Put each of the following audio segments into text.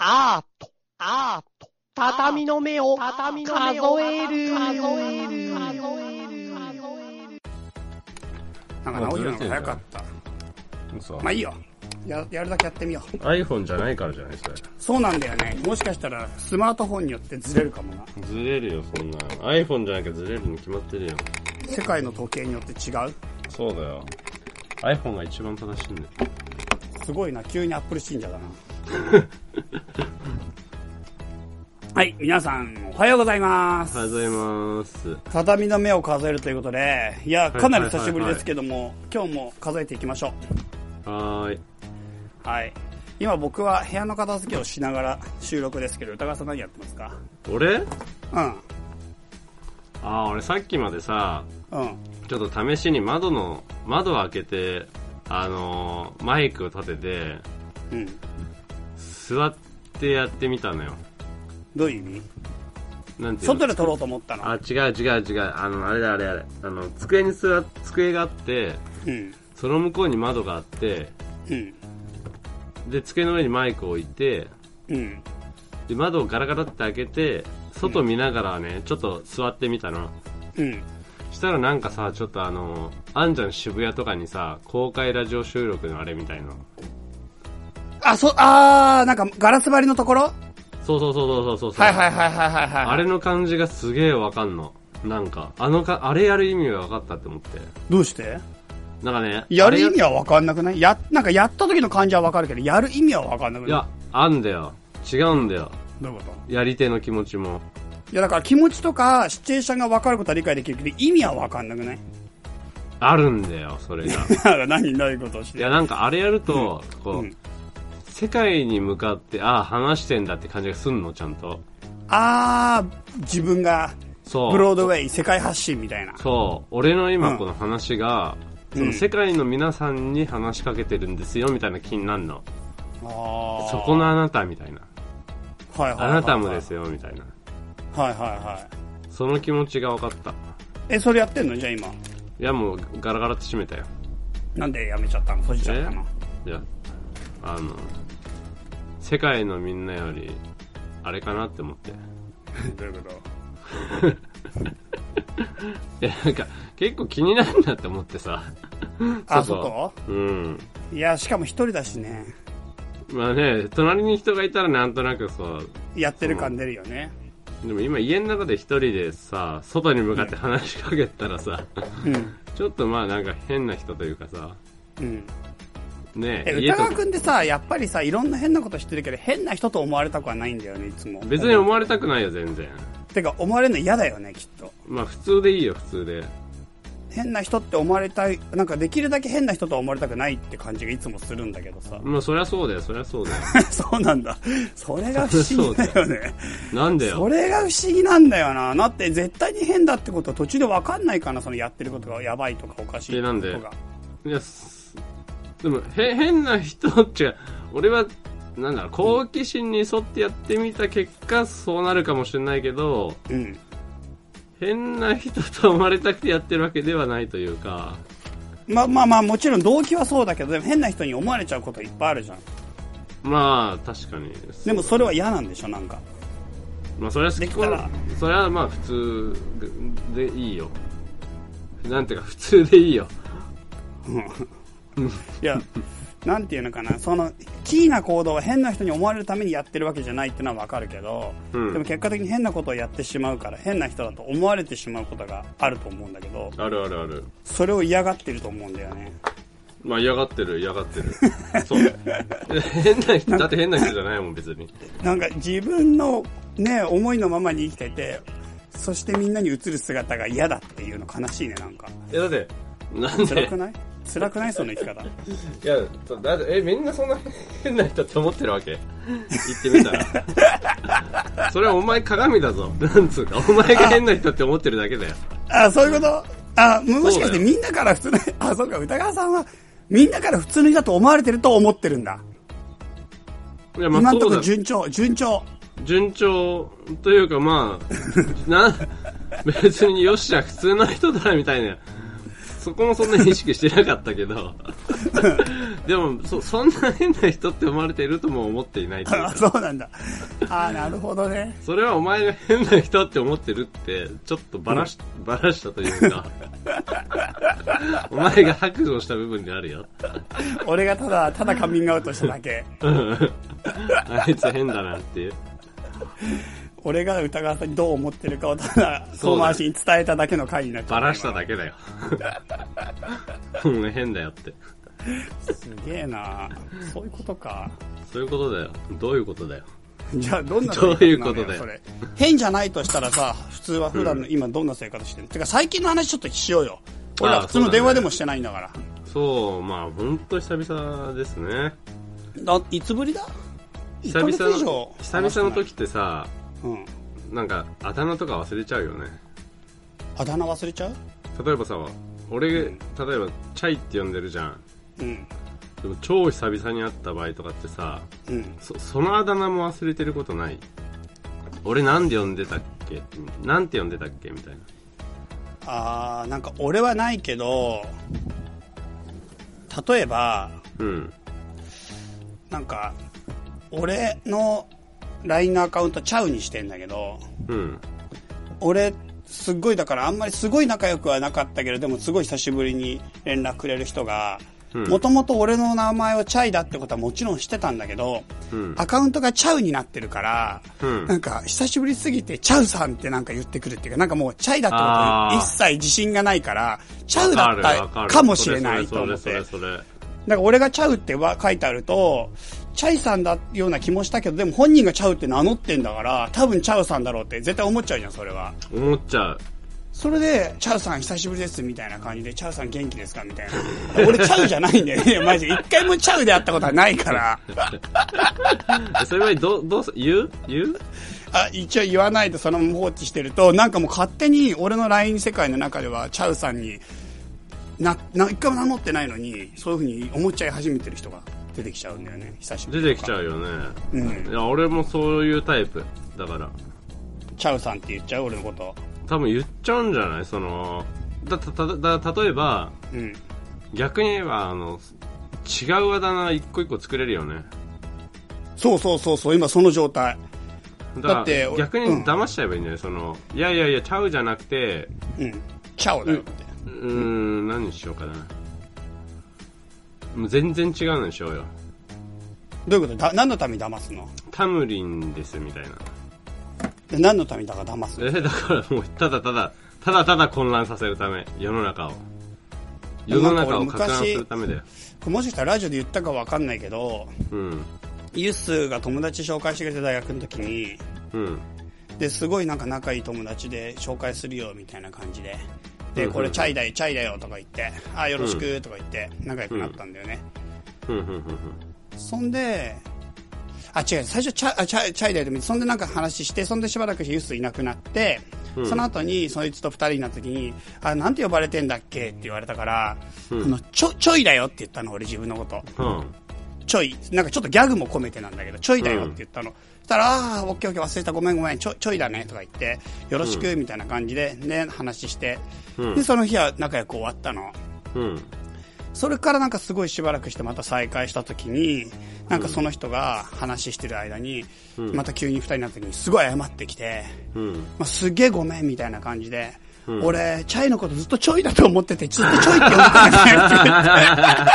アート、アート、畳の目を、畳の目を数える、数える、数える、なんか直しの方が早かった。嘘まあいいよ。や、やるだけやってみよう。iPhone じゃないからじゃないそれ。そうなんだよね。もしかしたらスマートフォンによってずれるかもな。ずれるよ、そんなの。iPhone じゃなきゃずれるに決まってるよ。世界の時計によって違う？そうだよ。iPhone が一番正しいんだよ。すごいな。急にアップル信者だな。はい。皆さん、おはようございます。おはようございます。畳の目を数えるということで、いや、かなり久しぶりですけども、今日も数えていきましょはーい。う。はい。今僕は部屋の片付けをしながら収録ですけど、歌川さん何やってますか？俺？うん。ああ、俺さっきまでさ、うん。ちょっと試しに窓の、窓を開けて、あのーマイクを立てて、うん。座ってやってみたのよ。どういう意味？なんていうの？外で撮ろうと思ったの？あ、違う違う違う。あの、あれだあれあれ。あの、机に座っ、机があって、うん。その向こうに窓があって、うん。で、机の上にマイクを置いて、うん。で、窓をガラガラって開けて、外見ながらね、ちょっと座ってみたの。うん。したらなんかさ、ちょっとあの、あんじゃん渋谷とかにさ、公開ラジオ収録のあれみたいな。あ、そ、あー、なんかガラス張りのところ？そうそうそうそうそうそう。はいはいはいはいはいはい。あれの感じがすげえわかんの。なんか、あのか、あれやる意味が分かったって思って。どうして？なんかね、やる意味は分かんなくない？や、なんかやった時の感じは分かるけど、やる意味は分かんなくない？いや、あんだよ。違うんだよ。どういうこと？やり手の気持ちも。いやだから気持ちとかシチュエーションが分かることは理解できるけど、意味は分かんなくない？あるんだよ、それが。何、どういうことをして？いや、なんかあれやると、こう、うん世界に向かって、ああ、話してんだって感じがすんの、ちゃんと。あー、自分が、そう。ブロードウェイ、世界発信みたいな。そう。俺のうん今この話が、うんその世界の皆さんに話しかけてるんですよ、みたいな気になるの。あーそこのあなた、みたいな。はいはいはいはいあなたもですよ、みたいな。はいはいはい。その気持ちが分かった。え、それやってんの？じゃあ今。いや、もうガラガラって閉めたよ。なんでやめちゃったの？閉じちゃったの？いや、あの、世界のみんなより、あれかなって思って。どういうこと？いや、なんか、結構気になるなって思ってさ。あ、そうそうん。こいや、しかも一人だしね。まあね、隣に人がいたらなんとなくさ、やってる感出るよね。でも今家の中で一人でさ、外に向かって話しかけたらさ、うん。ちょっとまあなんか変な人というかさ、うん。ねえ、歌川くんってさ、やっぱりさ、いろんな変なこと知ってるけど、変な人と思われたくはないんだよね、いつも。別に思われたくないよ、全然。てか、思われるの嫌だよね、きっと。まあ普通でいいよ、普通で。変な人って思われたい、なんかできるだけ変な人とは思われたくないって感じがいつもするんだけどさ。まあそりゃそうだよ、そりゃそうだよ。そうなんだ。それが不思議だよね。なんでよ？それが不思議なんだよな。だって絶対に変だってことは途中で分かんないかな、そのやってることがやばいとかおかしいえなんで？とか。いや、すでも、へ、変な人違う。俺は、なんだろう、好奇心に沿ってやってみた結果、そうなるかもしれないけど、うん。変な人と思われたくてやってるわけではないというか、まあまあまあ、もちろん動機はそうだけど、でも変な人に思われちゃうこといっぱいあるじゃん。まあ、確かに。でもそれは嫌なんでしょ、なんか。まあ、それは好きできたらそれはまあ、普通でいいよ。なんていうか、普通でいいよ。いや、なんていうのかな、その、キーな行動は変な人に思われるためにやってるわけじゃないっていうのはわかるけど、うんでも結果的に変なことをやってしまうから、変な人だと思われてしまうことがあると思うんだけど、あるあるある。それを嫌がってると思うんだよね。まあ、嫌がってる、嫌がってる。そう。変な人、だって変な人じゃないもん、別に。なんか自分のね、思いのままに生きてて、そしてみんなに映る姿が嫌だっていうの悲しいね、なんか。え、だって、なんで？辛くない？辛くないその生き方。いや、だって、え、みんなそんな変な人って思ってるわけ？言ってみたら。それはお前鏡だぞ。なんつうか、お前が変な人って思ってるだけだよ。あ、そういうこと？あ、もしかしてみんなから普通の、あ、そうか、歌川さんは、みんなから普通の人だと思われてると思ってるんだ。いや、ま今んとこ。順調、順調。順調というかまあ、な、別によっしゃ、普通の人だ、みたいな。そこもそんなに意識してなかったけど。でもそ、そんな変な人って思われているとも思っていないというあか そうなんだ。ああ、なるほどね。それはお前が変な人って思ってるって、ちょっとばらし、ばらしたというか、お前が白状した部分であるよ。俺がただ、ただカミングアウトしただけ。うんあいつ変だなっていう。俺が歌川さんにどう思ってるかをただ、遠回しに伝えただけの回になっちゃった。ばらしただけだよ。う ん変だよって。すげえなそういうことか。そういうことだよ。どういうことだよ。じゃあ、どんなどういうことだよそれ。変じゃないとしたらさ、普通は普段の今どんな生活してる、てか最近の話ちょっとしようよ。俺ら普通の電話でもしてないんだから。そう、まあ本当久々ですね。だいつぶりだ？久 ?1 ヶ月以々の？上。、久々の時ってさ、うん。なんか、あだ名とか忘れちゃうよね。あだ名忘れちゃう？例えばさ、俺、例えば、チャイって呼んでるじゃん。うん。でも超久々に会った場合とかってさ、うん。そそのあだ名も忘れてることない俺なんで呼んでたっけ？なんて呼んでたっけ？みたいな。あー、なんか俺はないけど、例えば、うん。なんか、俺の LINE のアカウントチャウにしてんだけど、うん。俺、すっごいだからあんまりすごい仲良くはなかったけど、でもすごい久しぶりに連絡くれる人が、うんもともと俺の名前をチャイだってことはもちろん知ってたんだけど、うん。アカウントがチャウになってるから、うんなんか久しぶりすぎてチャウさんってなんか言ってくるっていうか、なんかもうチャイだってことに一切自信がないから、チャウだったかもしれないとそ思って。だから俺がチャウっては書いてあると、チャイさんだような気もしたけど、でも本人がチャウって名乗ってんだから、多分チャウさんだろうって絶対思っちゃうじゃん、それは。思っちゃう。それで、チャウさん久しぶりですみたいな感じで、チャウさん元気ですかみたいな。俺チャウじゃないんだよね、マジ。一回もチャウで会ったことはないから。え それはどう、どうす、言う？言う？あ、一応言わないでそのまま放置してると、なんかもう勝手に俺の LINE 世界の中では、チャウさんにな、な、一回も名乗ってないのに、そういうふうに思っちゃい始めてる人が出てきちゃうんだよね、久しぶり出てきちゃうよね。うんいや、俺もそういうタイプ。だから。チャウさんって言っちゃう俺のこと。多分言っちゃうんじゃない？その、だ、た、た、だ、例えば、うん。逆に言えば、あの、違うあだ名一個一個作れるよね。そうそうそうそう、今その状態。だって逆にうん騙しちゃえばいいんじゃない？その、いやいやいや、ちゃうじゃなくて、うん。チャオだよって。うーん、何にしようかな。もう全然違うのにしようよ。どういうこと？だ何のために騙すの？タムリンです、みたいな。で何のためにだから騙すの？え、だからもう、ただただ、ただただ混乱させるため、世の中を。世の中を攪乱するためだよ。もしかしたらラジオで言ったかわかんないけど、うん。ユッスーが友達紹介してくれた大学の時に、うん。ですごいなんか仲いい友達で紹介するよみたいな感じで。で、うんこれチャイだよ、チャイだよとか言って、あ、よろしくとか言って仲良くなったんだよね。そんで、あ、違う、最初チャあチャイチャイだよでも、そんでなんか話して、そんでしばらくしてユッスーいなくなって、うん。その後にそいつと二人になった時に、あ、なんて呼ばれてんだっけ？って言われたから、うん。あのちょ、ちょいだよって言ったの、俺自分のこと。うん。ちょい、なんかちょっとギャグも込めてなんだけど、ちょいだよって言ったの。たら、ああー、オッケーオッケー忘れた、ごめんごめん、ちょちょいだねとか言って、よろしくみたいな感じでね、話して、うんで、その日は仲良く終わったの。うん。それからなんかすごいしばらくしてまた再会した時に、なんかその人が話してる間に、うんまた急に二人になった時にすごい謝ってきて、うん。まあ、すげえごめんみたいな感じで、うん俺、チャイのことずっとちょいだと思ってて、ずっとちょいって呼んでた。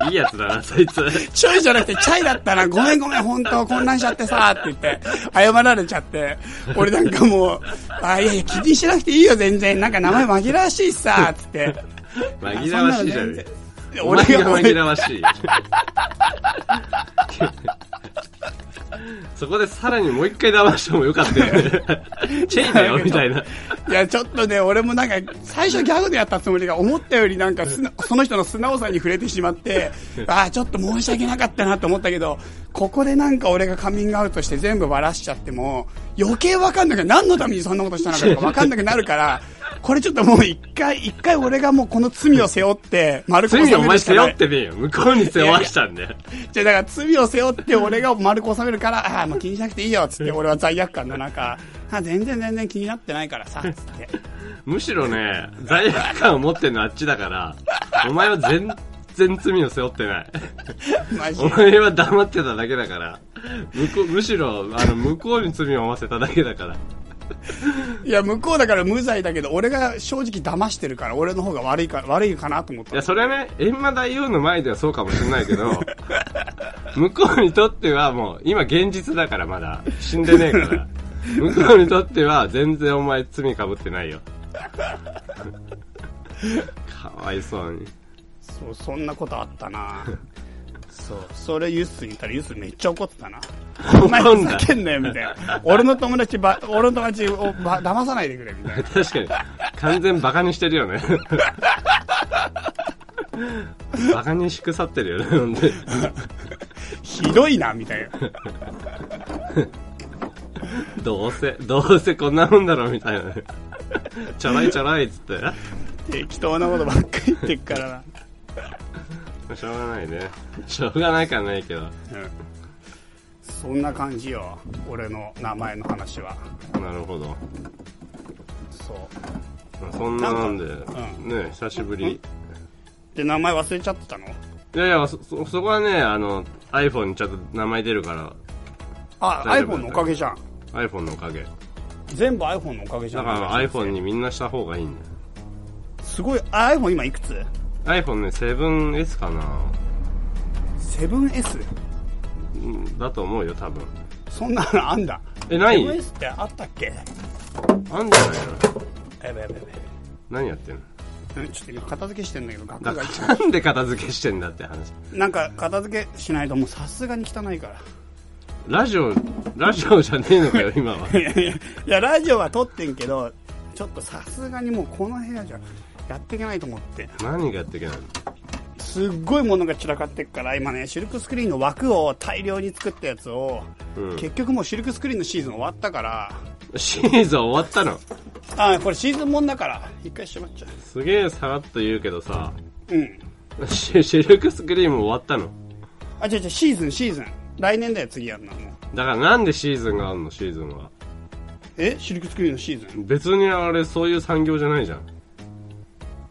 いいやつだな、そいつ。ちょいじゃなくて、チャイだったら、ごめんごめん、本当混乱しちゃってさ、って言って、謝られちゃって、俺なんかもう、あ、いやいや、気にしなくていいよ、全然。なんか名前紛らわしいしさ、つって。紛らわしいじゃん。お 俺が、紛俺らわしい。そこでさらにもう一回騙してもよかったよね。チェイだよ、みたいな。いや、ちょっとね、俺もなんか、最初ギャグでやったつもりが、思ったよりなんかその人の素直さに触れてしまって、ああ、ちょっと申し訳なかったなと思ったけど、ここでなんか俺がカミングアウトして全部バラしちゃっても、余計わかんなく何のためにそんなことしたのかわかんなくなるから、これちょっともう一回、一回俺がもうこの罪を背負って、丸く収め罪をお前背。負ってねえよ。向こうに背負わしたんだよ。じゃあだから罪を背負って俺が丸く収めるから、ああ、もう気にしなくていいよ、つって俺は罪悪感の中、あ全然全然気になってないからさ、つって。むしろね、罪悪感を持ってんのあっちだから、お前は全全罪を背負ってない。お前は黙ってただけだから。向こう、むしろ、あの、向こうに罪を負わせただけだから。いや、向こうだから無罪だけど、俺が正直騙してるから、俺の方が悪いか、悪いかなと思ったいや、。それはね、閻魔大王の前ではそうかもしれないけど、向こうにとってはもう、今現実だからまだ、死んでねえから。向こうにとっては全然お前罪被ってないよ。かわいそうに。そう、そんなことあったなそう、それユッスに言ったらユッスめっちゃ怒ってたな。お前ふざけんなよ、みたいな。俺の友達ば、俺の友達をば騙さないでくれ、みたいな。確かに、完全バカにしてるよね。バカにしくさってるよね、ほんで。ひどいな、みたいな。どうせ、どうせこんなもんだろ、みたいなね。ちょろいちょろいっつって。適当なことばっかり言ってっからな。しょうがないね。しょうがないからないけど。うん。そんな感じよ、俺の名前の話は。なるほど。そう。まあそんななんで、なんかね、久しぶり。で、名前忘れちゃってたの？いやいや、そ、そそこはね、あの、iPhone にちゃんと名前出るから、あ、iPhone のおかげじゃん。iPhone のおかげ。全部 iPhone のおかげじゃん。だから iPhone にみんなした方がいいんだよ。すごい、あ iPhone 今いくつ？iPhone ね、7S かな ?7S? うんだと思うよ、多分。そんなのあんだ。え、ない？7S ってあったっけ？あんじゃないの？やべやべやべ。何やってんの？うんちょっと今片付けしてんだけど、額が一なんで片付けしてんだって話。なんか片付けしないともうさすがに汚いから。ラジオ、ラジオじゃねえのかよ、今は。いやいや、いやラジオは撮ってんけど、ちょっとさすがにもうこの部屋じゃやっていけないと思って。何がやっていけないの？すっごいものが散らかってっから、今ね、シルクスクリーンの枠を大量に作ったやつを、うん結局もうシルクスクリーンのシーズン終わったから、シーズン終わったの？あ、これシーズンもんだから、一回しまっちゃすげえさらっと言うけどさ、う。うん。シシルクスクリーム終わったの？あ、違う違う、シーズン、シーズン。来年だよ、次やんの。もうだからなんでシーズンがあんのシーズンは？え？シルクスクリーンのシーズン？別にあれそういう産業じゃないじゃん。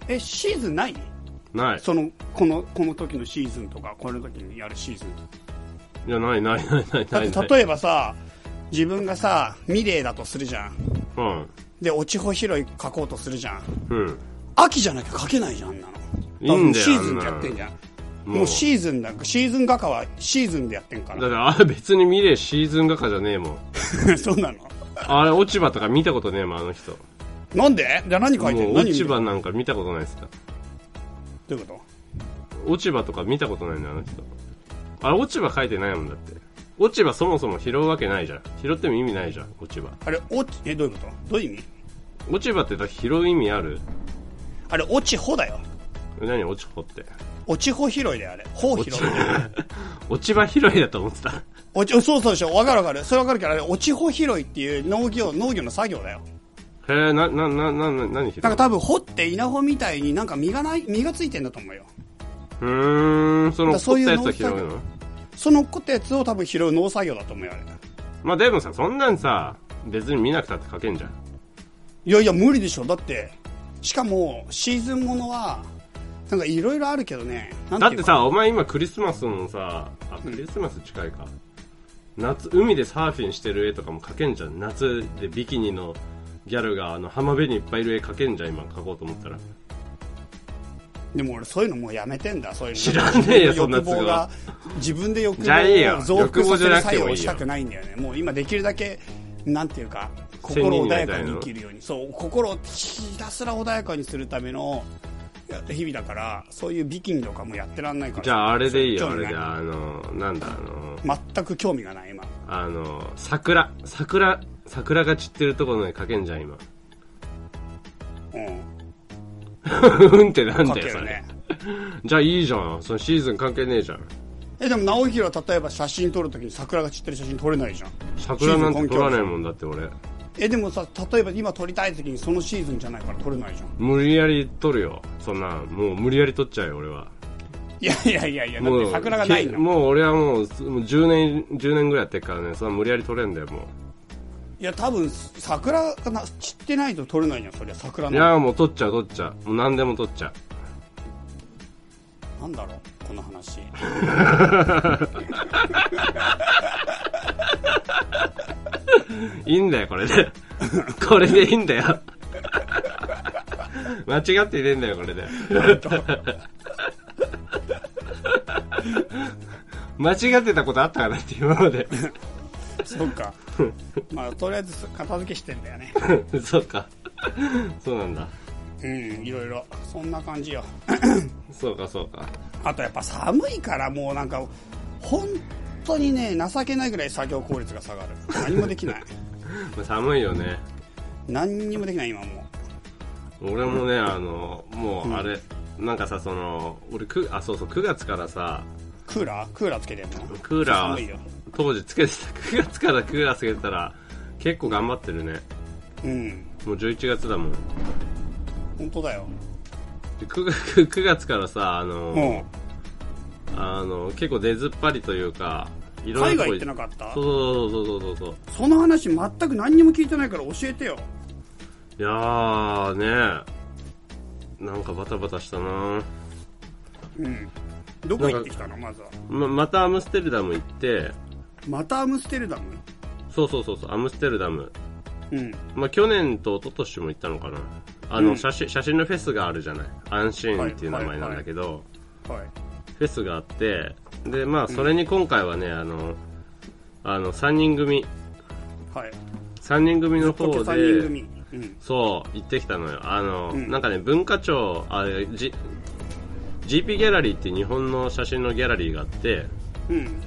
え、シーズンない？ない。その、この、この時のシーズンとか、この時にやるシーズン。いや、ないないないないだないない。って例えばさ、自分がさ、ミレーだとするじゃん。うん。で、落ち穂拾い書こうとするじゃん。うん。秋じゃなきゃ書けないじゃん、あんなの。いいんだよシーズンでやってんじゃん。もうシーズンだ、シーズン画家はシーズンでやってんかだからあれ別に見れシーズン画家じゃねえもん。ら。そうなの？あれ落ち葉とか見たことねえもん、あの人。なんで？じゃあ何書いてんもうの？落ち葉なんか見たことないっすか？どういうこ落ち葉とか見たことないんだよ、あの人。あれ落ち葉書いてないもんだって。落ち葉そもそも拾うわけないじゃん。拾っても意味ないじゃん、落ち葉。とあれ、落ち、え、どういうこと？どういう意味？落ち葉ってだって拾う意味ある？あれ、落ち穂だよ。何？落ち葉って。落ち穂拾いだよ、あれ。穂拾い。落ち葉拾いだと思ってた。落ち、そうそうでしょ。わかるわかる。それわかるけど、あれ、落ち穂拾いっていう農業、農業の作業だよ。へえ、な、な、な、な、な、何拾うなんか多分、穂って稲穂みたいになんか実がない、実がついてんだと思うよ。うーん、そのだからそういう凝ったやつは拾うの？その残ったやつを多分拾う農作業だと思うよ、あれ。まあでもさ、そんなんさ、別に見なくたって書けんじゃん。いやいや、無理でしょ。だって、しかも、シーズンものは、なんかいろいろあるけどね。だってさ、お前今クリスマスのさ、あ、クリスマス近いか。夏、海でサーフィンしてる絵とかも描けんじゃん。夏でビキニのギャルがあの浜辺にいっぱいいる絵描けんじゃん、今描こうと思ったら。でも俺そういうのもうやめてんだ、そういうの。知らねえよそんな都合自分で欲望を増幅させる作業欲望じゃなくてもいいよをしたくないんだよね。もう今できるだけ、なんていうか、仙心穏やかに生きるように。そう、心をひたすら穏やかにするための、や日々だから、そういうビキニとかもやってらんないから。じゃああれでいいよ、あれで。あの、なんだ、あの、全く興味がない、今。あの、桜、桜、桜が散ってるところに描けんじゃん、今。うん。うんってなんかだよ、それ。ね。じゃあいいじゃん。そのシーズン関係ねえじゃん。え、でも直弘は例えば写真撮るときに桜が散ってる写真撮れないじゃん。桜なんて撮らねえん。もんだって俺。え、でもさ、例えば今撮りたいときにそのシーズンじゃないから撮れないじゃん。無理やり撮るよ。そんなん、もう無理やり撮っちゃうよ、俺は。いやいやいやいや、だっもう、て桜がないもう俺はもう、すもう10年、10年ぐらいやってるからね、そんな無理やり撮れんだよ、もいや、多分、桜がな散ってないと撮れないじゃん、そりゃ桜う。いの。や、もう撮っちゃう、撮っちゃう。もう何でも撮っちゃなんだろう、この話。いいんだよ、これで。これでいいんだよ。間違ってねえんだよ、これで。間違ってたことあったかなって今まで。そうか。まあ、とりあえず片付けしてんだよね。そうか。そうなんだ。うん、いろいろ。そんな感じよ。そうか、そうか。あとやっぱ寒いからもうなんか、本当にね、情けないぐらい作業効率が下がる。何もできない。寒いよね。何にもできない今も俺もね、あの、もうあれ、なんかさ、その、俺く、あ、そうそう、9月からさ、う。クーラー？クーラーつけてんの？クーラ寒いよー、。当時つけてた、9月からクーラーつけてたら、結構頑張ってるね。うん。もう11月だもん。本当だよ。で 9, 月9月からさ、あの、うん。あの、結構出ずっぱりというか、いろんな海外行ってなかった？そうそうそうそうそうそう。その話全く何にも聞いてないから教えてよ。いやーねなんかバタバタしたなうん。どこ行ってきたの？まずは。ま、またアムステルダム行って、またアムステルダム？そうそうそうそう、アムステルダム。うん。まあ、去年と一昨年も行ったのかな。あの、うん写真、写真のフェスがあるじゃない。アンシーンっていう名前なんだけど、はい。フェスがあって、で、まあ、それに今回はね、あの、あの、3人組、はい。3人組の方東京3人で、組。うん。そう、行ってきたのよ。あの、うんなんかね、文化庁、あれ、G、GP ギャラリーっていう日本の写真のギャラリーがあって、うん。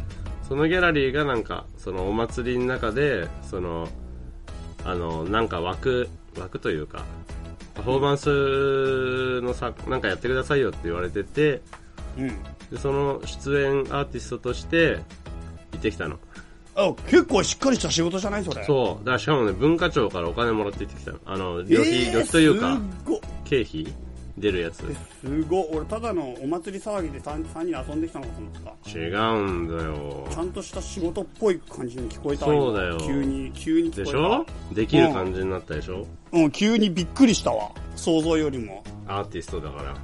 そのギャラリーがなんか、そのお祭りの中で、その、あの、なんか枠、枠というか、パフォーマンスのさ、なんかやってくださいよって言われてて、うん。でその出演アーティストとして行ってきたの。あ、結構しっかりした仕事じゃないそれ。う。そう。だからしかもね、文化庁からお金もらって行ってきたの。あの、旅費、旅費というか、経費出るやつ。すごい。俺、ただのお祭り騒ぎで 3, 三人遊んできたのかと思った。違うんだよ。ちゃんとした仕事っぽい感じに聞こえたわそうだよ急に、急に。でしょ？できる感じになったでしょ、うん、急にびっくりしたわ。想像よりも。アーティストだから。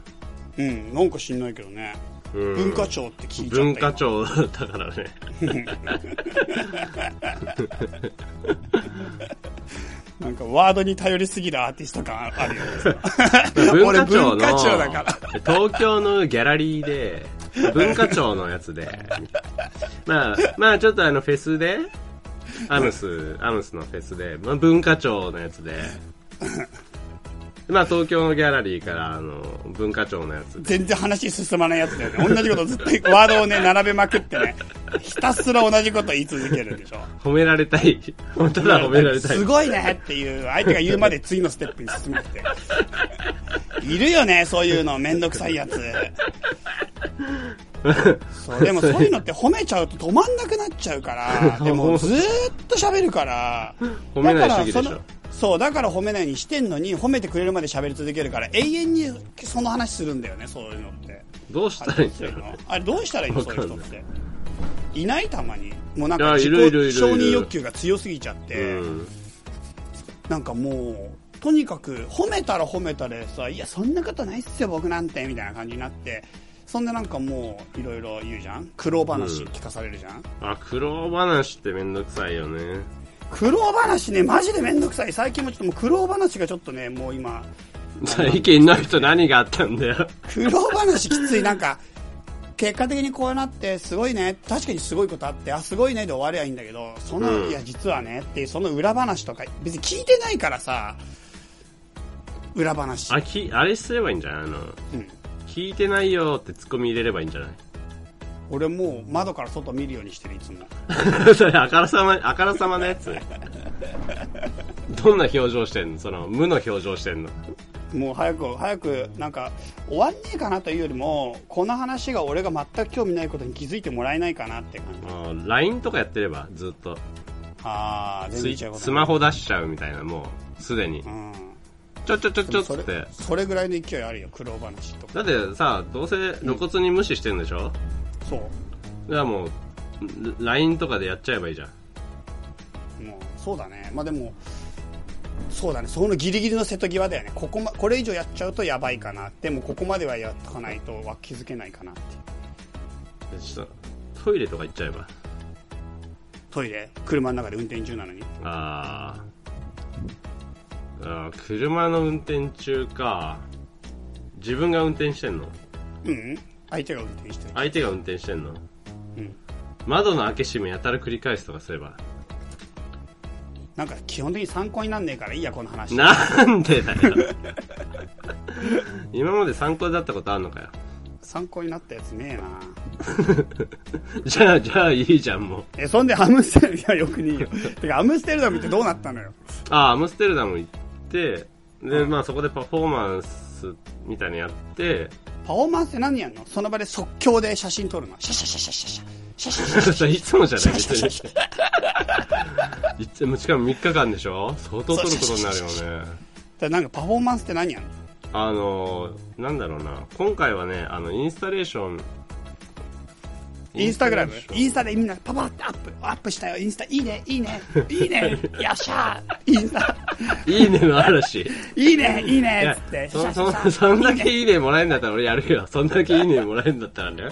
うん、なんか知んないけどね。うん文化庁って聞いち。文化庁だからね。なんかワードに頼りすぎるアーティスト感あるよ。文化庁の、俺文化庁だから。東京のギャラリーで、文化庁のやつで、まあ、まあちょっとあのフェスで、アムス、アムスのフェスで、まあ文化庁のやつで、まあ東京のギャラリーからあの、文化庁のやつで、全然話進まないやつだよね。同じことずっとワードをね、並べまくってね、ひたすら同じこと言い続けるでしょ。褒められたい。本当だ褒められたい。すごいねっていう、相手が言うまで次のステップに進めて。いるよね、そういうの、めんどくさいやつ。そう、でもそういうのって褒めちゃうと止まんなくなっちゃうから、でもずーっと喋るから、褒めない主義でしょそう、だから褒めないようにしてんのに、褒めてくれるまで喋り続けるから、永遠にその話するんだよね、そういうのって。どうしたあらいいんだよれどうあれどうしたらいいのそういう人って。いないたまに。もうなんか自己承認欲求が強すぎちゃって、うん。なんかもう、とにかく褒めたら褒めたでさ、いや、そんなことないっすよ、僕なんて、みたいな感じになって、そんでなんかもう、いろいろ言うじゃん苦労話聞かされるじゃん、あ、苦労話ってめんどくさいよね。苦労話ね、マジでめんどくさい。最近もちょっともう苦労話がちょっとね、もう今、最近の人何があったんだよ。苦労話きつい。なんか、結果的にこうなって、すごいね。確かにすごいことあって、あ、すごいねで終わりゃいいんだけど、その、うんいや、実はねっていう、その裏話とか、別に聞いてないからさ、裏話。あ、き、あれすればいいんじゃない？あの、うん。聞いてないよってツッコミ入れればいいんじゃない？俺もう窓から外見るようにしてる、いつも。それ、あからさま、あからさまのやつ？どんな表情してんの？その、無の表情してんの？もう早く、早く、なんか、終わんねえかなというよりも、この話が俺が全く興味ないことに気づいてもらえないかなって感じ。LINE とかやってれば、ずっと。あー、全然スマホ出しちゃうみたいな、もう、すでにう。ん。ちょちょちょちょって。それぐらいの勢いあるよ、苦労話とか。だってさ、どうせ露骨に無視してんでしょ？そう。だからもう、LINE とかでやっちゃえばいいじゃん。もうそうだねまあでもそうだねそのギリギリの瀬戸際だよねここ、ま、これ以上やっちゃうとやばいかなでもここまではやっとかないとは気づけないかなってちょっとトイレとか行っちゃえば。トイレ？車の中で運転中なのにあーあー。車の運転中か。自分が運転してんの？うん相手が運転してる相手が運転してんの？うん窓の開け閉めやたら繰り返すとかすれば。なんか基本的に参考になんねえからいいやこの話なんでだよ。今まで参考だったことあんのかよ。参考になったやつねえな じゃあ、じゃあいいじゃん、もう。えそんでアムステルいやよくねえよてかアムステルダムってどうなったのよああ、アムステルダム行って、で、まあそこでパフォーマンスみたいなのやって、パフォーマンスって何やんの？その場で即興で写真撮るの。シャシャシャシャシャシャ。シ ャいつもじゃない別に。いつもしかも3日間でしょ？相当撮ることになるよね。だなんかパフォーマンスって何やんの？あの、なんだろうな今回はねあのインスタレーションインスタグラム。インスタでみんなパパってアップ。アップしたよ。インスタ。いいね。いいね。いいね。よっしゃー。インスタ。いいねの嵐。いいね。いいね。っつって。そ、そ、そんだけいいねもらえるんだったら俺やるよ。そんだけいいねもらえるんだったらね。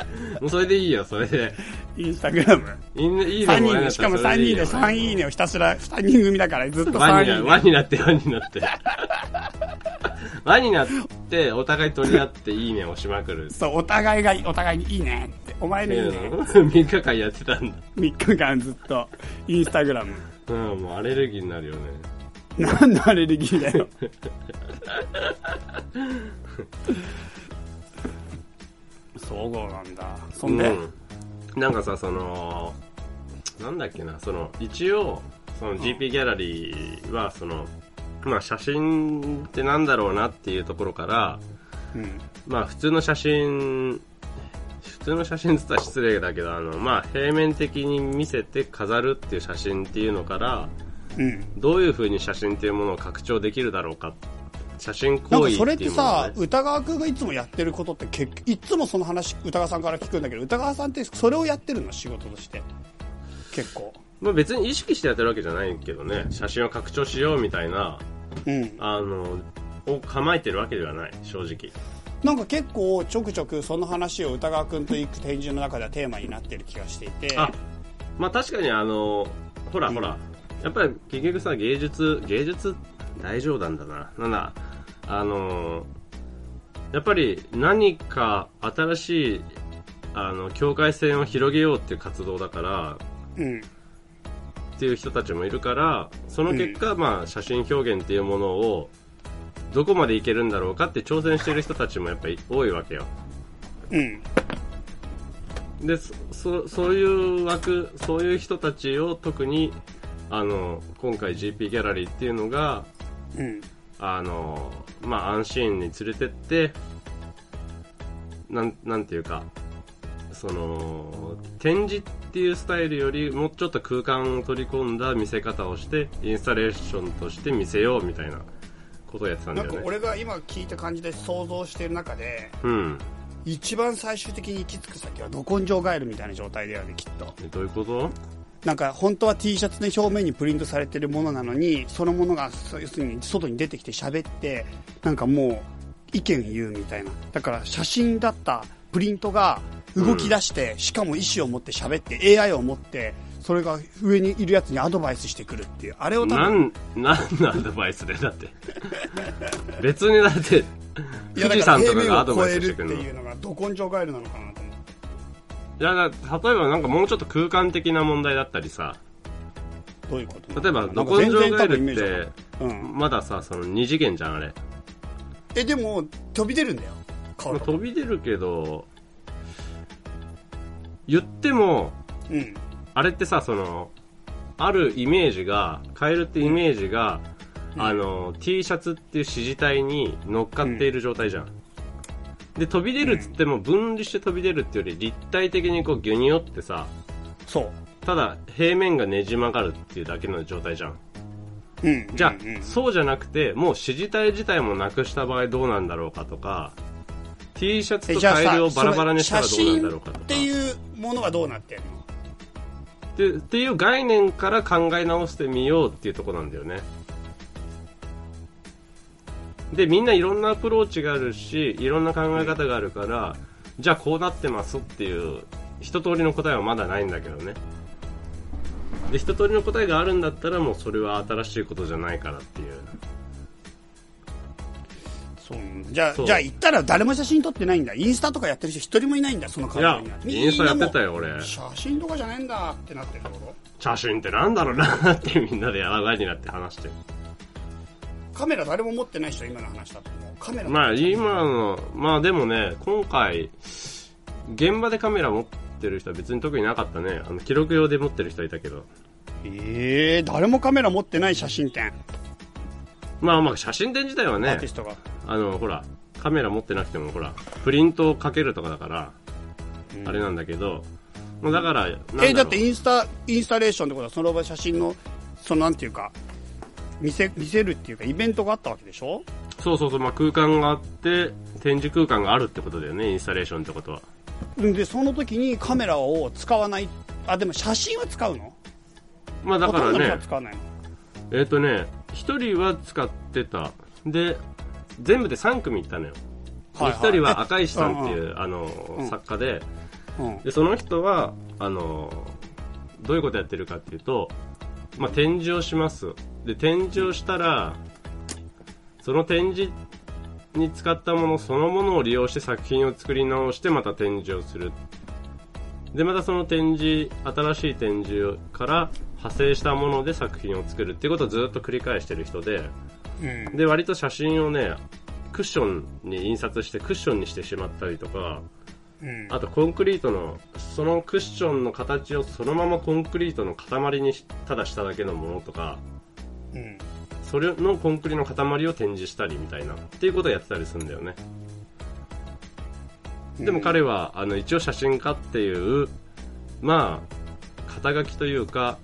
もうそれでいいよ、それで。インスタグラムいいね、いい3ねもらえるんだったら人でしかも3人で3いいねをひたすら2人組だからずっと3輪にな、いいね輪になって、輪になって。輪になって、お互い取り合っていいねをしまくる。そうお互いがお互いにいいねってお前のいいね3 日間やってたんだ。3日間ずっとインスタグラムうん、もうアレルギーになるよね。なんのアレルギーだよそうなんだ。そんで、うん、なんかさそのなんだっけなその一応その GP ギャラリーはその、まあ、写真ってなんだろうなっていうところから、うん。まあ、普通の写真普通の写真って言ったら失礼だけどあの、まあ、平面的に見せて飾るっていう写真っていうのからうん。どういう風に写真っていうものを拡張できるだろうか写真なん行かそれってさね、歌川君がいつもやってることって結いつもその話歌川さんから聞くんだけど歌川さんってそれをやってるの仕事として？結構。まあ、別に意識してやってるわけじゃないけどね。写真を拡張しようみたいなうん。あの、を構えてるわけではない、正直。なんか結構ちょくちょくその話を歌川君と行く展示の中ではテーマになってる気がしていて。あ、まあ確かにあの、ほらほら、やっぱり結局さ、芸術、芸術大冗談だな。なんだ、あの、やっぱり何か新しい、あの、境界線を広げようっていう活動だから、うん。っていう人たちもいるから、その結果、まあ写真表現っていうものを、どこまでいけるんだろうかって挑戦してる人たちもやっぱり多いわけよ。うん。でそそそういう枠そういう人たちを特にあの今回 GP ギャラリーっていうのがうん。あのまあアンシーンに連れてってなんなんていうかその展示っていうスタイルよりもうちょっと空間を取り込んだ見せ方をしてインスタレーションとして見せようみたいなことをやってたんだよね。なんか俺が今聞いた感じで想像してる中でうん。一番最終的に行き着く先はど根性ガエルみたいな状態だよねきっと。えどういうこと？なんか本当は T シャツで表面にプリントされてるものなのにそのものが要するに外に出てきて喋ってなんかもう意見言うみたいなだから写真だったプリントが動き出して、しかも意思を持って喋って AI を持ってそれが上にいるやつにアドバイスしてくるっていうあれを多な分ん、なんのアドバイスでだって。別にだって、富士山とかがアドバイスしてくるの。いるっていうのがど根性ガエルなのかなと思ってや、だ例えばなんかもうちょっと空間的な問題だったりさ、どういうこと？例えば、ど根性ガエルって、まださ、その二次元じゃん、あれ。えでも飛び出るんだよ。飛び出るけど、言っても、うん。あれってさ、その、あるイメージが、カエルってイメージが、うん。あの、T シャツっていう指示体に乗っかっている状態じゃん。で、飛び出るっつっても分離して飛び出るっていうより立体的にこうギュニョってさ、そうただ平面がねじ曲がるっていうだけの状態じゃん。うんじゃあ、うんうんそうじゃなくて、もう指示体自体もなくした場合どうなんだろうかとか、T シャツとえじゃあさカエルをバラバラにしたらどうなんだろうかとか。っていうものはどうなってんの？でっていう概念から考え直してみようっていうところなんだよね。で、みんないろんなアプローチがあるし、いろんな考え方があるから、じゃあこうなってますっていう、一通りの答えはまだないんだけどね。で、一通りの答えがあるんだったらもうそれは新しいことじゃないからっていう。そうじゃあじゃあ行ったら誰も写真撮ってないんだインスタとかやってる人一人もいないんだそのいや会場には、インスタやってたよよ、俺。写真とかじゃねえんだってなってるってこ写真ってなんだろうなってみんなでやばいになって話してる。とカメラ誰も持ってない人今の話だともう。カメラまあ今の、まあでもね、今回、現場でカメラ持ってる人は別に特になかったね。あの、記録用で持ってる人はいたけど。ええ誰もカメラ持ってない写真展、まあまあ写真展自体はアーねティ、ストが、あの、ほら、カメラ持ってなくてもほら、プリントをかけるとかだから、うん。あれなんだけど、まあだから、なんえーだってインスタインスタレーションってことはその場写真のそのなんていうか見せ見せるっていうかイベントがあったわけでしょ？そうそうそう、まあ空間があって、展示空間があるってことだよね、インスタレーションってことは。でその時にカメラを使わないあでも写真は使うの？まあだからね、使わないの？えっ、とね、一人は使ってた。で、全部で3組行ったのよ。ではいはい。一人は赤石さんっていう、あの、うん。作家で、うん。で、その人は、あの、どういうことやってるかっていうと、まあ、展示をします。で、展示をしたら、その展示に使ったものそのものを利用して作品を作り直してまた展示をする。で、またその展示、新しい展示から派生したもので作品を作る。っていうことをずっと繰り返してる人で、うん。で、割と写真をね、クッションに印刷してクッションにしてしまったりとか、うん。あとコンクリートの、そのクッションの形をそのままコンクリートの塊にしただしただけのものとか、うんそれのコンクリの塊を展示したりみたいな、っていうことをやってたりするんだよね。でも彼は、あの、一応写真家っていう、まあ、肩書きというか、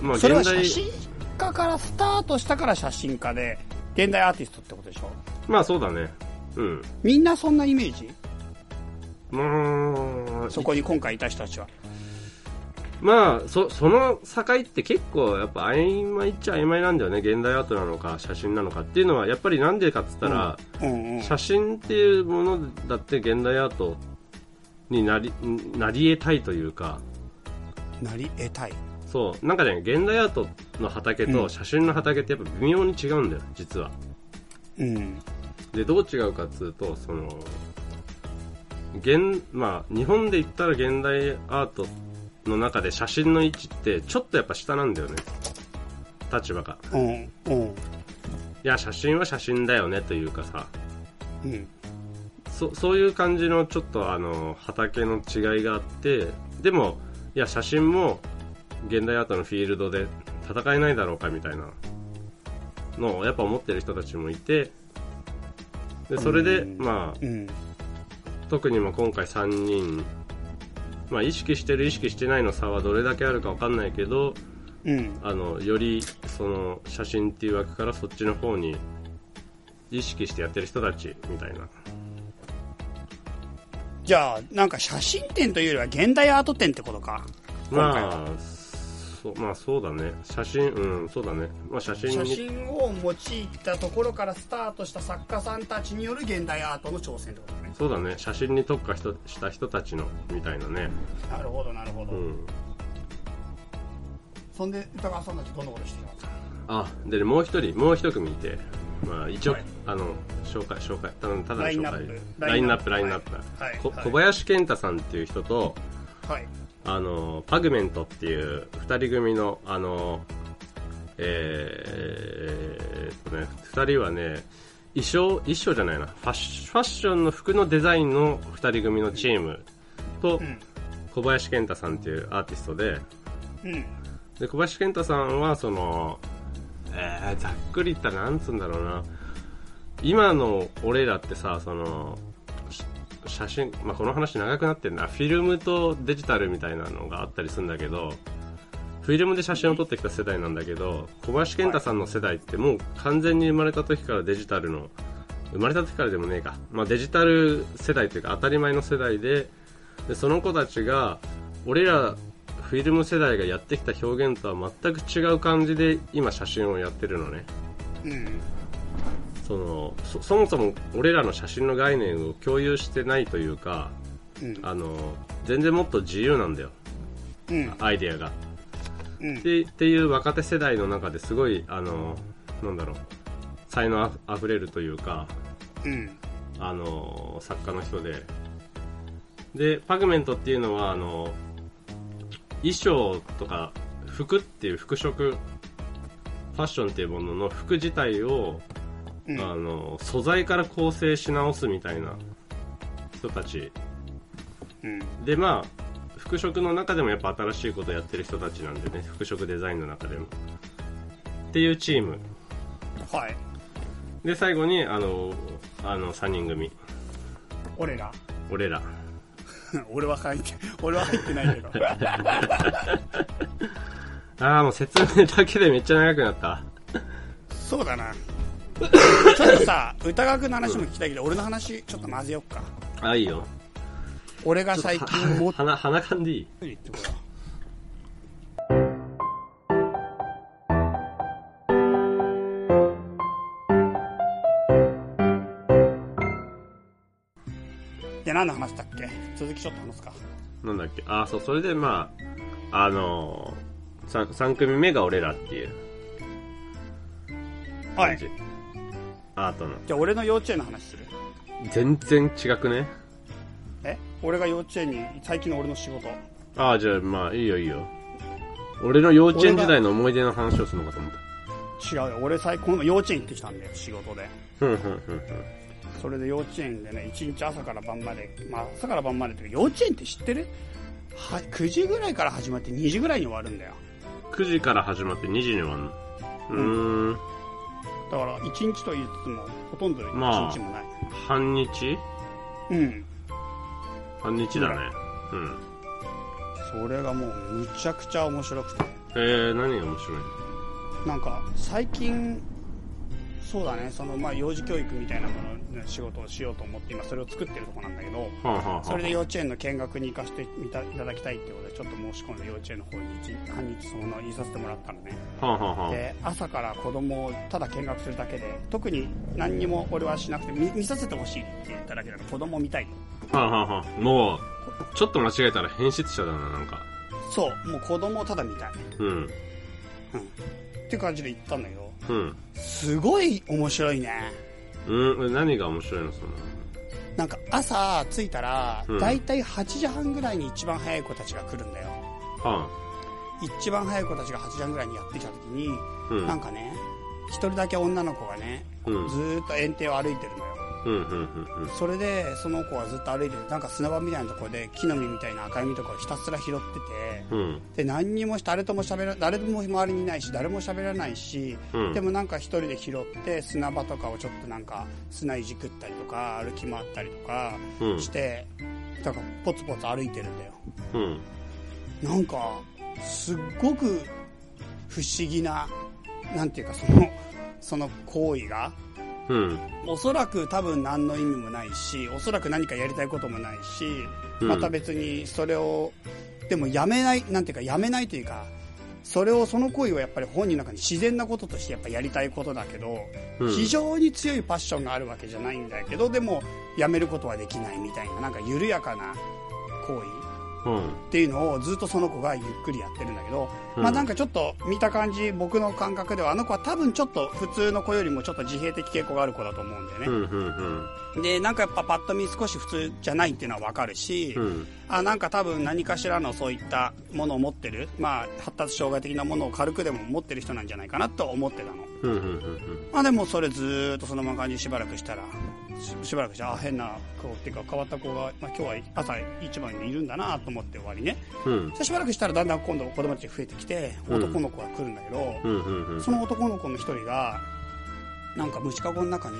まあ、それは現代写、真家からスタートしたから写真家で現代アーティストってことでしょ？まあそうだね。うん。みんなそんなイメージ？まあ、そこに今回いた人たちはまあ、そ、その境って結構やっぱ曖昧っちゃ曖昧なんだよね。現代アートなのか写真なのかっていうのは、やっぱりなんでかっつったら、うんうん写真っていうものだって現代アートになり、なり得たいというか、なり得たい。そう、なんかね、現代アートの畑うん。と写真の畑ってやっぱ微妙に違うんだよ、実は。うん。で、どう違うかっつうと、その、現、まあ、日本で言ったら現代アートの中で写真の位置ってちょっとやっぱ下なんだよね。立場が。うんうん。いや、写真は写真だよねというかさ、うん。そそういう感じのちょっとあの、畑の違いがあって、でも、いや、写真も現代アートのフィールドで戦えないだろうかみたいなのをやっぱ思ってる人たちもいて、で、それで、うん。まあ、うん。特にも今回3人、まあ意識してる意識してないの差はどれだけあるかわかんないけど、うん。あの、よりその写真っていう枠からそっちの方に意識してやってる人たちみたいな。じゃあなんか写真展というよりは現代アート展ってことか。まあ、そまあそうだね。写真、うん、そうだね。まあ写真写に、真を用いたところからスタートした作家さんたちによる現代アートの挑戦ってことねそうだね。写真に特化人した人たちの、みたいなね。なるほどなるほど、うん。そんで歌川さんたちどんなことしてたんですかあ、でね、もう一人、もう一組いて、まあ一応、はいあの、紹介、紹介、ただただの紹介ラインナップ。ラインナップ、ラインナップ。はいはいこ小林健太さんっていう人と、はいあの、パグメントっていう二人組の、あの、えー、えーっとね、二人はね、衣装、衣装じゃないな、ファッシファッションの服のデザインの二人組のチームと、ん。小林健太さんっていうアーティストで、うん。で、小林健太さんは、その、えー、ざっくり言ったらなんつうんだろうな。今の俺らってさ、その、し写真、まあ、この話長くなってんな。フィルムとデジタルみたいなのがあったりするんだけど、フィルムで写真を撮ってきた世代なんだけど、小林健太さんの世代ってもう完全に生まれた時からデジタルの、生まれた時からでもねえか。まあ、デジタル世代というか当たり前の世代で、で、その子たちが、俺らフィルム世代がやってきた表現とは全く違う感じで今写真をやってるのね。うんそのそそもそも俺らの写真の概念を共有してないというかうん。あの全然もっと自由なんだようん。アイデアがうん。でっていう若手世代の中ですごいあのなんだろう才能ああふれるというかうん。あの作家の人ででパグメントっていうのはあの衣装とか服っていう服飾ファッションっていうものの服自体を、うん。あの素材から構成し直すみたいな人たちうん。でまあ服飾の中でもやっぱ新しいことやってる人たちなんでね服飾デザインの中でもっていうチームはい。で最後にあのあの3人組俺ら。俺ら 俺は入って、俺は入ってないけど。ああもう説明だけでめっちゃ長くなったそうだな。ちょっとさ、歌楽の話も聞きたいけど、俺の話、ちょっと混ぜよっか。あいいよ俺が最近もっ鼻鼻かんでいい？と言ってこよう。で、何の話だっけ？続きちょっと話すか。なんだっけ？ああそうそれでまああのー、3, 三組目が俺らっていうはい。アートのじゃあ俺の幼稚園の話する。全然違くね？え？俺が幼稚園に、最近の俺の仕事。ああじゃあまあいいよいいよ俺の幼稚園時代の思い出の話をするのかと思った違うよ。俺最高の幼稚園行ってきたんだよ、仕事で。ふんふんふんふんそれで幼稚園でね、一日朝から晩まで、まあ朝から晩までっていうか幼稚園って知ってる？は ?9 時ぐらいから始まって2時ぐらいに終わるんだよ。9時から始まって2時に終わるの？うーんだから1日と言いつつも、ほとんど1日もない。半日？うん。半日だねうんそれがもうむちゃくちゃ面白くて。えー、何が面白いの？なんか最近、そうだね、そのまあ幼児教育みたいなものの仕事をしようと思って今それを作ってるとこなんだけど、はあ、はあはあ、それで幼稚園の見学に行かせていただきたいってことでちょっと申し込んで幼稚園の方に一半日その言いさせてもらったのね。はあ、はあはあ、で朝から子供をただ見学するだけで特に何にも俺はしなくて見見させてほしいって言っただけなの子供を見たいはあ、はあはあ、もうちょっと間違えたら変質者だななんか。そう。もう子供をただ見たい、うん。うん、っていう感じで行ったんだけどうん。すごい面白いね。うん。何が面白いの？その。なんか朝着いたら、うん。だいたい8時半ぐらいに一番早い子たちが来るんだよ。は一番早い子たちが8時半ぐらいにやってきた時に、あうん。なんかね一人だけ女の子がねうん。ずーっと園庭を歩いてるのよ。うんうんうんうんそれでその子はずっと歩いててなんか砂場みたいなところで木の実みたいな赤い実とかをひたすら拾っててうん。で何にも誰とも喋ら誰も周りにいないし誰も喋らないし、うん。でもなんか一人で拾って砂場とかをちょっとなんか砂いじくったりとか歩き回ったりとかうん。して、だからポツポツ歩いてるんだよ。うん。なんかすっごく不思議ななんていうかそのその行為がうん。おそらく多分何の意味もないしおそらく何かやりたいこともないし、うん。また別にそれをでもやめないなんていうかやめないというかそれをその行為はやっぱり本人の中に自然なこととしてやっぱやりたいことだけど、うん。非常に強いパッションがあるわけじゃないんだけどでもやめることはできないみたいななんか緩やかな行為うん。っていうのをずっとその子がゆっくりやってるんだけど、うんまあなんかちょっと見た感じ僕の感覚ではあの子は多分ちょっと普通の子よりもちょっと自閉的傾向がある子だと思うんだよね、うんうんでなんかやっぱパッと見少し普通じゃないっていうのはわかるし、うん。あなんか多分何かしらのそういったものを持ってる、まあ、発達障害的なものを軽くでも持ってる人なんじゃないかなと思ってたの。うんうんうんまあでもそれずーっとそのまま感じしばらくしたらししばらくしてあ変な子っていうか変わった子が、まあ、今日は朝一番にいるんだなと思って終わりね。うん。でしばらくしたらだんだん今度子供たちが増えてきてうん。男の子が来るんだけど、その男の子の一人がなんか虫かごの中に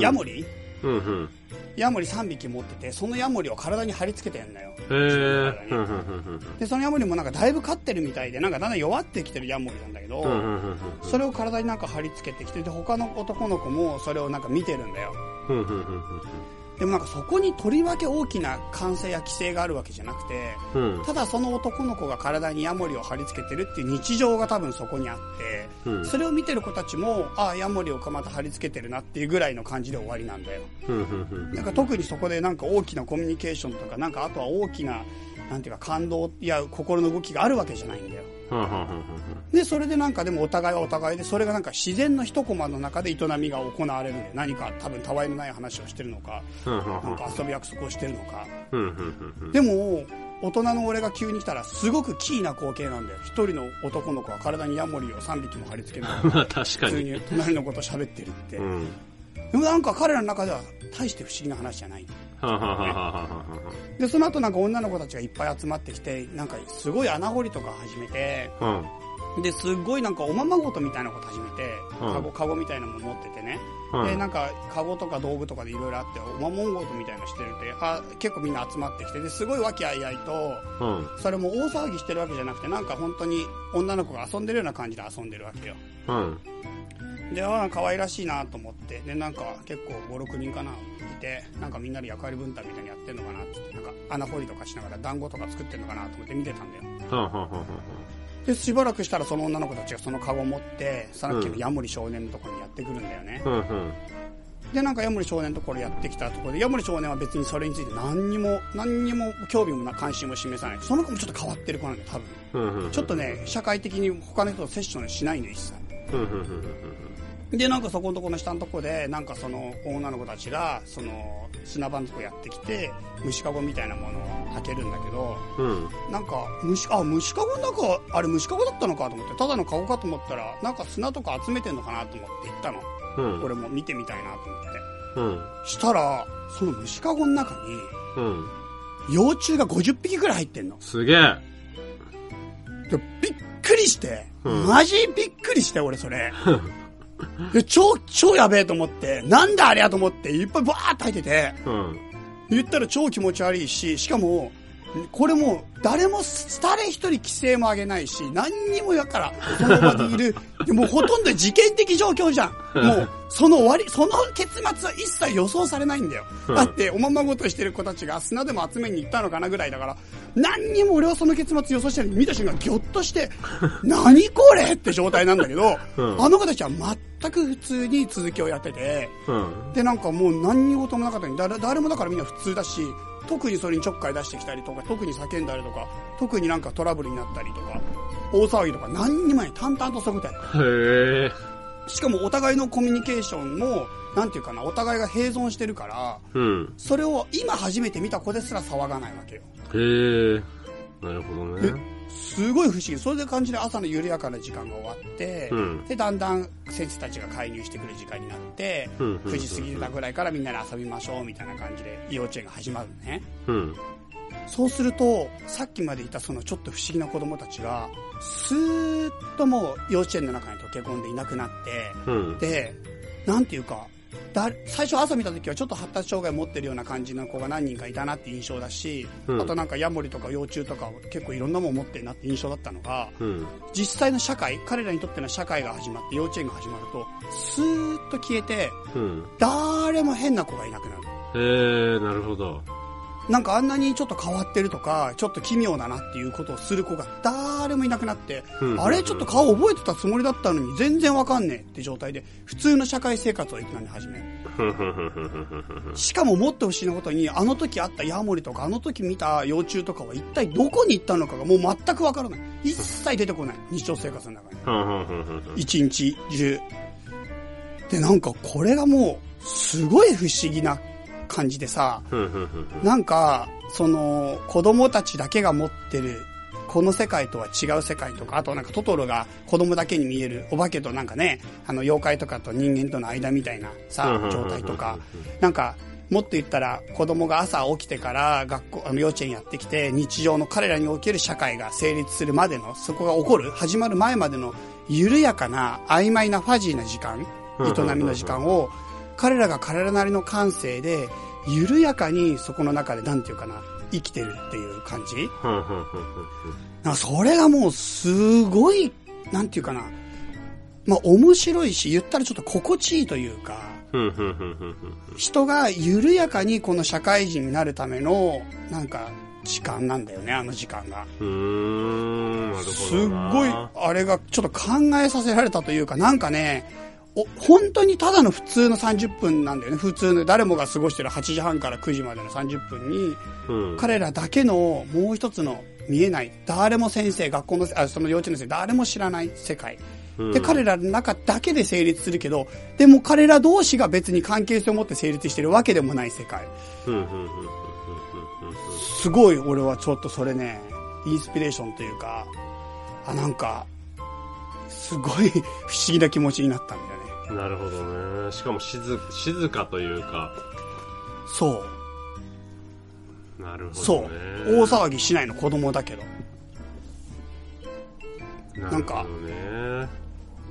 ヤモリ、うんうん。ヤモリ3匹持っててそのヤモリを体に貼り付けてんだよ。でそのヤモリもなんかだいぶ飼ってるみたいでなんかだんだん弱ってきてるヤモリなんだけど、それを体になんか貼り付けてきてで他の男の子もそれをなんか見てるんだよでもなんかそこにとりわけ大きな歓声や規制があるわけじゃなくて、うん。ただその男の子が体にヤモリを貼り付けてるっていう日常が多分そこにあって、うんそれを見てる子たちも、ああ、ヤモリをまた貼り付けてるなっていうぐらいの感じで終わりなんだよ。なんか特にそこでなんか大きなコミュニケーションとか、なんかあとは大きな、なんていうか感動や心の動きがあるわけじゃないんだよ。で、それでなんかでもお互いはお互いで、それがなんか自然の一コマの中で営みが行われるんで、何か多分たわいのない話をしてるのか、うん。なんか遊ぶ約束をしてるのか。でも、大人の俺が急に来たらすごくキーな光景なんだよ。一人の男の子は体にヤモリを3匹も貼り付けながら、普通に。に隣の子と喋ってるって。うん。でもなんか彼らの中では大して不思議な話じゃない。で、その後なんか女の子たちがいっぱい集まってきて、なんかすごい穴掘りとか始めて、は。で、すっごいなんかおままごとみたいなこと始めて、うんカゴ、カゴみたいなのも持っててね。うん。で、なんか、カゴとか道具とかでいろいろあって、おままごとみたいなのしてるって、あ、結構みんな集まってきて、で、すごい和気あいあいと、うん。それも大騒ぎしてるわけじゃなくて、なんか本当に女の子が遊んでるような感じで遊んでるわけよ。うん。で、ああ、可愛らしいなと思って、で、なんか結構5、6人かな、いて、なんかみんなで役割分担みたいにやってんのかなってって、なんか穴掘りとかしながら団子とか作ってんのかなと思って見てたんだよ。で、しばらくしたらその女の子たちがそのカゴ持って、さっきのヤモリ少年のところにやってくるんだよね。うん。うん。で、なんかヤモリ少年のところやってきたところで、ヤモリ少年は別にそれについて何にも、何にも興味もな関心も示さない。その子もちょっと変わってる子なんだよ、多分。うん。うん。ちょっとね、社会的に他の人とセッションしないのよ、一切。うん。うん。うん。で、なんかそこのところの下のところで、なんかその女の子たちが、その砂場のとこやってきて、虫かごみたいなものを開けるんだけど、うん。なんか虫、あ、虫かごの中、あれ虫かごだったのかと思って、ただのかごかと思ったら、なんか砂とか集めてんのかなと思って行ったの。うん。俺も見てみたいなと思って。うん。したら、その虫かごの中に、うん。幼虫が50匹くらい入ってんの。すげえ。でびっくりして、うんマジびっくりして、俺それ。で超、超やべえと思って、なんだあれやと思って、いっぱいバーって入ってて、うん。言ったら超気持ち悪いし、しかも、これもう、誰も、誰一人規制も上げないし、何にもやから、その場にいる。でもうほとんど事件的状況じゃん。もう、その終わり、その結末は一切予想されないんだよ。うんだって、おままごとしてる子たちが砂でも集めに行ったのかなぐらいだから、何にも俺はその結末予想してる見た瞬間ギョッとして、何これって状態なんだけど、うんあの子たちは全く普通に続きをやってて、うん。で、なんかもう何事もなかったのに、誰誰もだからみんな普通だし、特にそれにちょっかい出してきたりとか、特に叫んだりとか、特になんかトラブルになったりとか、大騒ぎとか何にもない。淡々とそこで。へえ。しかもお互いのコミュニケーションも、なんていうかな、お互いが併存してるから、うん。それを今初めて見た子ですら騒がないわけよ。へえ。なるほどね。すごい不思議。それで感じで朝の緩やかな時間が終わって、うんで、だんだん先生たちが介入してくる時間になって、うん9時過ぎたぐらいからみんなで遊びましょうみたいな感じで幼稚園が始まるのね。うん。そうすると、さっきまでいたそのちょっと不思議な子供たちが、スーッともう幼稚園の中に溶け込んでいなくなって、うん。で、なんていうか、だ最初朝見た時はちょっと発達障害持ってるような感じの子が何人かいたなって印象だし、うんあとなんかヤモリとか幼虫とか結構いろんなもん持ってるなって印象だったのが、うん。実際の社会、彼らにとっての社会が始まって幼稚園が始まると、スーッと消えて、うん。誰も変な子がいなくなる。へえ、なるほど。なんかあんなにちょっと変わってるとか、ちょっと奇妙だなっていうことをする子が誰もいなくなって、うんあれちょっと顔覚えてたつもりだったのに全然わかんねえって状態で、普通の社会生活を営み始める。しかももっと不思議なことに、あの時あったヤモリとか、あの時見た幼虫とかは一体どこに行ったのかがもう全くわからない。一切出てこない。日常生活の中に。一日中。で、なんかこれがもう、すごい不思議な感じでさ、なんか、その、子供たちだけが持ってる、この世界とは違う世界とか、あとなんかトトロが子供だけに見える、お化けとなんかね、あの妖怪とかと人間との間みたいなさ状態とか、なんか、もっと言ったら子供が朝起きてから学校、あの幼稚園やってきて、日常の彼らにおける社会が成立するまでの、そこが起こる、始まる前までの緩やかな曖昧なファジーな時間、営みの時間を、彼らが彼らなりの感性で、緩やかにそこの中で、なんていうかな、生きてるっていう感じなそれがもうすごい、なんていうかな、まあ面白いし、言ったらちょっと心地いいというか。人が緩やかにこの社会人になるための、なんか、時間なんだよね、あの時間が。すっな。ごい、あれがちょっと考えさせられたというか、なんかね、お本当にただの普通の30分なんだよね。普通の、誰もが過ごしてる8時半から9時までの30分に、うん。彼らだけのもう一つの見えない、誰も先生、学校の、あその幼稚園の先生、誰も知らない世界。うんで、彼らの中だけで成立するけど、でも彼ら同士が別に関係性を持って成立してるわけでもない世界。うん。すごい俺はちょっとそれね、インスピレーションというか、あ、なんか、すごい不思議な気持ちになったんだよね。なるほどね。しかも静、静かというか、そう。なるほそうどね。。大騒ぎしないの子供だけど。なんかなるほどね。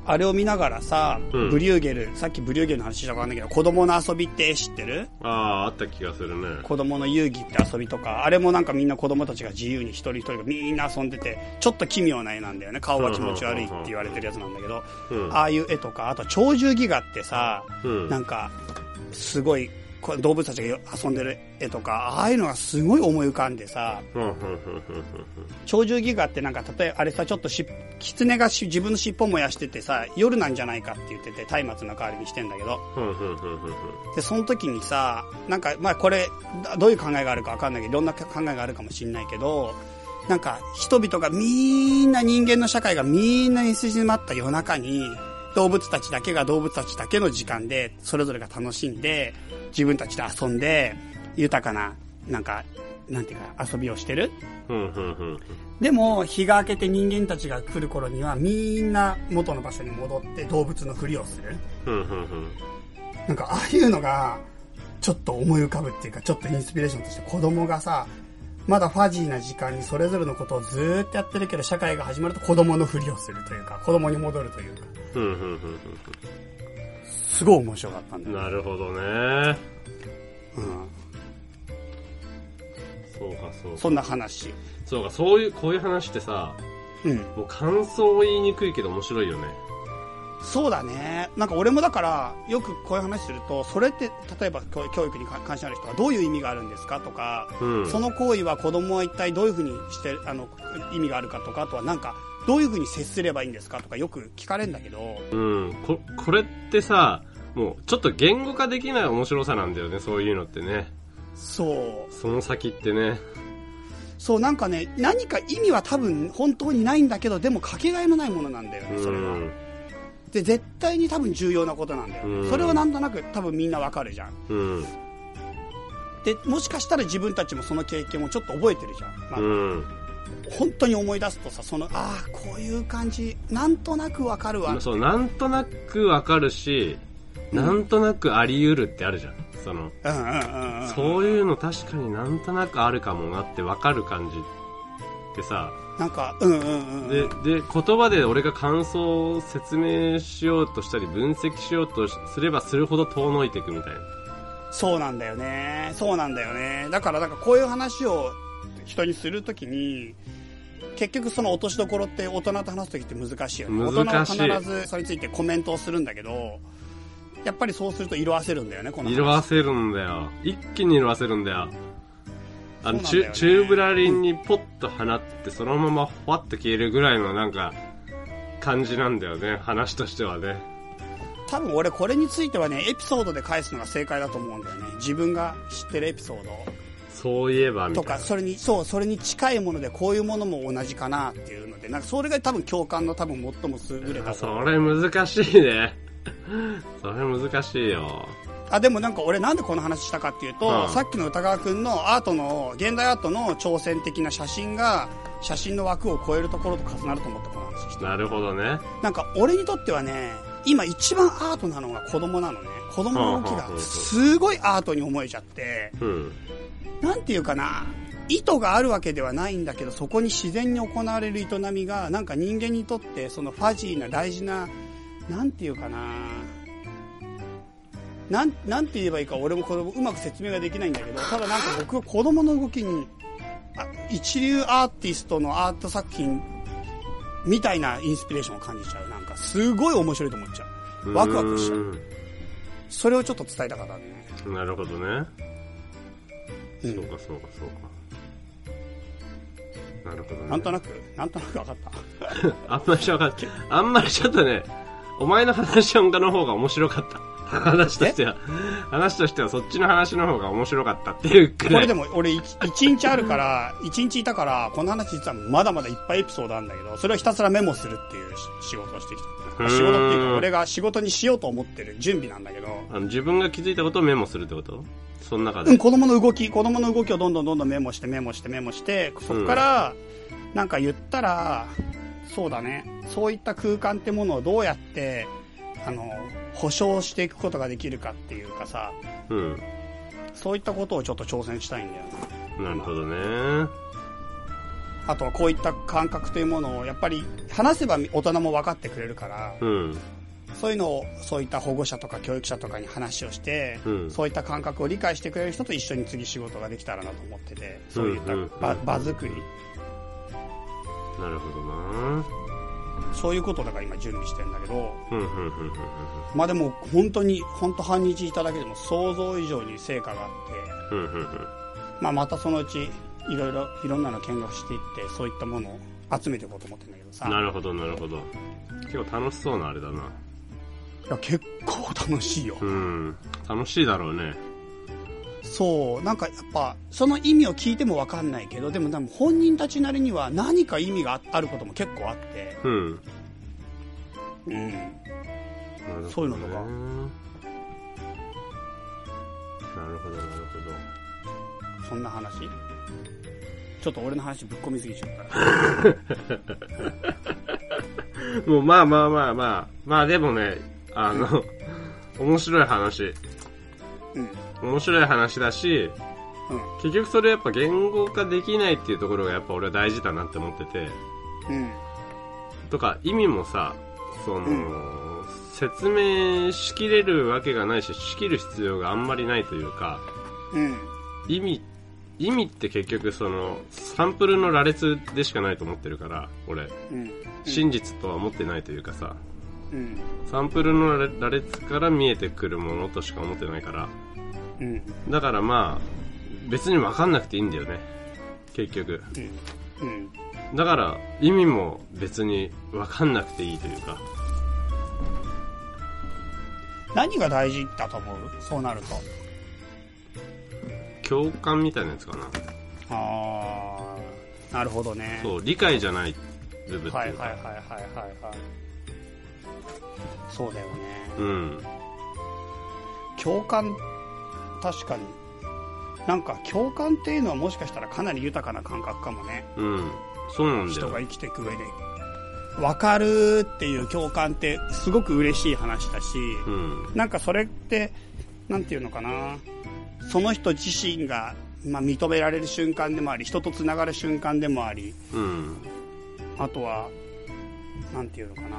あれを見ながらさ、うんブリューゲル、さっきブリューゲルの話したかんないけど、子供の遊びって知ってる？ああ、あった気がするね。子供の遊戯って遊びとか、あれもなんかみんな子供たちが自由に一人一人がみんな遊んでて、ちょっと奇妙な絵なんだよね。顔が気持ち悪いって言われてるやつなんだけど、うん。ああいう絵とか、あと鳥獣戯画ってさ、うん。なんか、すごい、こ動物たちが遊んでる絵とか、ああいうのがすごい思い浮かんでさ、鳥獣戯画ってなんか、例えばあれさ、ちょっとし、狐がし自分の尻尾燃やしててさ、夜なんじゃないかって言ってて、松明の代わりにしてんだけど、で、その時にさ、なんか、まあこれ、どういう考えがあるかわかんないけど、いろんな考えがあるかもしんないけど、なんか、人々がみんな人間の社会がみんなに縮まった夜中に、動物たちだけが動物たちだけの時間で、それぞれが楽しんで、自分たちで遊んで、豊かな、なんか、なんていうか、遊びをしてる。でも、日が明けて人間たちが来る頃には、みんな元の場所に戻って動物のふりをする。なんか、ああいうのが、ちょっと思い浮かぶっていうか、ちょっとインスピレーションとして子供がさ、まだファジーな時間にそれぞれのことをずーっとやってるけど、社会が始まると子供のふりをするというか、子供に戻るというか、すごい面白かったんだ。なるほどね。うん。そうか、そうか。そんな話。そうか、そういう、こういう話ってさ、うん。もう感想を言いにくいけど面白いよね。そうだね。なんか俺もだから、よくこういう話すると、それって、例えば教教育に関心ある人はどういう意味があるんですか？とか、うん。その行為は子供は一体どういうふうにして、あの、意味があるかとか、あとはなんか、どういうふうに接すればいいんですか？とかよく聞かれるんだけど、うん。こ、これってさ、もう、ちょっと言語化できない面白さなんだよね、そういうのってね。そう。その先ってね。そう、なんかね、何か意味は多分本当にないんだけど、でもかけがえのないものなんだよね、うそれは。ん。で、絶対に多分重要なことなんだよ。うんそれはなんとなく多分みんなわかるじゃん。うん。で、もしかしたら自分たちもその経験をちょっと覚えてるじゃん。まあうん。本当に思い出すとさ、その、ああ、こういう感じ、なんとなくわかるわ。そう、なんとなくわかるし、なんとなくあり得るってあるじゃん。その、うんうんうんうん。そういうの確かになんとなくあるかもなってわかる感じってさ、なんか、うんうんうん。で、で、言葉で俺が感想を説明しようとしたり分析しようとすればするほど遠のいていくみたいな。そうなんだよね。そうなんだよね。だから、なんかこういう話を人にするときに、結局その落としどころって大人と話すときって難しいよね。難しい大人は必ずそれについてコメントをするんだけど、やっぱりそうすると色あせるんだよね、この話。色あせるんだよ。一気に色あせるんだよ。あの、ねチューブラリンにポッと放って、そのままふわっと消えるぐらいのなんか、感じなんだよね。話としてはね。多分俺これについてはね、エピソードで返すのが正解だと思うんだよね。自分が知ってるエピソードそういえば、みたいな。とか、それに、そう、それに近いものでこういうものも同じかなっていうので、なんかそれが多分共感の多分最も優れたそれ難しいね。それ難しいよ。あ、でもなんか俺なんでこの話したかっていうと、うんさっきの歌川くんのアートの、現代アートの挑戦的な写真が、写真の枠を超えるところと重なると思ってこの話。なるほどね。なんか俺にとってはね、今一番アートなのが子供なのね。子供の動きがすごいアートに思えちゃって、うん。なんていうかな、意図があるわけではないんだけど、そこに自然に行われる営みが、なんか人間にとってそのファジーな大事な、なんていうかな、なん、なんて言えばいいか俺もこれうまく説明ができないんだけど、ただなんか僕は子供の動きに、あ一流アーティストのアート作品みたいなインスピレーションを感じちゃう。なんかすごい面白いと思っちゃう。ワクワクしちゃう。うそれをちょっと伝えたかったね。なるほどね。うんそうか、そうか、そうか。なるほどね。なんとなく、なんとなく分かった。あんまりしわかんあんまりちょっとね、お前の話の方が面白かった。話としては。話としてはそっちの話の方が面白かったっていうくらい。これでも俺一一日あるから、一日いたから、この話実はまだまだいっぱいエピソードあるんだけど、それをひたすらメモするっていうし仕事をしてきた。仕事っていうか、俺が仕事にしようと思ってる準備なんだけど、あの自分が気づいたことをメモするってこと？その中で。うん、子供の動き、子供の動きをどんどんどんどんメモしてメモしてメモして、そこから、なんか言ったら、そうだね、そういった空間ってものをどうやって、あの、保証していくことができるかっていうかさ、うん。そういったことをちょっと挑戦したいんだよな。なるほどね。あとはこういった感覚というものを、やっぱり話せば大人も分かってくれるから、うん。そういうのを、そういった保護者とか教育者とかに話をして、うんそういった感覚を理解してくれる人と一緒に次仕事ができたらなと思ってて、そういったうんうん場,、場作り、なるほどな。そういうことだから今準備してんだけど。まあでも本当に、本当半日いただけでも想像以上に成果があって。まあまたそのうち、いろいろ、いろんなの見学していって、そういったものを集めていこうと思ってんだけどさ。なるほど、なるほど。結構楽しそうなあれだな。いや、結構楽しいよ。うん。楽しいだろうね。そう、なんかやっぱ、その意味を聞いてもわかんないけど、でもでも本人たちなりには何か意味がああることも結構あって、うん。うん。そういうのとかなるほど、なるそんな話？ちょっと俺の話ぶっ込みすぎちゃった。ほど。もう、まあまあまあまあ。まあでもね、あの、面白い話。うん。面白い話だし、うん。結局それやっぱ言語化できないっていうところがやっぱ俺は大事だなって思ってて。うん。とか、意味もさ、その、説明しきれるわけがないし、仕切る必要があんまりないというか、うん。意味、意味って結局その、サンプルの羅列でしかないと思ってるから、俺。うん。真実とは思ってないというかさ、うん。サンプルの羅列から見えてくるものとしか思ってないから、うん。だからまあ、別にわかんなくていいんだよね。結局。うん。うん。だから、意味も別にわかんなくていいというか、何が大事だと思う？そうなると。共感みたいなやつかな。あー、なるほどね。そう、理解じゃない部分っていうか。はいはいはいはいはいはい。そうだよね。うん。共感、確かに。なんか共感っていうのはもしかしたらかなり豊かな感覚かもね。うん。そうなんだよ。人が生きていく上で。わかるっていう共感ってすごく嬉しい話だし、うん。なんかそれって、なんていうのかな。その人自身が、まあ、認められる瞬間でもあり、人と繋がる瞬間でもあり、うん。あとは、なんていうのかな。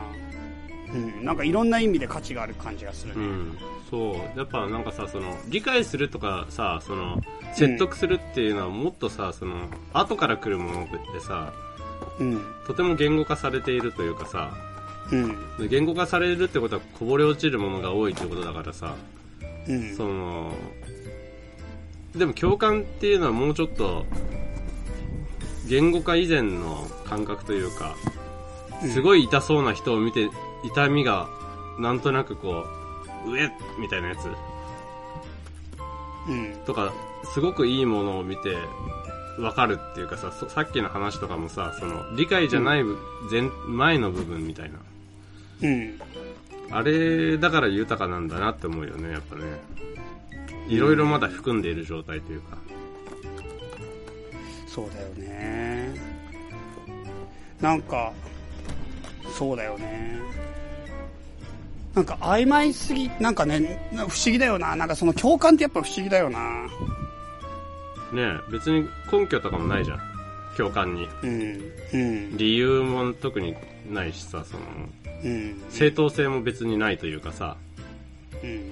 うん、なんかいろんな意味で価値がある感じがするね。うん。そう。やっぱなんかさ、その、理解するとかさ、その、説得するっていうのはもっとさ、その、後から来るものってさ、うん。とても言語化されているというかさ、うん。で言語化されるってことはこぼれ落ちるものが多いってことだからさ、うん。その、でも共感っていうのはもうちょっと、言語化以前の感覚というか、すごい痛そうな人を見て、痛みが、なんとなくこう、うえっみたいなやつうん。とか、すごくいいものを見て、わかるっていうかさ、そさっきの話とかもさ、その、理解じゃない部、前、前の部分みたいな。うん。あれ、だから豊かなんだなって思うよね、やっぱね。いろいろまだ含んでいる状態というか。そうだよね。なんか、そうだよね。なんか曖昧すぎ、なんかね、不思議だよな。なんかその共感ってやっぱ不思議だよな。ねえ別に根拠とかもないじゃん。共感に。うん。うん。理由も特にないしさ、その、うん。正当性も別にないというかさ、うん。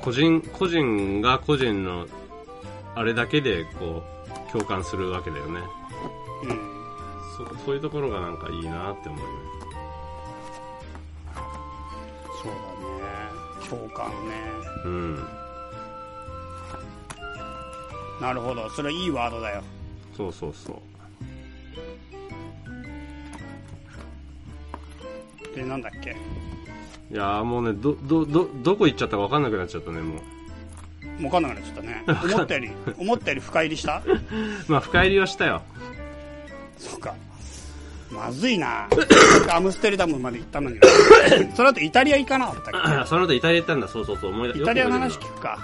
個人、個人が個人の、あれだけで、こう、共感するわけだよね。うん。そ、そういうところがなんかいいなって思うよね。そうだね。うん。なるほど。それいいワードだよ。そうそうそう。で、なんだっけ？いやーもうね、ど、ど、ど、どこ行っちゃったか分かんなくなっちゃったね、もう。もうわかんなくなっちゃったね。思ったより、思ったより深入りした？まあ、深入りはしたよ。そうか。まずいな アムステルダムまで行ったのに。その後イタリア行かなかったっその後イタリア行ったんだ、そうそうそう、思い出けイタリアの話聞くか。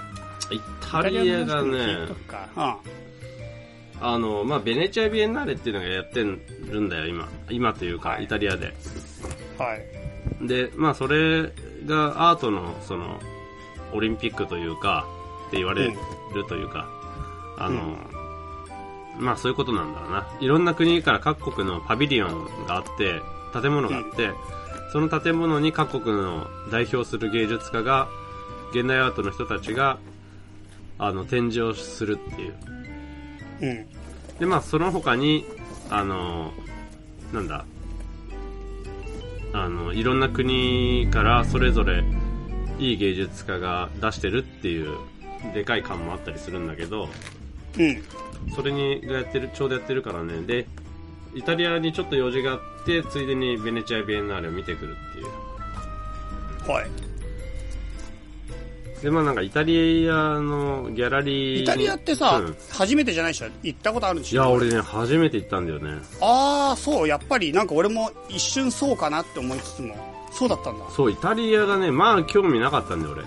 イタリアがねと、くか。あの、まあ、ベネチアビエンナーレっていうのがやってるんだよ、今。今というか、はいイタリアで。うん。はい。で、まあ、それがアートの、その、オリンピックというか、って言われるというか、あの、まあ、そういうことなんだろうな。いろんな国から各国のパビリオンがあって、建物があって、その建物に各国の代表する芸術家が、現代アートの人たちが、あの、展示をするっていう。うん。で、まあ、その他に、あの、なんだ、あの、いろんな国からそれぞれいい芸術家が出してるっていう、でかい館もあったりするんだけど、うん。それに、がやってる、ちょうどやってるからね、で、イタリアにちょっと用事があって、ついでにベネチア・ビエンナーレを見てくるっていう。はい。で、まあなんかイタリアのギャラリー。イタリアってさ、うん初めてじゃないでしょ行ったことあるんでしょ？いや、俺ね、初めて行ったんだよね。ああ、そう、やっぱりなんか俺も一瞬そうかなって思いつつも、そうだったんだ。そう、イタリアがね、まあ興味なかったんだよ、俺。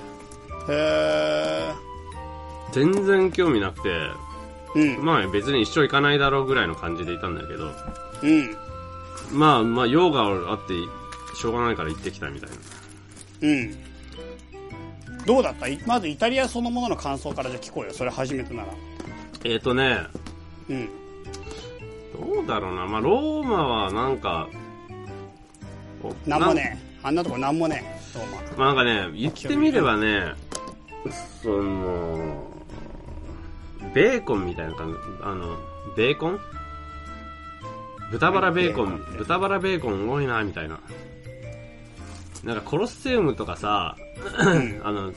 へ全然興味なくて、え。うん。まあ別に一生行かないだろうぐらいの感じでいたんだけど、うん。まあまあ用があって、しょうがないから行ってきたみたいな。うん。どうだった？いまずイタリアそのものの感想からじゃ聞こうよ。それ初めてなら。えっ、ー、とね、うん。どうだろうな、まあローマはなんか、なんもねあんなとこなんもねローマ。まあなんかね、言ってみればね、その、ベーコンみたいな感じ、あの、ベーコン？豚バラベーコン豚バラベーコン多いな、みたいな。なんかコロッセウムとかさ、うん。あの、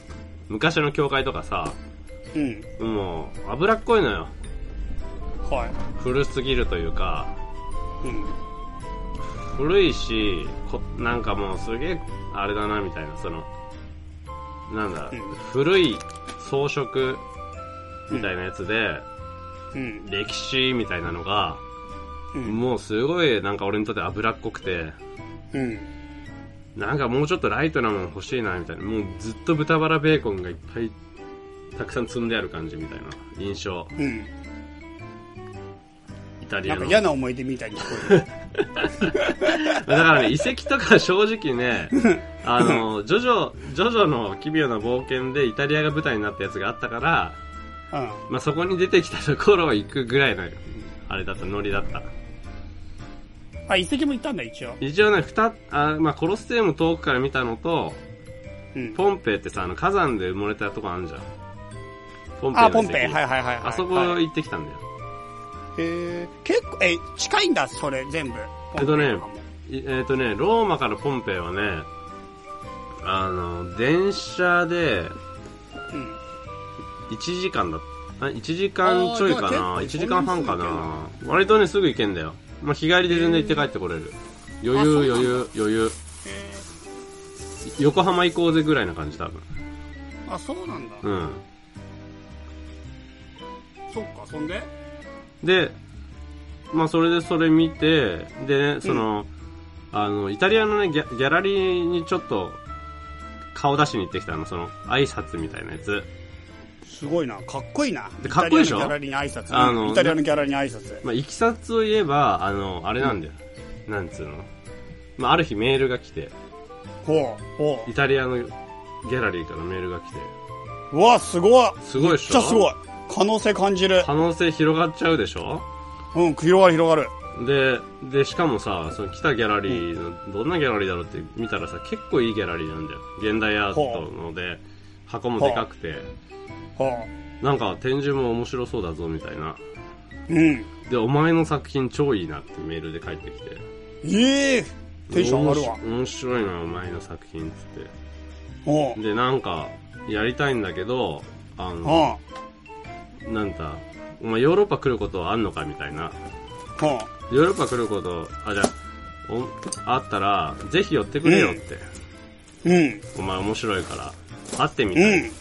昔の教会とかさ、うん。もう、脂っこいのよ。はい。古すぎるというか、うん。古いし、こなんかもうすげえ、あれだな、みたいな、その、なんだ、うん古い装飾みたいなやつで、うん。歴史みたいなのが、うん。もうすごいなんか俺にとって脂っこくて、うん。なんかもうちょっとライトなもの欲しいな、みたいな。もうずっと豚バラベーコンがいっぱい、たくさん積んである感じみたいな印象。うん。イタリアの。なんか嫌な思い出みたいに聞こえる。だからね、遺跡とか正直ね、あの、ジョジョ、ジョジョの奇妙な冒険でイタリアが舞台になったやつがあったから、うん。まあ、そこに出てきたところは行くぐらいの、あれだった、ノリだった。あ、遺跡も行ったんだ、一応。一応ね、二あ、まあ、コロッセウム遠くから見たのと、うん。ポンペイってさ、あの火山で埋もれたとこあるじゃん。ポンペイのあ、ポンペイ。はいはいはいはい。あそこはい行ってきたんだよ。へえ。結構、え、近いんだ、それ、全部。えっとねえっ、とね、ローマからポンペイはね、あの、電車でうん。1時間だあ1時間ちょいかなあーじゃあ ?1 結構時間半かな割とね、すぐ行けんだよ。まあ、日帰りで全然行って帰ってこれる。余裕、余裕、余裕。へ横浜行こうぜぐらいな感じ多分。ーあ、そうなんだ。うん。そっか、そんで？で、まあ、それでそれ見て、でね、その、あの、イタリアのねギャ、ギャラリーにちょっと、顔出しに行ってきたの、その、挨拶みたいなやつ。すごいな。かっこいいな。でかっこいいでしょ？イタリアのギャラリーに挨拶。あのうんイタリアのギャラリーに挨拶。まあ、いきさつを言えば、あの、あれなんだよ。なんつうの？まあ、ある日メールが来て、ほう、ほイタリアのギャラリーからメールが来て、う。うわ、すごい。すごいっしょ？めっちゃすごい。可能性感じる。可能性広がっちゃうでしょ？うん、広がる広がる。で、で、しかもさ、その来たギャラリーの、どんなギャラリーだろうって見たらさ、結構いいギャラリーなんだよ。現代アートので、箱もでかくて、ほなんか展示も面白そうだぞみたいな。う。うん。で、お前の作品超いいなってメールで返ってきて。ええテンション上がるわ。面白いな、お前の作品っつって。おう。で、なんか、やりたいんだけど、あの。なんだ、お前ヨーロッパ来ることあんのかみたいな。ヨーロッパ来ること、あ、じゃあ、おあったら、ぜひ寄ってくれよって。うん。お前面白いから、会ってみたい。うん。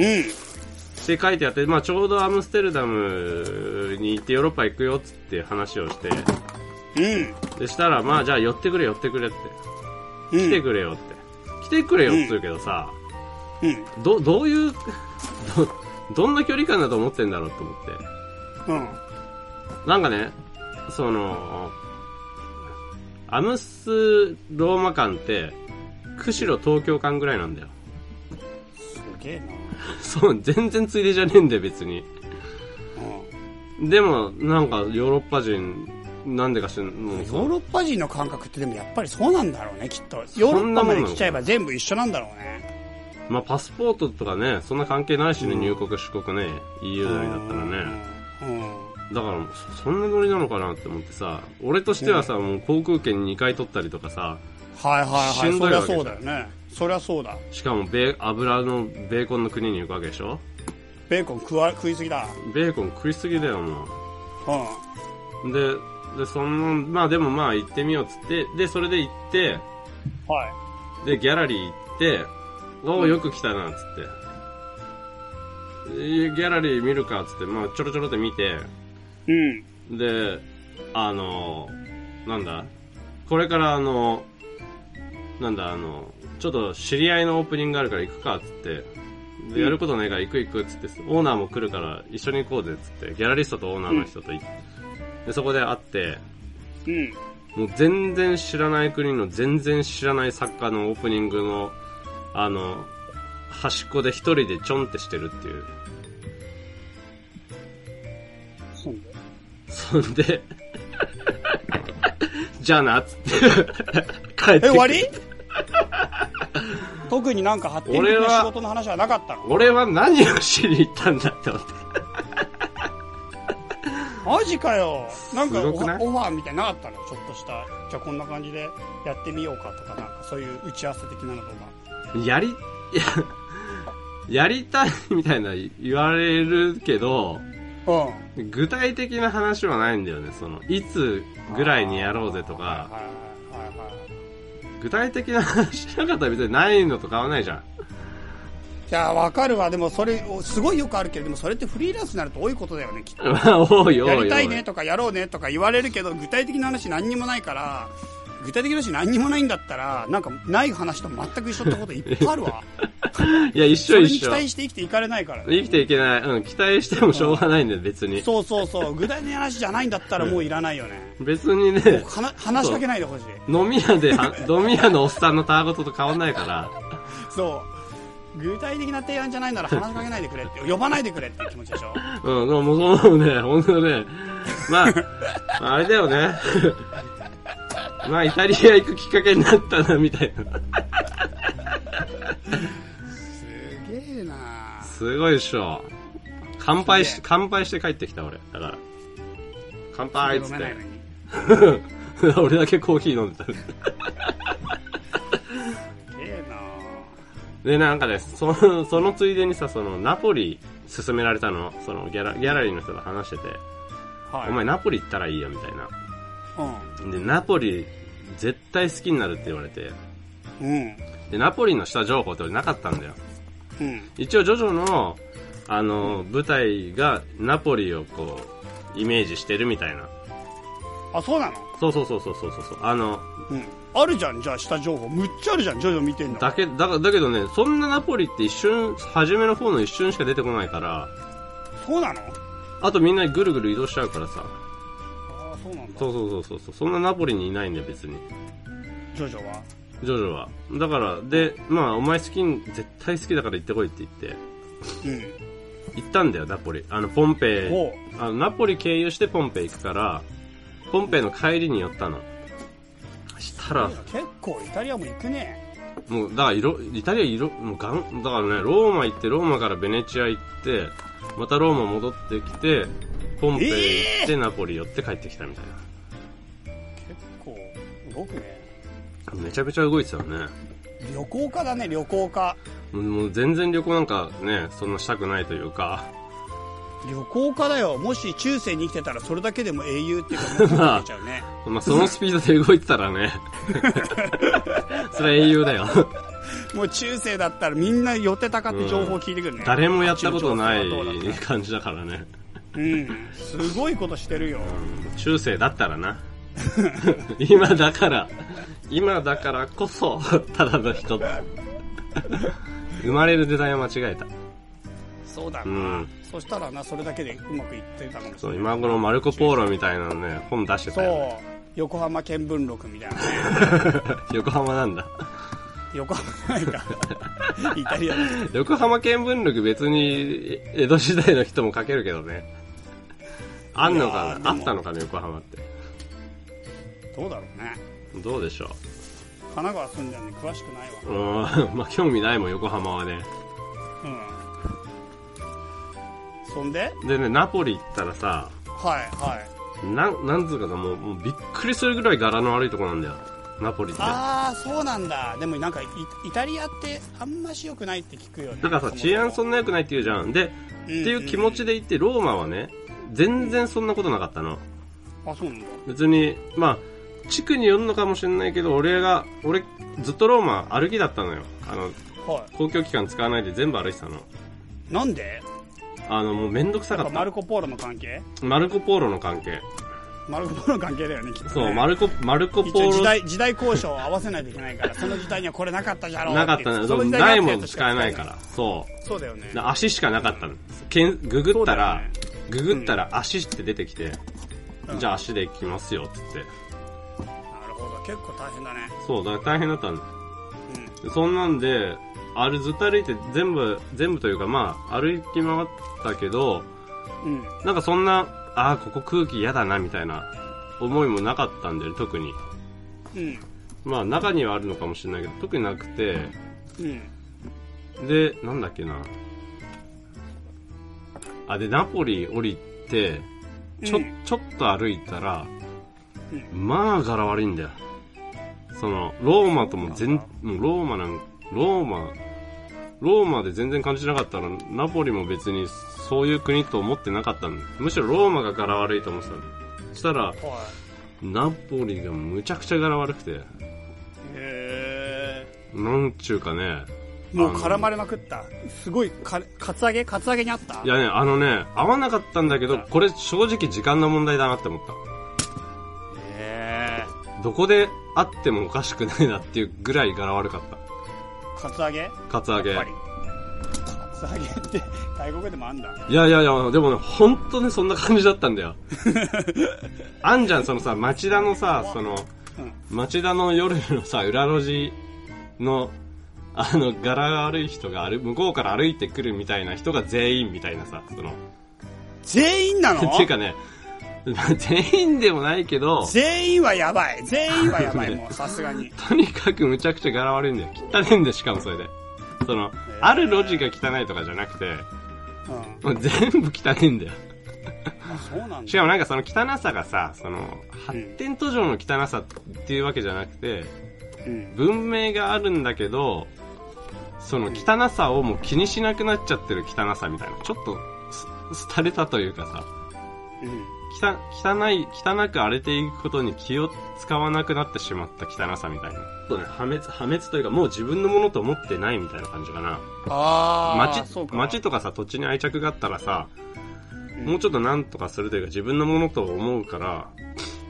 うん。って書いてあって、まあちょうどアムステルダムに行ってヨーロッパ行くよっつって話をして、うん。でしたら、まあじゃあ寄ってくれ寄ってくれって。うん。来てくれよって。来てくれよって言うけどさ、うん。ど、どういう、ど、どんな距離感だと思ってんだろうと思って。うん。なんかね、その、アムスローマ間って、釧路東京間ぐらいなんだよ。すげえな。そう、全然ついでじゃねえんだよ、別に。でも、なんか、ヨーロッパ人、なんでか知らヨーロッパ人の感覚ってでもやっぱりそうなんだろうね、きっと。ヨーロッパまで来ちゃえば全部一緒なんだろうね。まあ、パスポートとかね、そんな関係ないしね、入国、出国ね、EU 内だったらね。うん。だから、そそんなノリなのかなって思ってさ、俺としてはさ、もう航空券2回取ったりとかさ、はいはいしはい。そりゃそうだよね。そりゃそうだ。しかもベー、油のベーコンの国に行くわけでしょ？ベーコン食わ、食いすぎだ。ベーコン食いすぎだよ、もうん。う。で、で、その、まあでもまあ行ってみようっつって、で、それで行って、はで、ギャラリー行って、おお、よく来たな、つって。でギャラリー見るか、つって、まあちょろちょろって見て、い。うん。で、あの、なんだ？これからあの、なんだあの、ちょっと知り合いのオープニングがあるから行くか、つって。で、やることないから行く行く、つって、オーナーも来るから一緒に行こうぜ、つって、ギャラリストとオーナーの人と行って、で、そこで会って、うん。もう全然知らない国の全然知らない作家のオープニングの、あの、端っこで一人でちょんってしてるっていう。そうだよそんで、じゃあな、っつって、帰ってえ、終わり？特になんか発展的な仕事の話はなかったの？俺は何をしに行ったんだって思って。マジかよ。なんかオファーみたいなかったの？ちょっとした。じゃあこんな感じでやってみようかとか、なんかそういう打ち合わせ的なのとか。やり、いや、やりたいみたいな言われるけど、うん。具体的な話はないんだよね。その、いつぐらいにやろうぜとか、はいはいはいはい。具体的な話しなかったら別にないのと変わらないじゃん。じゃあわかるわ。でもそれ、すごいよくあるけど、でもそれってフリーランスになると多いことだよね、きっと。多い。やりたいねとかやろうねとか言われるけど、具体的な話何にもないから、具体的な話何にもないんだったら、なんかない話と全く一緒ってこといっぱいあるわ。いや、一緒一緒。期待して生きていかれないからね。生きていけない。うん、期待してもしょうがないんだよ、別に。そうそうそう。具体的な話じゃないんだったらもういらないよね。別にね、話しかけないでほしい。飲み屋で、は飲み屋のおっさんのたわごとと変わんないから、そう。具体的な提案じゃないなら話しかけないでくれって、呼ばないでくれって気持ちでしょ。うん、でももうそうね、本当ね、まあ、あれだよね。まあ、イタリア行くきっかけになったな、みたいな。すげえなすごいでしょ。乾杯し乾杯して帰ってきた、俺。だから。乾杯っつって。俺だけコーヒー飲んでた。すげえなで、なんかね、その、そのついでにさ、その、ナポリ勧められたの、その、ギャラ、ギャラリーの人と話してて、はい。お前ナポリ行ったらいいよ、みたいな。うで、ナポリ、絶対好きになるって言われて、ん。うん。で、ナポリの下情報って俺なかったんだよ。うん。一応、ジョジョの、あの、舞台がナポリをこう、イメージしてるみたいな。あ、そうなの？そうそうそうそうそうそう。あの、うん。あるじゃん、じゃあ下情報。むっちゃあるじゃん、ジョジョ見てんの。だけ、だがだけどね、そんなナポリって一瞬、初めの方の一瞬しか出てこないから、そうなの？あとみんなぐるぐる移動しちゃうからさ。そうなんだ。そうそうそうそうそう。そんなナポリにいないんだよ、別に。ジョジョは？ジョジョは。だから、で、まあ、お前好きに、絶対好きだから行ってこいって言って、うん。行ったんだよ、ナポリ。あの、ポンペイ。あの、ナポリ経由してポンペイ行くから、ポンペイの帰りに寄ったの。したら、結構イタリアも行くね。もう、だから、いろ、イタリアいろ、もうがん、だからね、ローマ行って、ローマからベネチア行って、またローマ戻ってきて、ポンペイ行って、ナポリ寄って帰ってきたみたい結構動くね。な。めちゃめちゃ動いてたよね。旅行家だね、旅行家。もう全然旅行なんかね、そんなしたくないというか、旅行家だよ。もし中世に生きてたらそれだけでも英雄っていうか、もう出ちゃうね。まあ そのスピードで動いてたらね、それは英雄だよ。もう中世だったらみんな寄ってたかって情報を聞いてくるね。誰もやったことない感じだからね。うん。すごいことしてるよ。中世だったらな。今だから、今だからこそ、ただの人。生まれる時代を間違えた。そうだな。うんそしたらな、それだけでうまくいってたかもしれない。そう、今頃マルコ・ポーロみたいなのね、本出してたよ。そう。横浜見聞録みたいなね。横浜なんだ。横浜ないか。イタリアだ横浜見聞録別に江戸時代の人も書けるけどね。あんのかな？あったのかな？横浜って。どうだろうね。どうでしょ神奈川住んでるんで詳しくないうわ。うん、まあ興味ないもん、横浜はね。うん。そんで？でね、ナポリ行ったらさ、はいはい。なん、なんつうかな、もう、もうびっくりするぐらい柄の悪いとこなんだよ。ナポリって。ああ、そうなんだ。でもなんかイ、イタリアってあんまし良くないって聞くよね。だからさ、治安そんな良くないって言うじゃん。で、っていう気持ちで行って、ローマはね、全然そんなことなかったの。あ、そうなんだ。別に、まあ、地区によるのかもしれないけど、俺が、俺、ずっとローマ歩きだったのよ。あの、は公共機関使わないで全部歩いてたの。い。なんで？あの、もうめんどくさかかった。マルコポーロの関係？マルコ・ポーロの関係。マルコポーロの関係だよね、きっと、ね。そう、マルコ、マルコ・ポーロ代、時代交渉を合わせないといけないから、その時代にはこれなかったじゃろうなかったのよ。そうその時代ないもん使えないから。そう。そうだよね。で足しかなかったの。けんググったら、ねググったら足って出てきて、うんじゃあ足で行きますよ、つって。なるほど。結構大変だね。そう、だから大変だったんだ。うん。そんなんで、あれずっと歩いて全部、全部というかまあ、歩き回ったけど、うん。なんかそんな、ああ、ここ空気嫌だな、みたいな思いもなかったんだよね、特に。うん。まあ、中にはあるのかもしれないけど、特になくて、うん。で、なんだっけな。あ、で、ナポリ降りて、ちょ、うんちょっと歩いたら、うまあ柄悪いんだよ。その、ローマとも全、もうローマなん、ローマ、ローマで全然感じなかったら、ナポリも別にそういう国と思ってなかったんだ。むしろローマが柄悪いと思ってたの。そしたら、はナポリがむちゃくちゃ柄悪くて、い。へなんちゅうかね、ー。もう絡まれまくった。すごい、か、カツアゲ？カツアゲにあった？いやね、あのね、合わなかったんだけど、これ正直時間の問題だなって思った。へどこで会ってもおかしくないなっていうぐらい柄悪かった。ー。カツアゲ？カツアゲ。やっぱり。カツアゲって 外国でもあんだ。いやいやいや、でもね、本当ね、そんな感じだったんだよ。あんじゃん、そのさ、町田のさ、その、うん。町田の夜のさ、裏路地の、あの、柄が悪い人がある、向こうから歩いてくるみたいな人が全員みたいなさ、その、全員なの？っていうかね、全員でもないけど、全員はやばい。全員はやばい、もう、さすがに。とにかくむちゃくちゃ柄悪いんだよ。汚いんだよ、しかもそれで。その、ある路地が汚いとかじゃなくて、うん。もう全部汚いんだよ。あ、そうなんだ。しかもなんかその汚さがさ、その、発展途上の汚さっていうわけじゃなくて、うん。文明があるんだけど、その汚さをもう気にしなくなっちゃってる汚さみたいな。ちょっと、す廃れたというかさ、うん。汚汚い、汚く荒れていくことに気を使わなくなってしまった汚さみたいな。ちょっとね、破滅、破滅というかもう自分のものと思ってないみたいな感じかな。あー、街そう、か。街とかさ、土地に愛着があったらさ、うんもうちょっとなんとかするというか自分のものと思うから、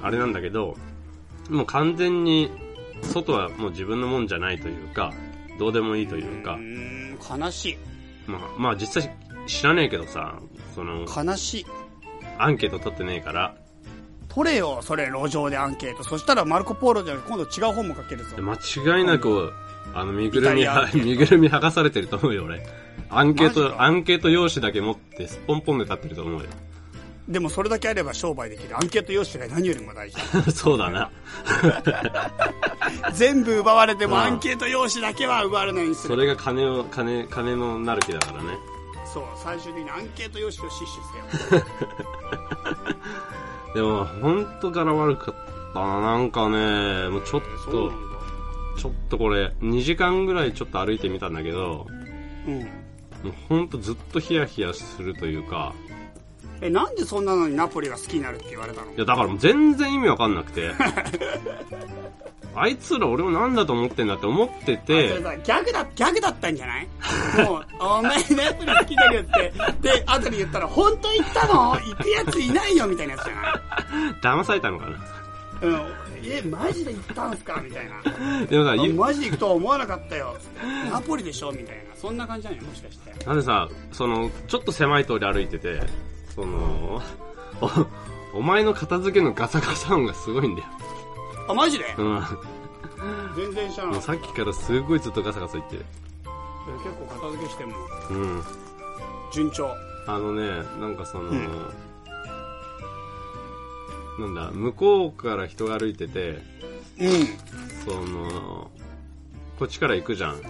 あれなんだけど、もう完全に、外はもう自分のもんじゃないというか、どうでもいいというか悲しい。まあ、まあ実際知らねえけどさ、その、悲しい。アンケート取ってねえから、取れよ、それ、路上でアンケート。そしたら、マルコ・ポーロじゃなくて、今度違う本も書けるぞで。間違いなく、あの、身ぐるみ 身ぐるみ剥がされてると思うよ、俺。アンケート、アンケート用紙だけ持って、すっぽんぽんで立ってると思うよ。でも、それだけあれば商売できる。アンケート用紙が何よりも大事。そうだな。全部奪われても、うんアンケート用紙だけは奪われないにする。それが金を、金、金のなる木だからね。そう、最終的にアンケート用紙を死守せよ。でも、ほんと柄悪かったな。なんかね、もうちょっと。ちょっとこれ、2時間ぐらいちょっと歩いてみたんだけど、うん。もうほんとずっとヒヤヒヤするというか、え、なんでそんなのにナポリが好きになるって言われたの？いやだからもう全然意味わかんなくて、あいつら俺もなんだと思ってんだって思ってそれて、さギャグだ、ギャグだったんじゃない？もう、お前ナポリ好きだよって。で、後で言ったら、本当言ったの？行くやついないよみたいなやつじゃない？騙されたのかな？うん。え、マジで行ったんすか？みたいな。でもさ、マジで行くとは思わなかったよ。ナポリでしょ？みたいな。そんな感じじゃないもしかして。なんでさ、その、ちょっと狭い通り歩いてて、その、お、お前の片付けのガサガサ音がすごいんだよ。あ、マジで？うん。全然知らなもうかった。さっきからすごいずっとガサガサ言ってる。結構片付けしても、うん。順調。あのね、なんかその、うんなんだ、向こうから人が歩いてて、うん。その、こっちから行くじゃん。うん。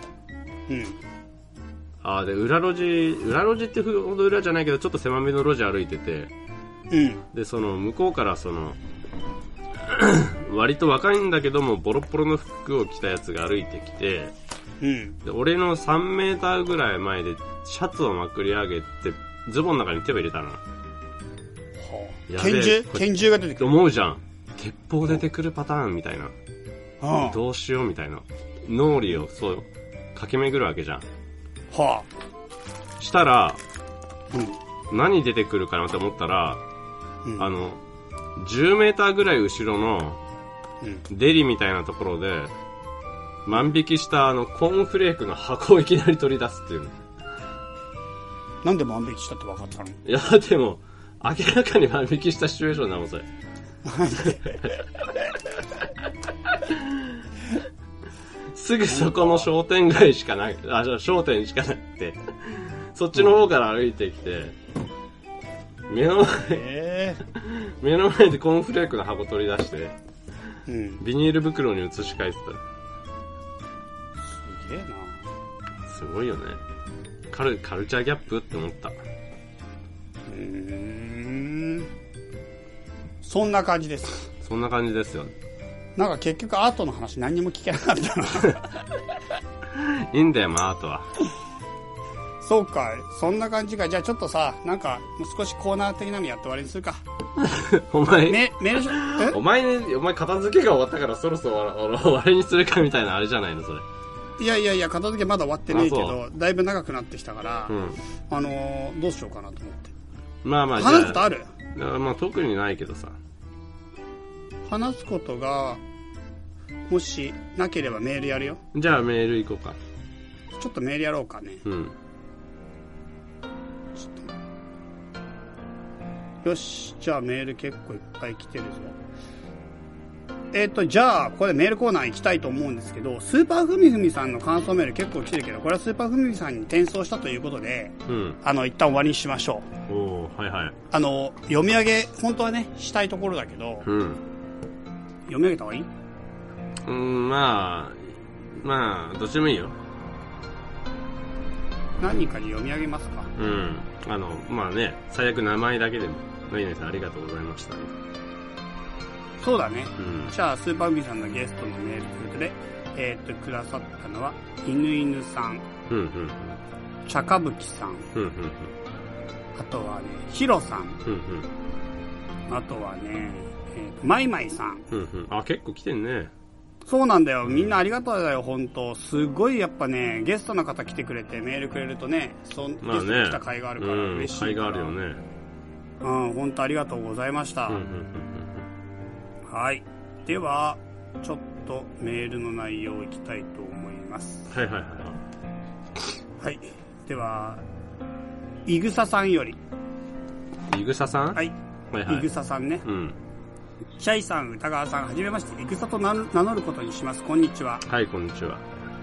あーで、裏路地、裏路地ってほど裏じゃないけど、ちょっと狭めの路地歩いてて、うん。で、その、向こうからその、割と若いんだけども、ボロッボロの服を着たやつが歩いてきて、うん。で俺の3メーターぐらい前で、シャツをまくり上げて、ズボンの中に手を入れたの。やべえ拳銃？拳銃が出てくる？思うじゃん。鉄砲出てくるパターンみたいな。どうしようみたいな。脳裏をそう、駆け巡るわけじゃん。あ。したら、うん。何出てくるかなって思ったら、うん。あの、10メーターぐらい後ろのうん。デリみたいなところで、万引きしたあの、コーンフレークの箱をいきなり取り出すっていうの。なんで万引きしたって分かったの？いや、でも、明らかに万引きしたシチュエーションなの、それ。すぐそこの商店街しかない、あ、じゃあ商店しかなくて、そっちの方から歩いてきて、目の前、え目の前でコーンフレークの箱取り出して、えうん。ビニール袋に移し替えてた。すげえな。すごいよね。カル、カルチャーギャップって思った。うーん。そんな感じです。そんな感じですよ。なんか結局アートの話何にも聞けなかったな。いいんだよ、まあ、あとは。そうか。そんな感じか。じゃあちょっとさ、なんか、もう少しコーナー的なのやって終わりにするか。お前、メ、メールし、え？お前ね、お前片付けが終わったからそろそろ終わ終わりにするかみたいなあれじゃないの、それ。いやいやいや、片付けまだ終わってねえけあど、だいぶ長くなってきたから、うん。あのーどうしようかなと思って。まあまあ、話すことある？あ、まあ特にないけどさ。話すことが、もしなければメールやるよ。じゃあメール行こうか。ちょっとメールやろうかね。うん。よし、じゃあメール結構いっぱい来てるぞ。えっ、と、じゃあ、これメールコーナー行きたいと思うんですけど、スーパーふみふみさんの感想メール結構来てるけど、これはスーパーふみふみさんに転送したということで、うん。あの、一旦終わりにしましょう。おー、はいはい。あの、読み上げ、本当はね、したいところだけど、うん。読み上げた方がいい？うん、まあ、まあ、どっちでもいいよ。何人かに読み上げますか？うん。あの、まあね、最悪名前だけでも、のいねさんありがとうございましたね。そうだね。うん。じゃあ、スーパーふみさんのゲストのメールということで、えっ、と、くださったのは、犬犬さん、うん、うん、茶かぶきさん、うん、うん、あとはね、ヒロさん、うん、うん、あとはね、えーと、マイマイさん。うん、うん。あ、結構来てんね。そうなんだよ。みんなありがとうだよ、本当すごいやっぱね、ゲストの方来てくれてメールくれるとね、そ。ゲストに来た甲斐があるからうん、嬉しいから。甲斐があるよね。うん、本当ありがとうございました。うん、うん、はい。では、ちょっとメールの内容いきたいと思います。うん。はいはいはい。はい。では、いぐささんより。いぐささん？はい。はいはいいぐささんね。うん。シャイさん、歌川さん、はじめまして、いぐさと名名乗ることにします。こんにちは。はい、こんにちは。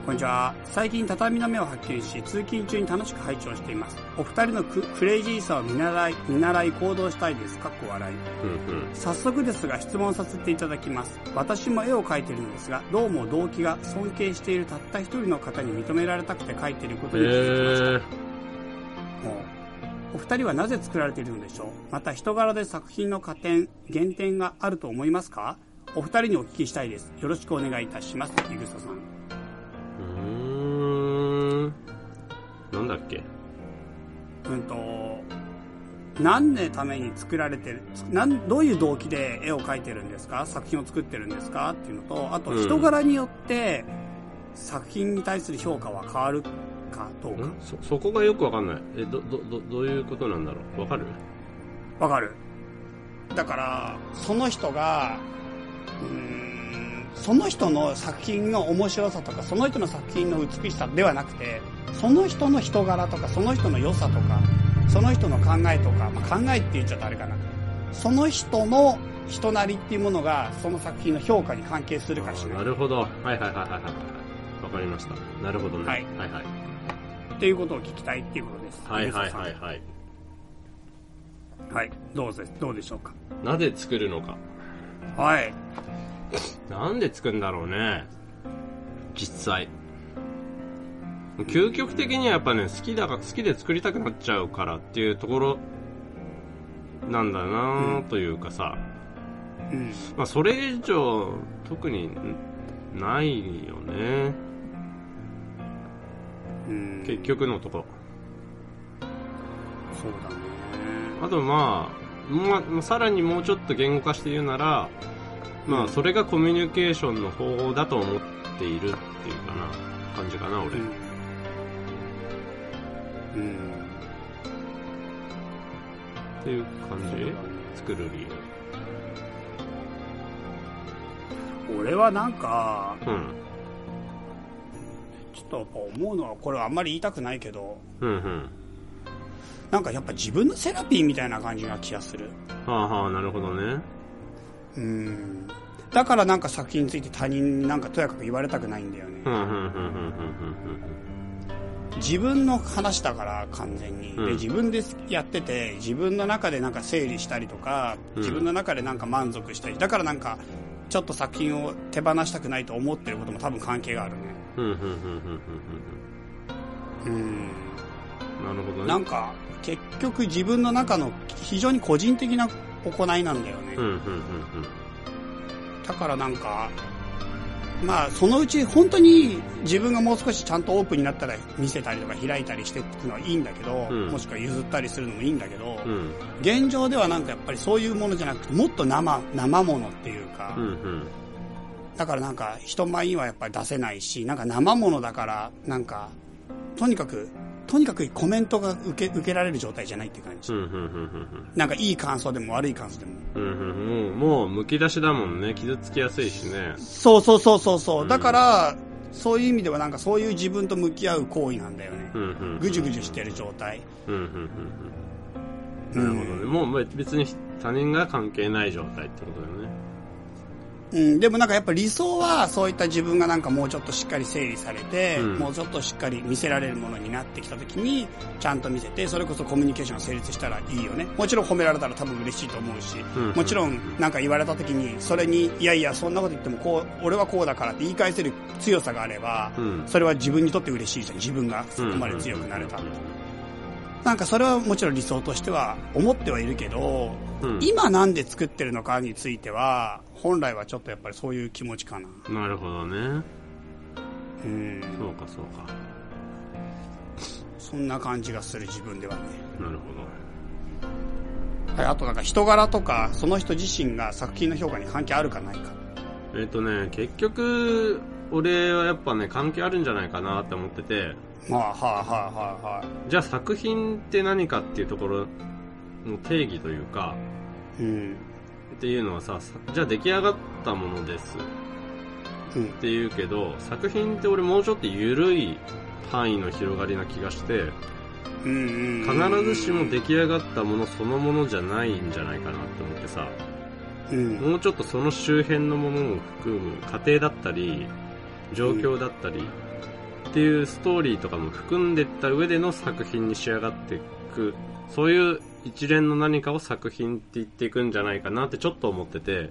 こんにちは。最近畳の目を発見し、通勤中に楽しく拝聴しています。お二人のククレイジーさを見習い、見習い行動したいです。か？っこ笑い。うん、うん。早速ですが質問させていただきます。私も絵を描いているのですが、どうも動機が尊敬しているたった一人の方に認められたくて描いていることえに気づきました。ー、もうお二人はなぜ作られているのでしょう？また人柄で作品の加点減点があると思いますか？お二人にお聞きしたいです。よろしくお願いいたします。ゆぐささん。うーん。なんだっけ？うんと何のために作られてるなんどういう動機で絵を描いてるんですか？作品を作ってるんですか？っていうのとあと人柄によって作品に対する評価は変わる。かどうか。ん？そ、そこがよくわかんない。え、ど、ど、ど、どういうことなんだろう？わかる？わかる。だから、その人が、うーん、その人の作品の面白さとか、その人の作品の美しさではなくて、その人の人柄とか、その人の良さとか、その人の考えとか、まあ、考えって言っちゃったらあれかな。その人の人なりっていうものが、その作品の評価に関係するかしない。なるほど。はいはいはいはいはいはい。わかりました。なるほどね。はいはいはい。っていうことを聞きたいっていうことです。はいはいはいはい。はい。どうぞ、どうでしょうか？なぜ作るのか。はい。なんで作るんだろうね。実際。究極的にはやっぱね、好きだが、好きで作りたくなっちゃうからっていうところ、なんだなというかさ。うん。まあそれ以上、特に、ないよね。うん。結局のとこ。そうだね。あとまあ、まあ、さらにもうちょっと言語化して言うなら、まあ、それがコミュニケーションの方法だと思っているっていうかな、感じかな、俺。うん。うん。っていう感じ？ね作る理由。俺はなんか、うん。ちょっとやっぱ思うのは、これはあんまり言いたくないけど、うんうん。なんかやっぱ自分のセラピーみたいな感じな気がする。はあはあ、なるほどね。うん。だからなんか作品について他人になんかとやかく言われたくないんだよね自分の話だから完全に。うんで、自分でやってて、自分の中でなんか整理したりとか、うん自分の中でなんか満足したり、だからなんか、ちょっと作品を手放したくないと思ってることも多分関係があるね。うん。うん、うん、うん、うん、うん。うん。なるほどね。なんか、結局自分の中の非常に個人的な行いなんだよね。うん、うん、うん、だからなんか、まあ、そのうち本当に自分がもう少しちゃんとオープンになったら見せたりとか開いたりしていくのはいいんだけど、うんもしくは譲ったりするのもいいんだけど、うん。うん、現状ではなんかやっぱりそういうものじゃなくて、もっと生、生ものっていうか、うん、うん。だからなんか人前にはやっぱり出せないし、なんか生ものだから、なんか、とにかく、とにかくコメントが受け、受けられる状態じゃないって感じ。うん、うん、うん、なんかいい感想でも悪い感想でも。うん。もう、もう、剥き出しだもんね。傷つきやすいしね。そうそうそうそうそうう。んだから、そういう意味ではなんかそういう自分と向き合う行為なんだよね。うん、うん。ぐじゅぐじゅしてる状態。うん、うん、うん。なるほどね。もう別に他人が関係ない状態ってことだよね。うん、でもなんかやっぱ理想はそういった自分がなんかもうちょっとしっかり整理されて、うんもうちょっとしっかり見せられるものになってきた時に、ちゃんと見せて、それこそコミュニケーションが成立したらいいよね。もちろん褒められたら多分嬉しいと思うし、うんもちろんなんか言われた時に、それに、いやいや、そんなこと言ってもこう、俺はこうだからって言い返せる強さがあれば、うん。それは自分にとって嬉しいじゃん。自分がそこまで強くなれた。なんかそれはもちろん理想としては思ってはいるけど、うん。今なんで作ってるのかについては、本来はちょっとやっぱりそういう気持ちかな。なるほどね。うん。そうかそうか。そんな感じがする自分ではね。なるほど。はい、あとなんか人柄とか、その人自身が作品の評価に関係あるかないか。えっ、とね、結局、俺はやっぱね、関係あるんじゃないかなって思ってて、まあ、はいはいはいじゃあ作品って何かっていうところの定義というか、うん。っていうのはさ、じゃあ出来上がったものですうんっ。ていうけど、作品って俺もうちょっと緩い範囲の広がりな気がして、必ずしも出来上がったものそのものじゃないんじゃないかなって思ってさ、うん。もうちょっとその周辺のものも含む過程だったり、状況だったり、っていうストーリーとかも含んでった上での作品に仕上がっていく、そういう一連の何かを作品って言っていくんじゃないかなってちょっと思ってて、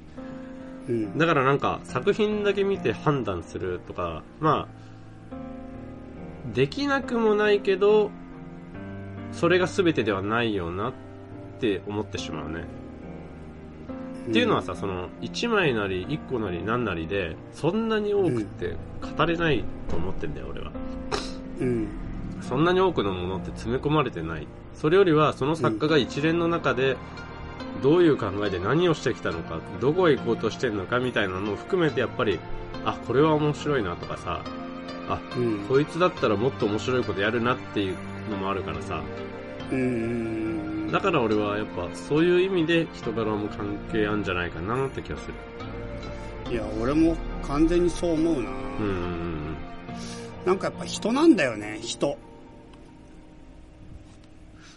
うん。だからなんか作品だけ見て判断するとか、まあ、できなくもないけど、それが全てではないよなって思ってしまうね。っていうのはさ、その、1枚なり1個なり何なりで、そんなに多くって語れないと思ってんだよ、俺は。うん。そんなに多くのものって詰め込まれてない。それよりは、その作家が一連の中で、どういう考えで何をしてきたのか、どこへ行こうとしてるのかみたいなのを含めてやっぱり、あ、これは面白いなとかさ、あ、うん。こいつだったらもっと面白いことやるなっていうのもあるからさ、うんうん。だから俺はやっぱそういう意味で人柄も関係あるんじゃないかなって気がする。いや、俺も完全にそう思うな。うんなんかやっぱ人なんだよね、人。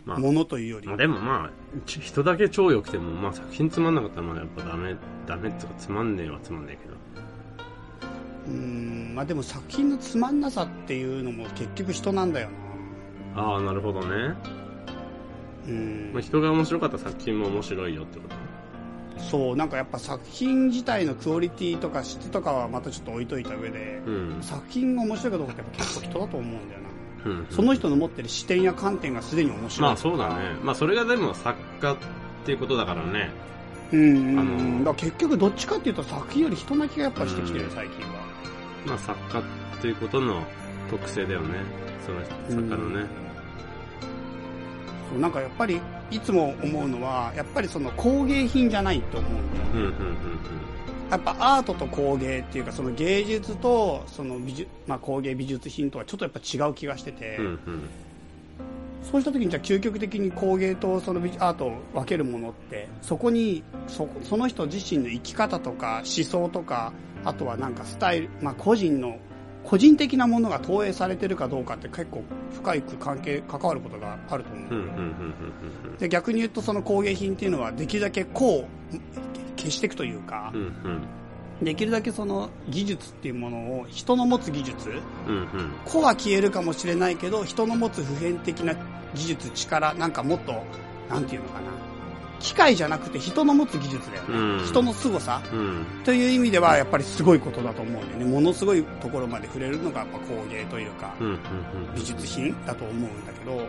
まあ物というよりまあ、。でもまあ、ち人だけ超良くても、まあ作品つまんなかったらまあやっぱダメ、ダメっていうかつまんねえはつまんねえけど。うん、まあでも作品のつまんなさっていうのも結局人なんだよな。ああ、なるほどね。うんまあ、人が面白かった作品も面白いよってことそう、なんかやっぱ作品自体のクオリティとか質とかはまたちょっと置いといた上で、うん。作品が面白いかどうかってやっぱ結構人だと思うんだよな。うん。その人の持ってる視点や観点がすでに面白い。まあそうだね。まあそれがでも作家っていうことだからね。うんうんうん。あのだから結局どっちかっていうと作品より人な気がやっぱしてきてる、うん最近は。まあ作家っていうことの特性だよね。その作家のね。そうなんかやっぱりいつも思うのはやっぱりその工芸品じゃないと思うんだようんうんうんやっぱアートと工芸っていうかその芸術とその美術、まあ、工芸美術品とはちょっとやっぱ違う気がしてて、うん。そうした時にじゃあ究極的に工芸とそのアートを分けるものってそこにそその人自身の生き方とか思想とかあとはなんかスタイル、まあ、個人の個人的なものが投影されてるかどうかって結構深く関係関わることがあると思うんで逆に言うとその工芸品っていうのはできるだけこう消していくというかうん。うんうん。できるだけその技術っていうものを人の持つ技術うんうん。個は消えるかもしれないけど人の持つ普遍的な技術力なんかもっとなんていうのかな機械じゃなくて人の持つ技術だよね、うん人の凄さうん。という意味ではやっぱりすごいことだと思うんだよねものすごいところまで触れるのがやっぱ工芸というかうんうんうん。美術品だと思うんだけど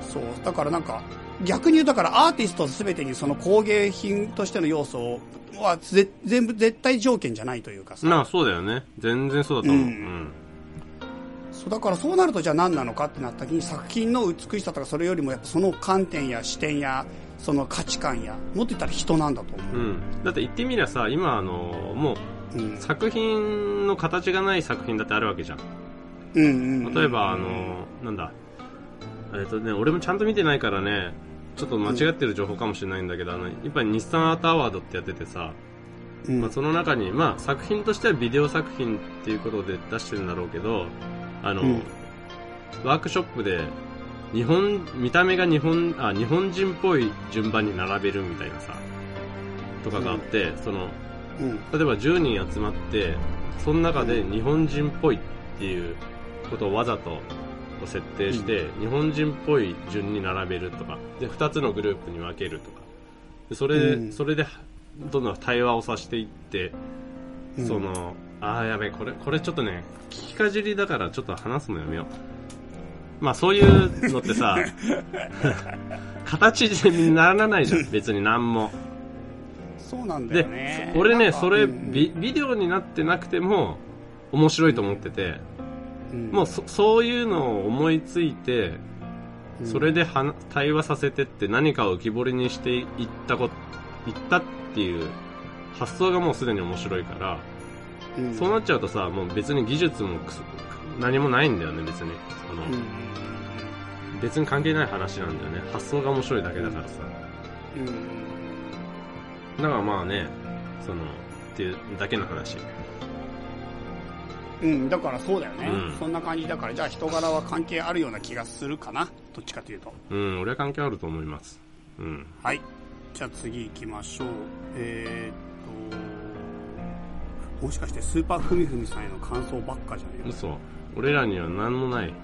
そうだからなんか逆に言うだからアーティスト全てにその工芸品としての要素はぜ全部絶対条件じゃないというかさ、まあそうだよね。全然そうだと思う。ううんん。そうだからそうなるとじゃあ何なのかってなった時に作品の美しさとかそれよりもやっぱその観点や視点やその価値観やもっと言ったら人なんだと思う、うん。だって言ってみりゃさ、今あの、もうんう作品の形がない作品だってあるわけじゃん。うんうんうん例えば、あの、なんだ。えっとね、俺もちゃんと見てないからね、ちょっと間違ってる情報かもしれないんだけど、あの、やっぱり日産アートアワードってやっててさ、うんまあ、その中に、まあ、作品としてはビデオ作品っていうことで出してるんだろうけど、あの、うんワークショップで、日本、見た目が日本、あ、日本人っぽい順番に並べるみたいなさ、とかがあって、その、うん。例えば10人集まって、その中で日本人っぽいっていうことをわざと設定して、日本人っぽい順に並べるとか、で、2つのグループに分けるとか。でそれそれで、どんどん対話をさせていって、うん。その、ああ、やべえ、これ、これちょっとね、聞きかじりだからちょっと話すのやめよう。まあそういうのってさ、形にならないじゃん、別に何も。そうなんだでよね、俺ね、それ、うん。ビ、ビデオになってなくても、面白いと思ってて、うん。もうそ、そういうのを思いついて、うん。それでは対話させてって何かを浮き彫りにしていったこ、いったっていう発想がもうすでに面白いから、うん。そうなっちゃうとさ、もう別に技術も何もないんだよね、別に。その、うん別に関係ない話なんだよね。発想が面白いだけだからさ。うんだからまあね、その、っていうだけの話。うん、だからそうだよね、うんそんな感じだからじゃあ人柄は関係あるような気がするかな？どっちかというとうん、俺は関係あると思います。うん。はいじゃあ次行きましょうえー、っともしかしてスーパーふみふみさんへの感想ばっかじゃねえ嘘。俺らには何もない。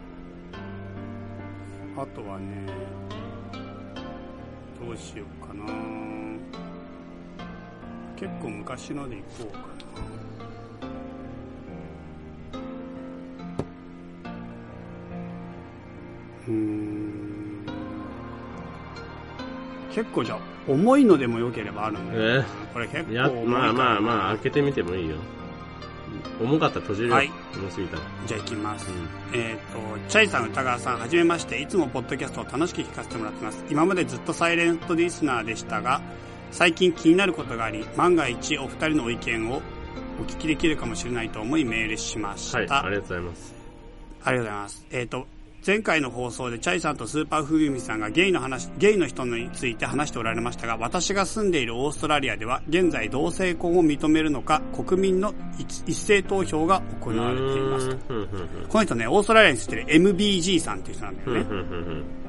あとはねどうしようかな。結構昔のでいこうかな。うーん。結構じゃあ重いのでもよければあるんだけどえ？これ結構重いまあまあまあ、開けてみてもいいよ。重かったら閉じるよ。はい重すぎたら。じゃあ行きます。うん。えっ、と、チャイさん、歌川さん、はじめまして。いつもポッドキャストを楽しく聞かせてもらってます。今までずっとサイレントリスナーでしたが、最近気になることがあり、万が一お二人のご意見をお聞きできるかもしれないと思いメールしました。はい、ありがとうございます。ありがとうございます。えっ、と、前回の放送でチャイさんとスーパーフーミさんがゲイの話、ゲイの人について話しておられましたが、私が住んでいるオーストラリアでは、現在同性婚を認めるのか、国民の一一斉投票が行われています。この人ね、オーストラリアに住んでる MBG さんっていう人なんだようん、ね。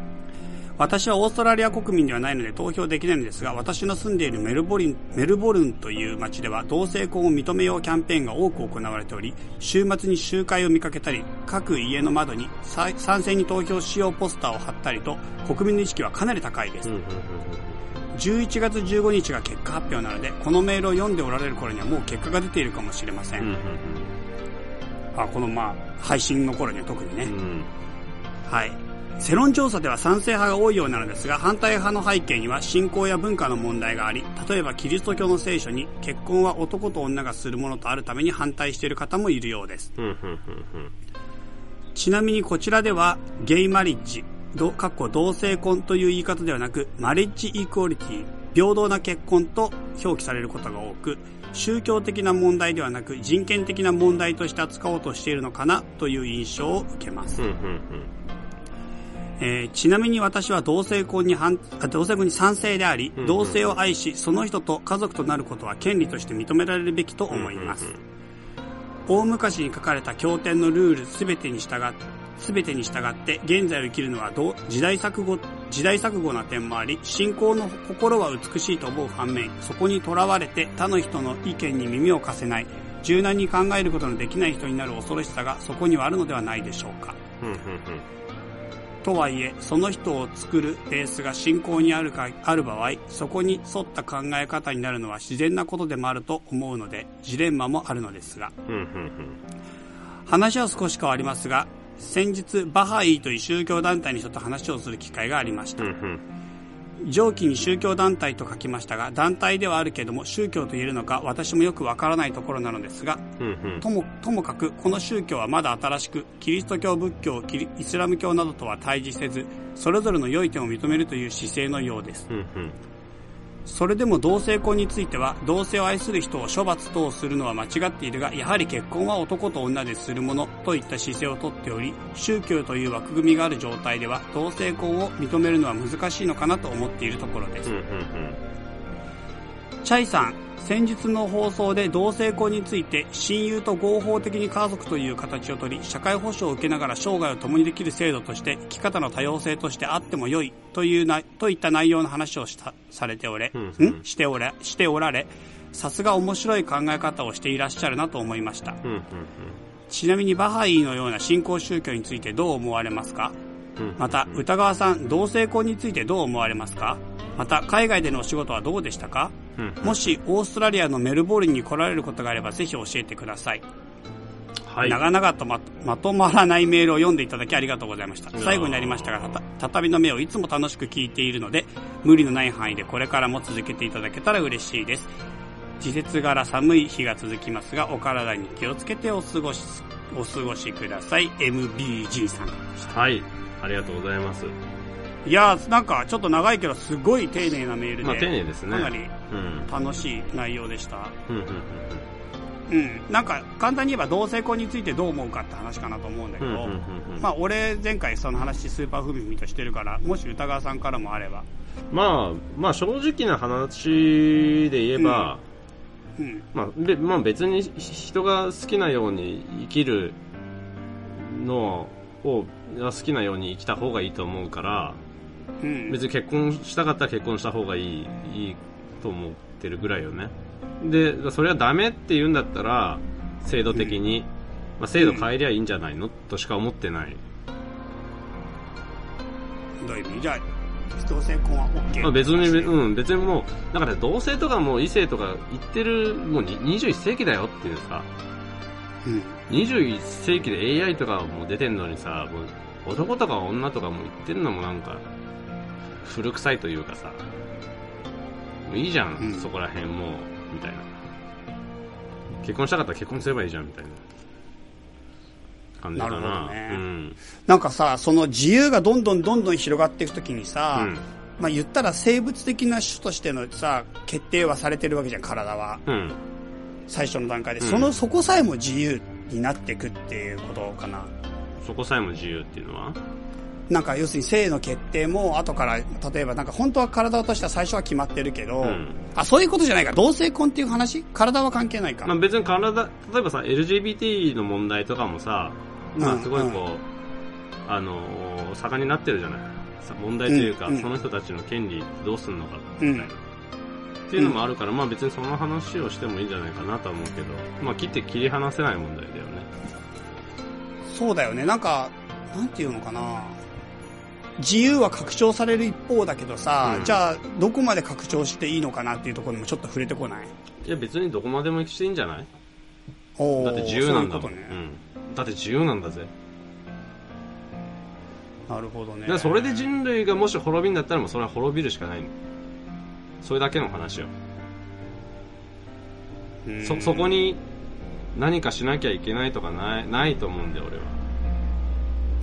私はオーストラリア国民ではないので投票できないのですが、私の住んでいるメルボルン、メルボルンという町では同性婚を認めようキャンペーンが多く行われており、週末に集会を見かけたり、各家の窓にさ賛成に投票しようポスターを貼ったりと、国民の意識はかなり高いですうん、。うん、11月15日が結果発表なので、このメールを読んでおられる頃にはもう結果が出ているかもしれません。うん。うん、あこのまあ、配信の頃には特にね。うん。うん。はい。世論調査では賛成派が多いようなのですが、反対派の背景には信仰や文化の問題があり、例えばキリスト教の聖書に結婚は男と女がするものとあるために反対している方もいるようです。ちなみにこちらでは、ゲイマリッジ、どかっこ同性婚という言い方ではなく、マリッジイクオリティ、平等な結婚と表記されることが多く、宗教的な問題ではなく人権的な問題として扱おうとしているのかなという印象を受けますうん、。うん、えーちなみに私は同性婚に反あ同性婚に賛成でありうんうん、同性を愛し、その人と家族となることは権利として認められるべきとうん。思いますうん。大昔に書かれた経典のルールすべてに従っすべてに従って現在を生きるのは時代錯誤時代錯誤な点もあり信仰の心は美しいと思う反面そこにとらわれて他の人の意見に耳を貸せない柔軟に考えることのできない人になる恐ろしさがそこにはあるのではないでしょうかうん、うん。とはいえ、その人を作るベースが信仰にあるか、ある場合、そこに沿った考え方になるのは自然なことでもあると思うので、ジレンマもあるのですが、話は少し変わりますが、先日、バハイという宗教団体の人と話をする機会がありました、。上記に宗教団体と書きましたが、団体ではあるけども宗教と言えるのか私もよくわからないところなのですが、うん、うん。とも、ともかく、この宗教はまだ新しく、キリスト教、仏教、キリイスラム教などとは対峙せず、それぞれの良い点を認めるという姿勢のようです。うん、うん。それでも同性婚については、同性を愛する人を処罰等するのは間違っているが、やはり結婚は男と女でするものといった姿勢をとっており、宗教という枠組みがある状態では、同性婚を認めるのは難しいのかなと思っているところですうん、。うん。チャイさん、先日の放送で同性婚について親友と合法的に家族という形をとり社会保障を受けながら生涯を共にできる制度として生き方の多様性としてあっても良いというなといった内容の話をしたされておれ、うんうんんしておれしておられさすが面白い考え方をしていらっしゃるなと思いましたうん、うん。ちなみにバハイのような信仰宗教についてどう思われますか？うん。また歌川さん同性婚についてどう思われますか？また海外でのお仕事はどうでしたか？うん、もしオーストラリアのメルボルンに来られることがあればぜひ教えてください。はい。長々とままとまらないメールを読んでいただきありがとうございました。最後になりましたが、畳の目をいつも楽しく聞いているので、無理のない範囲でこれからも続けていただけたら嬉しいです。季節柄寒い日が続きますが、お体に気をつけてお過ごし、お過ごしください。MBG さんでした。はい。ありがとうございます。いやー、なんかちょっと長いけど、すごい丁寧なメールで、まあ、丁寧ですね。かなりうん。楽しい内容でした。うん、うん、うん、なんか簡単に言えば同性婚についてどう思うかって話かなと思うんだけうん。うん、ど、うん、うん。まあ俺前回その話スーパーフミミとしてるからもし歌川さんからもあればまあ、まあ、正直な話で言えば、うんまあ、べまあ別に人が好きなように生きるのを好きなように生きた方がいいと思うからうん。別に結婚したかったら結婚した方がいいいいと思ってるぐらいよね。でそれはダメって言うんだったら制度的に、まあ、制度変えりゃいいんじゃないの、としか思ってない、どういう意味？じゃあ同性婚は OK、まあ、別に、うん、別にもうなんかね同性とかも異性とか言ってるもうに21世紀だよっていうさ。うん。21世紀で AI とかも出てんのにさもう男とか女とかも言ってるのもなんか古臭いというかさもういいじゃん、うんそこら辺もうみたいな結婚したかったら結婚すればいいじゃんみたいな感じかな。なるほどねうん。なんかさ、その自由がどんどんどんどん広がっていくときにさ、うんまあ言ったら生物的な種としてのさ、決定はされてるわけじゃん、体は。うん。最初の段階で。うんその、そこさえも自由になっていくっていうことかな。そこさえも自由っていうのは？なんか要するに性の決定も後から、例えばなんか本当は体としては最初は決まってるけど、うんあ、そういうことじゃないか。同性婚っていう話？体は関係ないか。まあ別に体、例えばさ、LGBT の問題とかもさ、まあすごいこう、あのー盛んになってるじゃない？さ問題というか、うんうんその人たちの権利どうすんのか、みたいな。っていうのもあるから、まあ別にその話をしてもいいんじゃないかなとは思うけど、まあ切って切り離せない問題だよね。そうだよね。なんか、なんていうのかな。自由は拡張される一方だけどさ、うんじゃあ、どこまで拡張していいのかなっていうところにもちょっと触れてこない？いや別にどこまでもしていいんじゃない？だって自由なんだもん。ね。うん。だって自由なんだぜ。なるほどね。それで人類がもし滅びんだったらもうそれは滅びるしかないの。それだけの話よ。うんそ、そこに何かしなきゃいけないとかない、ないと思うんだよ、俺は。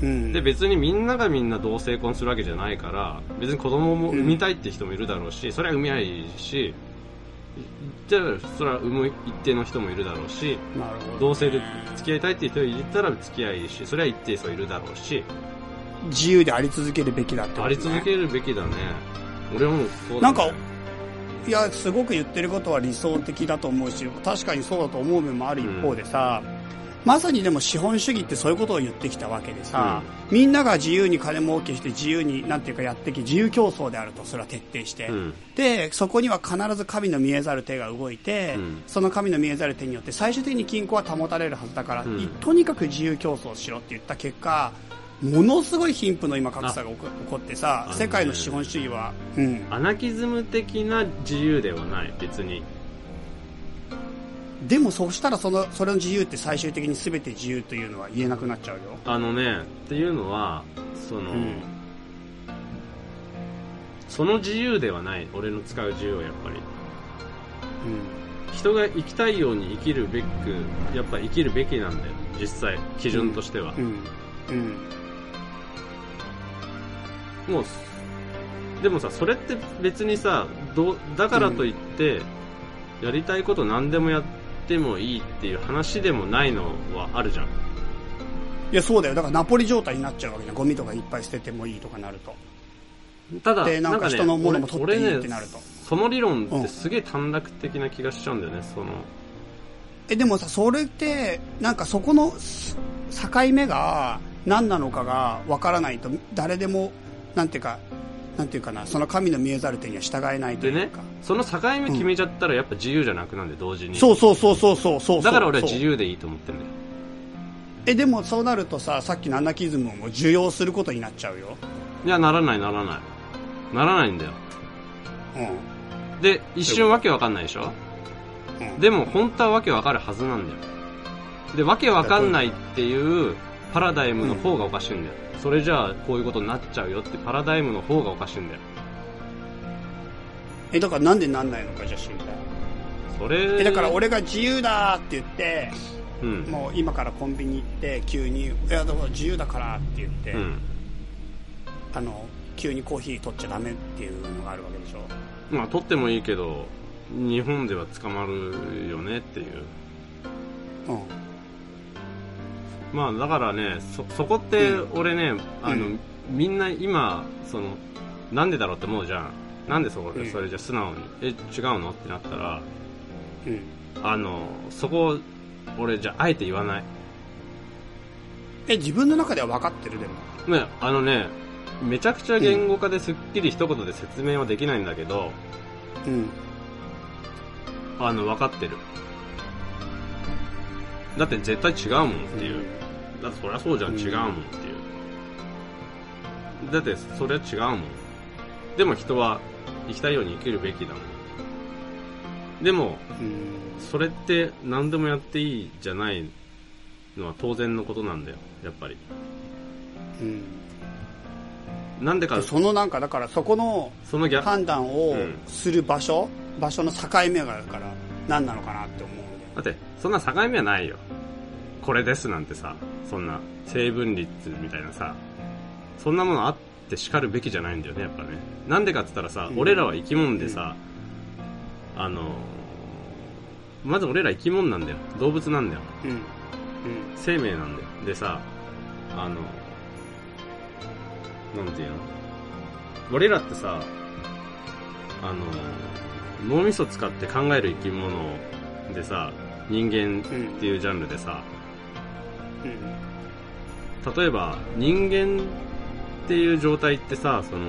うん。で、別にみんながみんな同性婚するわけじゃないから、別に子供も産みたいって人もいるだろうし、それは産みゃいいし、じゃあ、それは産む一定の人もいるだろうし、ね、同性で付き合いたいって人いたら付き合いいいし、それは一定数いるだろうし、自由であり続けるべきだってことねあり続けるべきだね。俺はもうそうだ、ね。なんかいや、すごく言ってることは理想的だと思うし、確かにそうだと思う面もある一方でさ、まさにでも資本主義ってそういうことを言ってきたわけでさ、みんなが自由に金儲けして自由になんていうかやってき、自由競争であると、それは徹底して。うん。で、そこには必ず神の見えざる手が動いて、うん。その神の見えざる手によって最終的に均衡は保たれるはずだから、うん。とにかく自由競争しろって言った結果、ものすごい貧富の今格差が起こってさ、ね世界の資本主義は、うん。アナキズム的な自由ではない、別に。でもそうしたらその、それの自由って最終的に全て自由というのは言えなくなっちゃうよ。あのね、っていうのは、その、うんその自由ではない、俺の使う自由はやっぱり。うん。人が生きたいように生きるべく、やっぱ生きるべきなんだよ、実際、基準としては。うん。うん。もう、でもさ、それって別にさ、どうだからといって、やりたいこと何でもやってもいいっていう話でもないのはあるじゃん。いや、そうだよ。だからナポリ状態になっちゃうわけじゃん。ゴミとかいっぱい捨ててもいいとかなると。ただ、でなんかね人のものも取っていい俺ってなると俺ねその理論ってすげえ短絡的な気がしちゃうんだよね、その、え、でもさ、それって、なんかそこのす境目が何なのかがわからないと、誰でも、なんていうか、なんていうかな、その神の見えざる手には従えないというか。、その境目決めちゃったらやっぱ自由じゃなくなんで、同時に。そうそうそうそうそうそう。だから俺は自由でいいと思ってんだよ。え、でもそうなるとさ、さっきのアナキズムを受容することになっちゃうよ。いや、ならないならない。ならないんだよ。うん。で、一瞬わけわかんないでしょ？うん、でも本当はわけわかるはずなんだよ。で、わけわかんないっていうパラダイムの方がおかしいんだよ。それじゃあこういうことになっちゃうよってパラダイムの方がおかしいんだよ。え、だからなんでなんないのかじゃあ知りたい。それ。え、だから、俺が自由だって言って、うん。もう今からコンビニ行って、急に、いや、だから自由だからって言って、うん。あの、急にコーヒー取っちゃダメっていうのがあるわけでしょ。まあ、取ってもいいけど、日本では捕まるよねっていう。うん。まあ、だからね、そ、そこってう俺ね、あの、うんみんな今、その、なんでだろうって思うじゃん。なんでそこで、う？んそれじゃ素直に、え、違うの？ってなったら、うん。あの、そこ、俺じゃああえて言わない。え、自分の中では分かってるでも。ね、あのね、めちゃくちゃ言語化ですっきり一言で説明はできないんだけど、うん。あの、分かってる。だって絶対違うもんっていう。だってそりゃそうじゃん、うん違うもんっていう。だってそれは違うもん。でも人は生きたいように生きるべきだもん。でも、うん。それって何でもやっていいじゃないのは当然のことなんだよ、やっぱり。うん。なんでかで、そのなんか、だからそこのその逆、判断をうんする場所、場所の境目がだから何なのかなって思うんだって、そんな境目はないよ。これですなんてさ、そんな成分率みたいなさ、そんなものあって叱るべきじゃないんだよね、やっぱね。なんでかって言ったらさ、うん俺らは生き物でさ、あの、まず俺ら生き物なんだよ。動物なんだよ。うん。うん。生命なんだよ。でさ、あの、なんていうの？俺らってさ、あの、脳みそ使って考える生き物でさ、人間っていうジャンルでさ、うん。例えば人間っていう状態ってさ、その、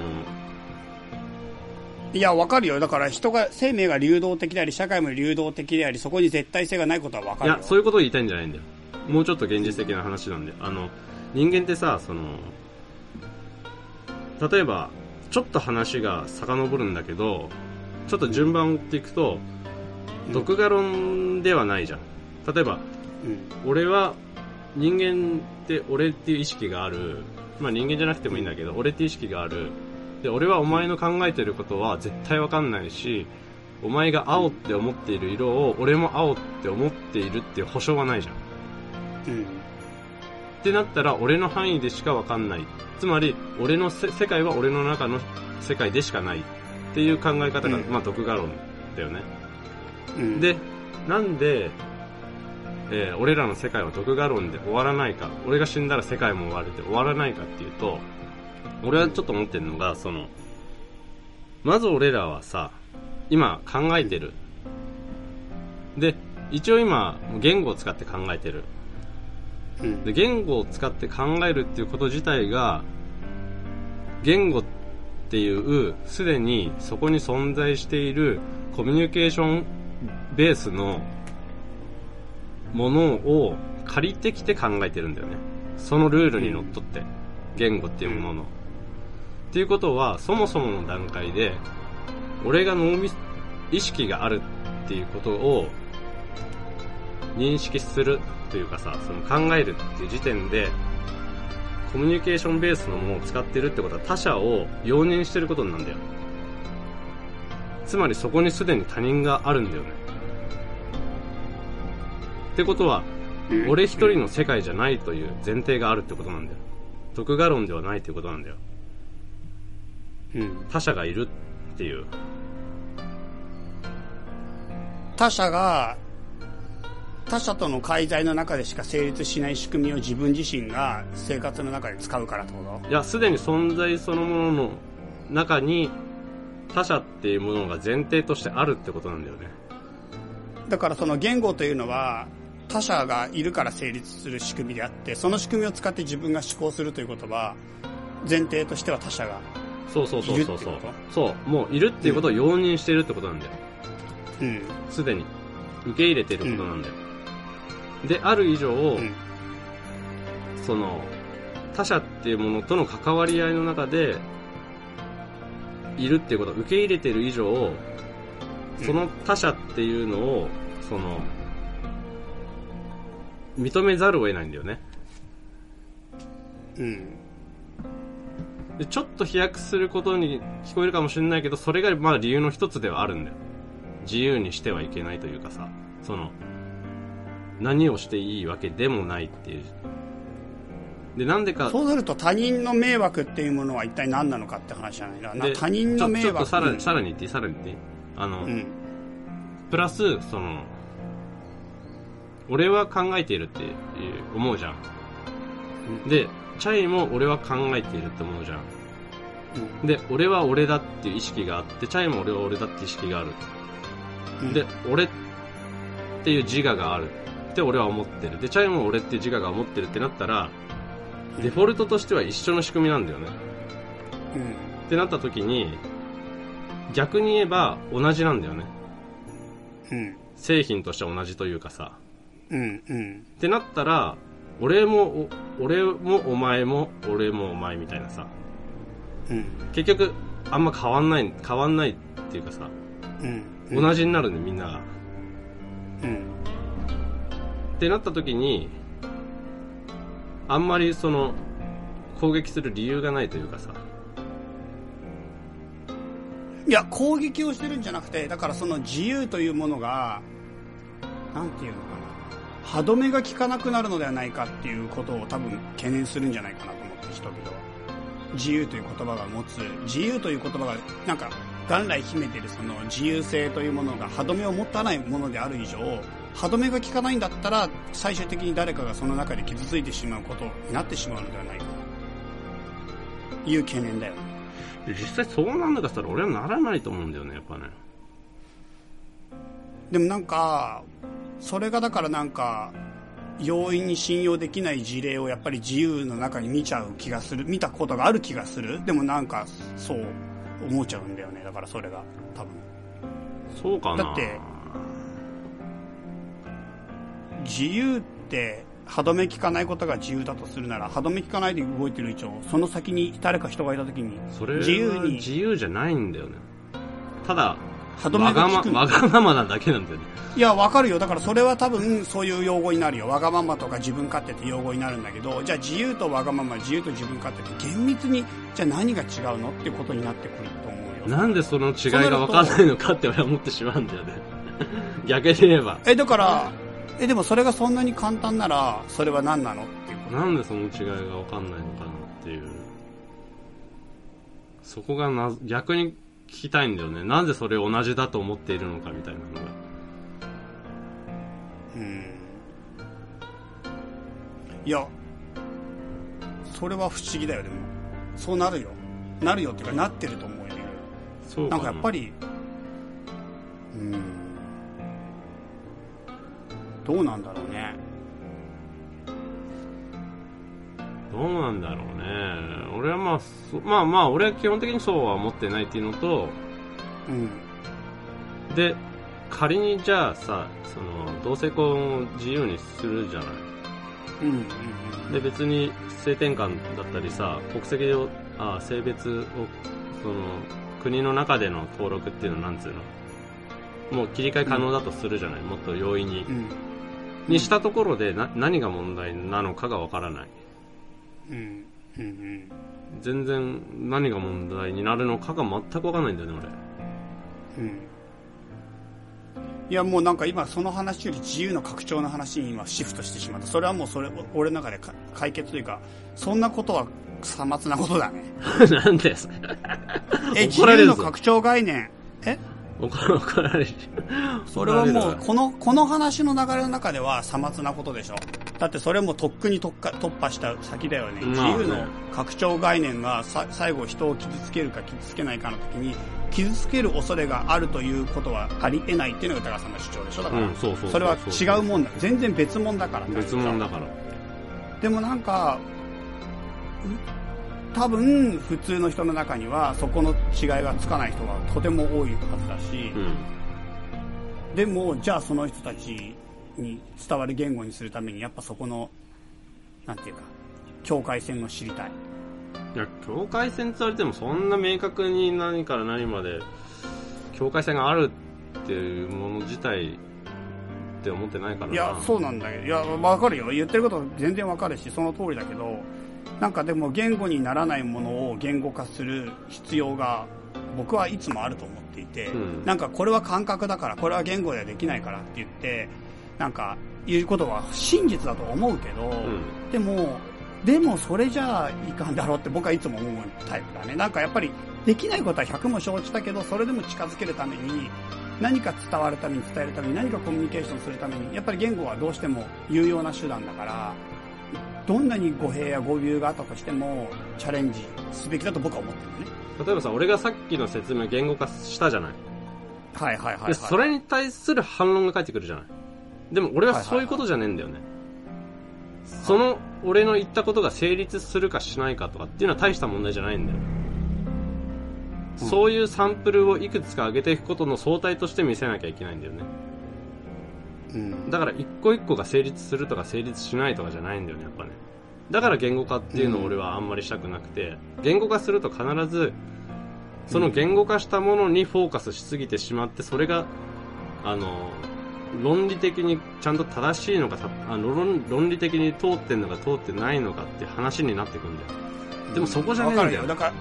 いや、わかるよ。だから人が、生命が流動的であり、社会も流動的であり、そこに絶対性がないことはわかるよ。いや、そういうことを言いたいんじゃないんだよ。もうちょっと現実的な話なんで。あの、人間ってさ、その、例えば、ちょっと話が遡るんだけど、ちょっと順番を追っていくと、うん独画論ではないじゃん。例えば、うん。俺は、人間って俺っていう意識がある。まあ人間じゃなくてもいいんだけど、俺っていう意識がある。で、俺はお前の考えてることは絶対わかんないし、お前が青って思っている色を俺も青って思っているっていう保証はないじゃん。うん。ってなったら俺の範囲でしかわかんない。つまり、俺のせ世界は俺の中の世界でしかないっていう考え方が、うんまあ独画論だよね。うん。で、なんで、えー俺らの世界は独画論で終わらないか、俺が死んだら世界も終わるって終わらないかっていうと、俺はちょっと思ってるのが、その、まず俺らはさ、今考えてる。で、一応今、言語を使って考えてる。うん。で、言語を使って考えるっていうこと自体が、言語っていう、すでにそこに存在しているコミュニケーションベースのものを借りてきて考えてるんだよね。そのルールにのっとって、言語っていうものの。っていうことは、そもそもの段階で、俺が脳み、意識があるっていうことを認識するというかさ、その考えるっていう時点で、コミュニケーションベースのものを使ってるってことは他者を容認してることなんだよ。つまりそこにすでに他人があるんだよね。ってことは、俺一人の世界じゃないという前提があるってことなんだよ。独画論ではないっていうことなんだよ。うん。他者がいるっていう。他者が、他者との介在の中でしか成立しない仕組みを自分自身が生活の中で使うからってこと？いや、すでに存在そのものの中に他者っていうものが前提としてあるってことなんだよね。だからその言語というのは他者がいるから成立する仕組みであって、その仕組みを使って自分が思考するということは、前提としては他者が。そうそうそうそうそう。そう、もういるっていうことを容認してるってことなんだよ。うん。すでに。受け入れてることなんだよ。で、ある以上、うん。その、他者っていうものとの関わり合いの中で、いるっていうことを受け入れてる以上、その他者っていうのを、その、認めざるを得ないんだよね。うん。でちょっと飛躍することに聞こえるかもしれないけど、それがまあ理由の一つではあるんだよ。自由にしてはいけないというかさ、その、何をしていいわけでもないっていう。で、なんでか、そうすると他人の迷惑っていうものは一体何なのかって話じゃないな。他人の迷ちょちょっと惑。さらに、さらに言っていい？さらに言っていい？あの、うん。プラス、その、俺は考えているって思うじゃん。で、チャイも俺は考えているって思うじゃん。うん。で、俺は俺だっていう意識があって、チャイも俺は俺だって意識がある。うんで、俺っていう自我があるって俺は思ってる。で、チャイも俺っていう自我が思ってるってなったら、デフォルトとしては一緒の仕組みなんだよね。うん。ってなった時に、逆に言えば同じなんだよね。うん。製品としては同じというかさ。うん。うん。ってなったら、俺も、俺もお前も、俺もお前みたいなさ。うん。結局、あんま変わんない、変わんないっていうかさ、うん。同じになるんでみんなが。うん。ってなった時に、あんまりその、攻撃する理由がないというかさ。いや、攻撃をしてるんじゃなくて、だからその自由というものが、なんていうのかな。歯止めが効かなくなるのではないかっていうことを多分懸念するんじゃないかなと思って人々は自由という言葉が持つ自由という言葉がなんか元来秘めているその自由性というものが歯止めを持たないものである以上歯止めが効かないんだったら最終的に誰かがその中で傷ついてしまうことになってしまうのではないかという懸念だよ実際そうなんだかしたら俺はならないと思うんだよね、やっぱね。でもなんかそれがだからなんか容易に信用できない事例をやっぱり自由の中に見ちゃう気がする。見たことがある気がする。でもなんかそう思っちゃうんだよね。だからそれが。多分。そうかな。だって自由って歯止め効かないことが自由だとするなら歯止め効かないで動いてる以上その先に誰か人がいた時に自由に自由じゃないんだよね。ただ、歯止めわがま、が効くわがままなだけなんだよね。いや、わかるよ。だからそれは多分そういう用語になるよ。わがままとか自分勝手って用語になるんだけど、じゃあ自由とわがまま、自由と自分勝手って厳密に、じゃあ何が違うのってことになってくると思うよ。なんでその違いがわかんないのかって俺は思ってしまうんだよね。逆に言えば。え、だから、え、でもそれがそんなに簡単なら、それは何なのっていうこと。なんでその違いがわかんないのかなっていう。そこがな、逆に聞きたいんだよね。なんでそれを同じだと思っているのかみたいなのが。うん。いや、それは不思議だよ、でも。そうなるよ。なるよっていうか、なってると思うよ。そうかなんかやっぱり、うん、どうなんだろうね。どうなんだろうね。俺はまあ、そまあまあ、俺は基本的にそうは思ってないっていうのと、うん。で、仮にじゃあさ、その、同性婚を自由にするじゃない。うんうんで、別に性転換だったりさ、国籍を、あ性別を、その、国の中での登録っていうのはなんつうの？もう切り替え可能だとするじゃない、もっと容易にう。ん。にしたところでな、何が問題なのかがわからない。うん。うん。うん。全然何が問題になるのかが全くわかんないんだよね、うん。いやもうなんか今その話より自由の拡張の話に今シフトしてしまった。それはもうそれ、俺の中でか解決というか、そんなことはさまつなことだね。俺。なんでえ、自由の拡張概念？え？怒られる。それはもう、この、この話の流れの中では、さまつなことでしょ。だってそれもとっくに突破突破した先だよね。自由の拡張概念がさ最後人を傷つけるか傷つけないかの時に、傷つける恐れがあるということはありえないっていうのが歌川さんの主張でしょ。だから、うんそうそうそうそれは違うもんだ。全然別物だから。別物だから。でもなんか、う多分普通の人の中にはそこの違いがつかない人がとても多いはずだし、うん。でも、じゃあその人たちに伝わる言語にするために、やっぱそこの、なんていうか、境界線を知りたい。いや、境界線って言われてもそんな明確に何から何まで境界線があるっていうもの自体って思ってないからないや、そうなんだけど、いや、わかるよ。言ってること全然わかるし、その通りだけど、なんかでも言語にならないものを言語化する必要が、僕はいつもあると思っていて、うんなんかこれは感覚だから、これは言語ではできないからって言って、なんか言うことは真実だと思うけど、うんでも、でもそれじゃあいかんだろうって僕はいつも思うタイプだね。なんかやっぱりできないことは100も承知だけど、それでも近づけるために、何か伝わるために伝えるために、何かコミュニケーションするために、やっぱり言語はどうしても有用な手段だから、どんなに語弊や語流があったとしても、チャレンジすべきだと僕は思ってるのね。例えばさ、俺がさっきの説明言語化したじゃない。はいはいはい、はで、い。それに対する反論が返ってくるじゃない。でも俺はそういうことじゃねえんだよね。その、俺の言ったことが成立するかしないかとかっていうのは大した問題じゃないんだよ。そういうサンプルをいくつか上げていくことの相対として見せなきゃいけないんだよね。うん。だから一個一個が成立するとか成立しないとかじゃないんだよね、やっぱね。だから言語化っていうのを俺はあんまりしたくなくて、言語化すると必ず、その言語化したものにフォーカスしすぎてしまって、それが、あの、論理的にちゃんと正しいのか、たあの論論理的に通ってんのか通ってないのかって話になってくるんだよ。でもそこじゃねえんだよわかるよ。だから、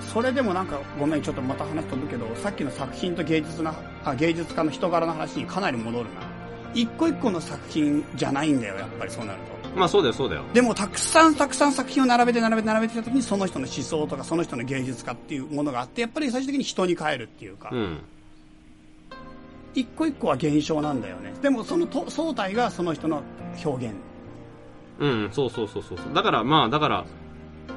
それでもなんか、ごめん、ちょっとまた話飛ぶけど、さっきの作品と芸術な、あ芸術家の人柄の話にかなり戻るな。一個一個の作品じゃないんだよ、やっぱりそうなると。まあそうだよ、そうだよ。でもたくさんたくさん作品を並べて並べて並べてきた時にその人の思想とかその人の芸術家っていうものがあって、やっぱり最終的に人に変えるっていうか、うん。一個一個は現象なんだよね。でもそのと総体がその人の表現。うん、そうそうそうそう。だから、まあ、だから、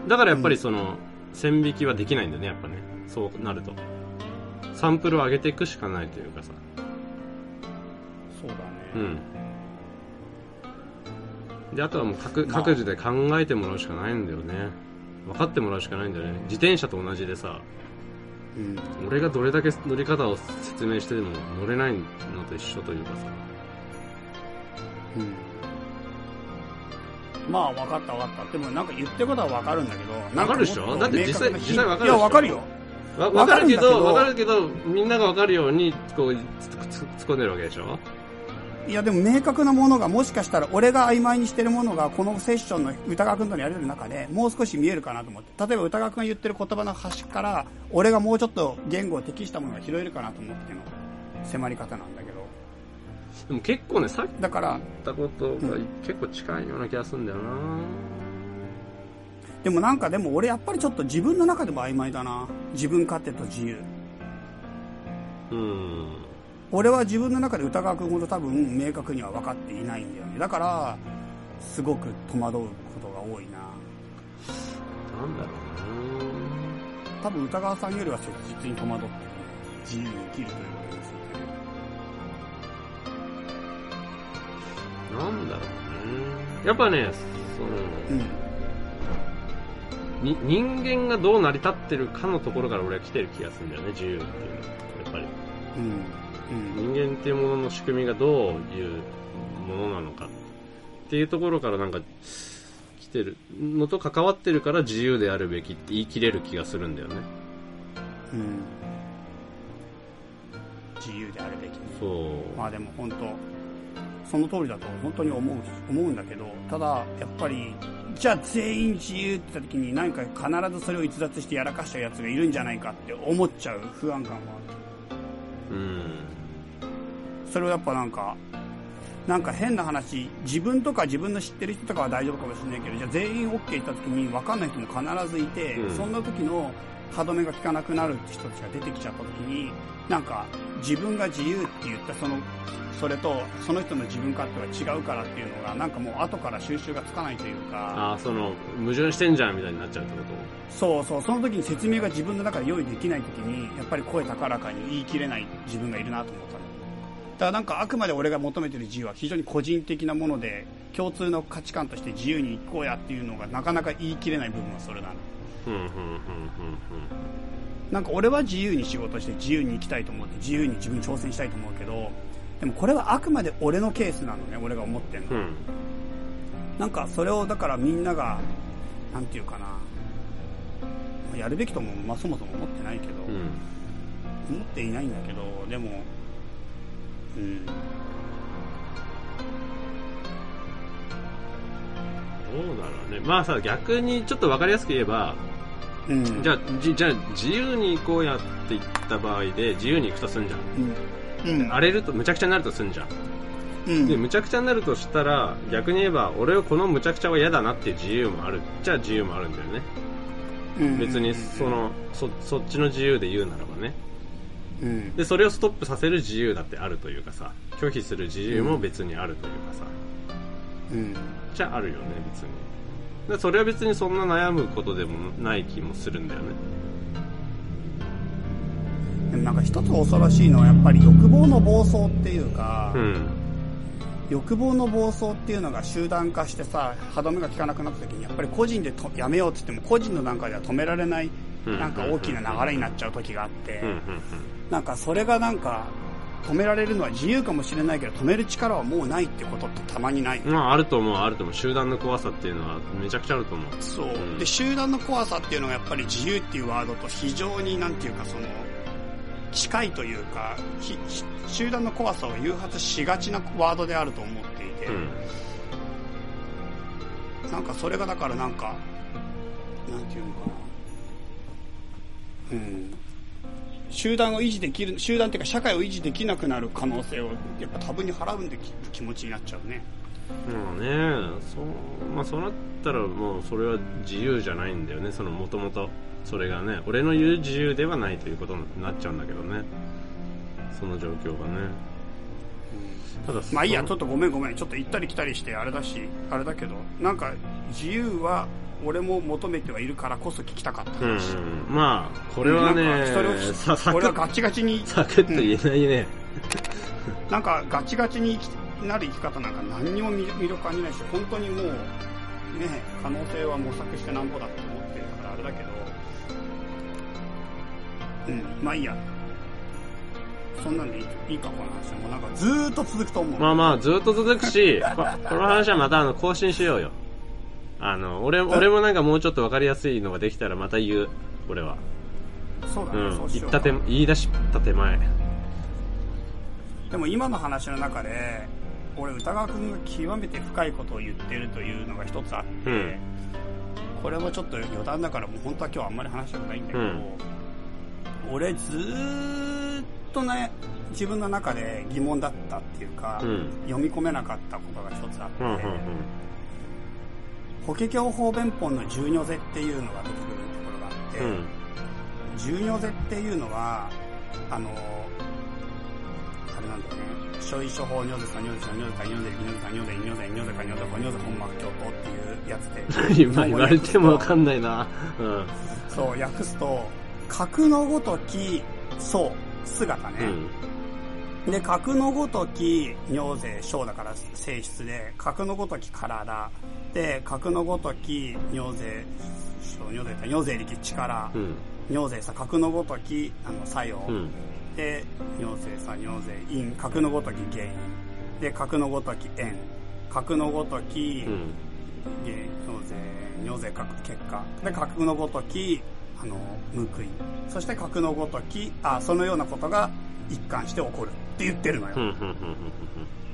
だからやっぱりその、線引きはできないんだよね、やっぱね。そうなると。サンプルを上げていくしかないというかさ。そう。ん。で、あとはもう各、まあ各自で考えてもらうしかないんだよね。分かってもらうしかないんだよね。自転車と同じでさ、うん。俺がどれだけ乗り方を説明してでも乗れないのと一緒というかさ。うん。まあ、分かった分かった。でもなんか言ってることは分かるんだけど。なんわかるでしょ？だって実際実際分かるでしょ？いや、分かるよ。わわかるけど、わかるけどみんながわかるように、こう、突っ込んでるわけでしょ？いや、でも明確なものが、もしかしたら俺が曖昧にしてるものが、このセッションの歌川くんとのやりとりの中で、もう少し見えるかなと思って。例えば歌川くんが言ってる言葉の端から、俺がもうちょっと言語を適したものが拾えるかなと思っての迫り方なんだけど。でも結構ね、さっきだから、言ったことが結構近いような気がするんだよなでもなんかでも俺やっぱりちょっと自分の中でも曖昧だな。自分勝手と自由。うん。俺は自分の中で歌川くんほど多分明確には分かっていないんだよね。だから、すごく戸惑うことが多いな。なんだろ多分歌川さんよりは切実に戸惑ってる自由に生きるということについてねうななんだろうね。やっぱね、その、に人間がどう成り立ってるかのところから俺は来てる気がするんだよね、自由っていうのは。やっぱり。うんうんうん人間っていうものの仕組みがどういうものなのかっていうところからなんか来てるのと関わってるから自由であるべきって言い切れる気がするんだよね。うん。自由であるべきねそう。まあでも本当その通りだと本当に思う思うんだけどただやっぱりじゃあ全員自由って言った時に何か必ずそれを逸脱してやらかしちゃうやつがいるんじゃないかって思っちゃう不安感はある。うんそれをやっぱなんか、なんか変な話、自分とか自分の知ってる人とかは大丈夫かもしれないけど、じゃあ全員 OK 言った時に分かんない人も必ずいて、うん。そんな時の歯止めが効かなくなる人たちが出てきちゃった時に、なんか自分が自由って言ったその、それとその人の自分勝手は違うからっていうのが、なんかもう後から収集がつかないというか、ああその矛盾してんじゃんみたいになっちゃうってこそうそう、その時に説明が自分の中で用意できない時に、やっぱり声高らかに言い切れない自分がいるなと思ったの。だからなんかあくまで俺が求めてる自由は非常に個人的なもので、共通の価値観として自由に行こうやっていうのがなかなか言い切れない部分はそれなの。なんか俺は自由に仕事して自由に生きたいと思って自由に自分に挑戦したいと思うけど、でもこれはあくまで俺のケースなのね、俺が思ってんの。なんかそれをだからみんなが、なんていうかな、やるべきとも、まあそもそも思ってないけど、うん思っていないんだけどでもうん。どうだろうね。まあさ逆にちょっと分かりやすく言えばうん。じゃあじじゃあ自由に行こうやって言った場合で自由に行くとすんじゃん。うん。うん。荒れるとむちゃくちゃになるとすんじゃん。うん。で、むちゃくちゃになるとしたら、逆に言えば、俺はこのむちゃくちゃは嫌だなっていう自由もある。じゃあ自由もあるんだよね。うん。別に、その、そ、そっちの自由で言うならばね。うん。で、それをストップさせる自由だってあるというかさ、拒否する自由も別にあるというかさ、うん。じゃああるよね、別に。でそれは別にそんな悩むことでもない気もするんだよね。でもなんか一つ恐ろしいのはやっぱり欲望の暴走っていうか、うん。欲望の暴走っていうのが集団化してさ歯止めが効かなくなった時にやっぱり個人でとやめようって言っても個人の段階では止められないうん。なんか大きな流れになっちゃう時があって、なんかそれがなんか止められるのは自由かもしれないけど止める力はもうないってことってたまにない、うん。まあ、あると思う、あると思う。集団の怖さっていうのはめちゃくちゃあると思う。そう、うんで集団の怖さっていうのがやっぱり自由っていうワードと非常になんていうかその近いというか集団の怖さを誘発しがちなワードであると思っていて、うん。なんかそれがだからなんかなんていうのかなうん集団を維持できる、集団っていうか社会を維持できなくなる可能性を、やっぱ多分に払うんでき気持ちになっちゃうね。もうね。そうまあそうなったらもうそれは自由じゃないんだよね。そのもともとそれがね。俺の言う自由ではないということになっちゃうんだけどね。その状況がね。ただまあいいや、ちょそっとごめんごめん。ちょっと行ったり来たりしてあれだし、あれだけど、なんか自由は俺も求めてはいるからこそ聞きたかったうん、うん話。、まあこれはねそれをさサクッ俺はガチガチに、サクッと言えないね、なんかガチガチになる生き方なんか何にも魅魅力感じないし、本当にもう、ね、可能性は模索してなんぼだって思ってるからあれだけど、うん、まあいいや。そんなんでいいいいか、この話は。もうなんかずーっと続くと思う。まあまあずっと続くしここの話はまたあの更新しようよあの俺俺もなんかもうちょっと分かりやすいのができたらまた言う。俺は。そうだね、うん。そうしようか。言った手言い出した手前。でも今の話の中で、俺歌川くんが極めて深いことを言ってるというのが一つあって、うん。これもちょっと余談だからもう本当は今日あんまり話したくないんだけど、うん。俺ずーっとね、自分の中で疑問だったっていうか、うん。読み込めなかったことが一つあって、うんうんうん法華経法弁本の十如世っていうのが出てくるところがあって、うん十如世っていうのは、あの、あれなんだよね、小異諸法如世三如世三如世大如世二如世三如世二如世二如世下如世五如世本幕教頭っていうやつで今言われてもわかんないなうんそう、訳すと、格のごとき、そう、姿ね。で、格のごとき、尿税、小だから性質で、格のごとき体。で、格のごとき、尿税、小、尿税、尿税力力。うん尿税さ、格のごとき、あの、作用。うんで、尿税さ、尿税因、格のごとき原因。で、格のごとき縁。格のごとき、うん原尿税、尿税格結果。で、格のごとき、あの、報い。そして格のごとき、あ、そのようなことが一貫して起こるって言ってるのよ。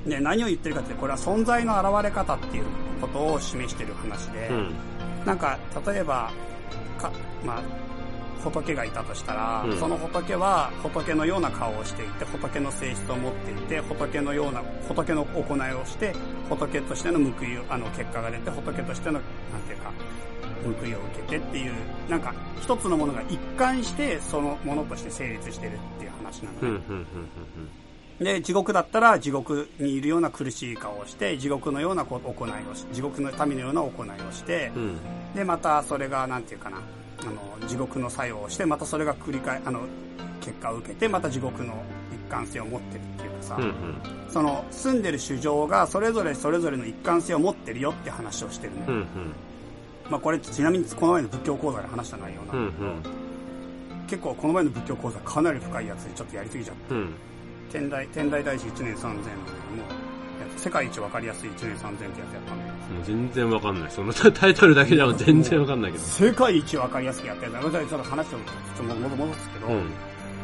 で、何を言ってるかって、これは存在の現れ方っていうことを示してる話で、うんなんか、例えば、か、まあ、仏がいたとしたら、うんその仏は仏のような顔をしていて、仏の性質を持っていて、仏のような、仏の行いをして、仏としての報いを、あの、結果が出て、仏としての、なんていうか、報いを受けてっていう、なんか、一つのものが一貫して、そのものとして成立してるっていう話なのね。で、地獄だったら地獄にいるような苦しい顔をして、地獄のようなこ行いをし、地獄の民のような行いをして、うん。うんで、またそれが、なんていうかな、あの、地獄の作用をして、またそれが繰り返、あの、結果を受けて、また地獄の一貫性を持ってるっていうかさ、うんうん。その、住んでる主情がそれぞれそれぞれの一貫性を持ってるよって話をしてるのよ。うんうん。まあこれ、ちなみにこの前の仏教講座で話した内容なんうん。結構この前の仏教講座かなり深いやつでちょっとやりすぎちゃって、うん天台、天台大師1年3000のね、も世界一わかりやすい1年3000ってやつやったんだけど、もう全然わかんないそのタイトルだけじゃ全然わかんないけど世界一わかりやすくやったやつだ。ちょっと話をちょっと戻戻すけど、うん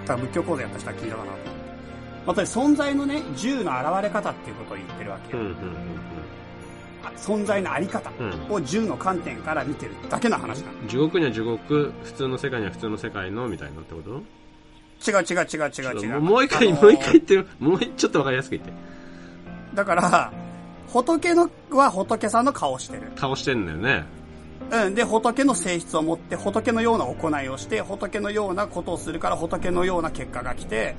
だ仏教講座やった人は聞いたかなと思って。また存在のね、銃の現れ方っていうことを言ってるわけよ。うんうんあ存在のあり方うんうんを銃の観点から見てるだけの話なの。地獄には地獄普通の世界には普通の世界のみたいなってこと？違う違う違う違う違う。もう一回、あのーもう一回言ってよもうちょっとわかりやすく言ってだから、仏のは仏さんの顔をしてる。顔してんだよねうん。で、仏の性質を持って、仏のような行いをして、仏のようなことをするから、仏のような結果が来て、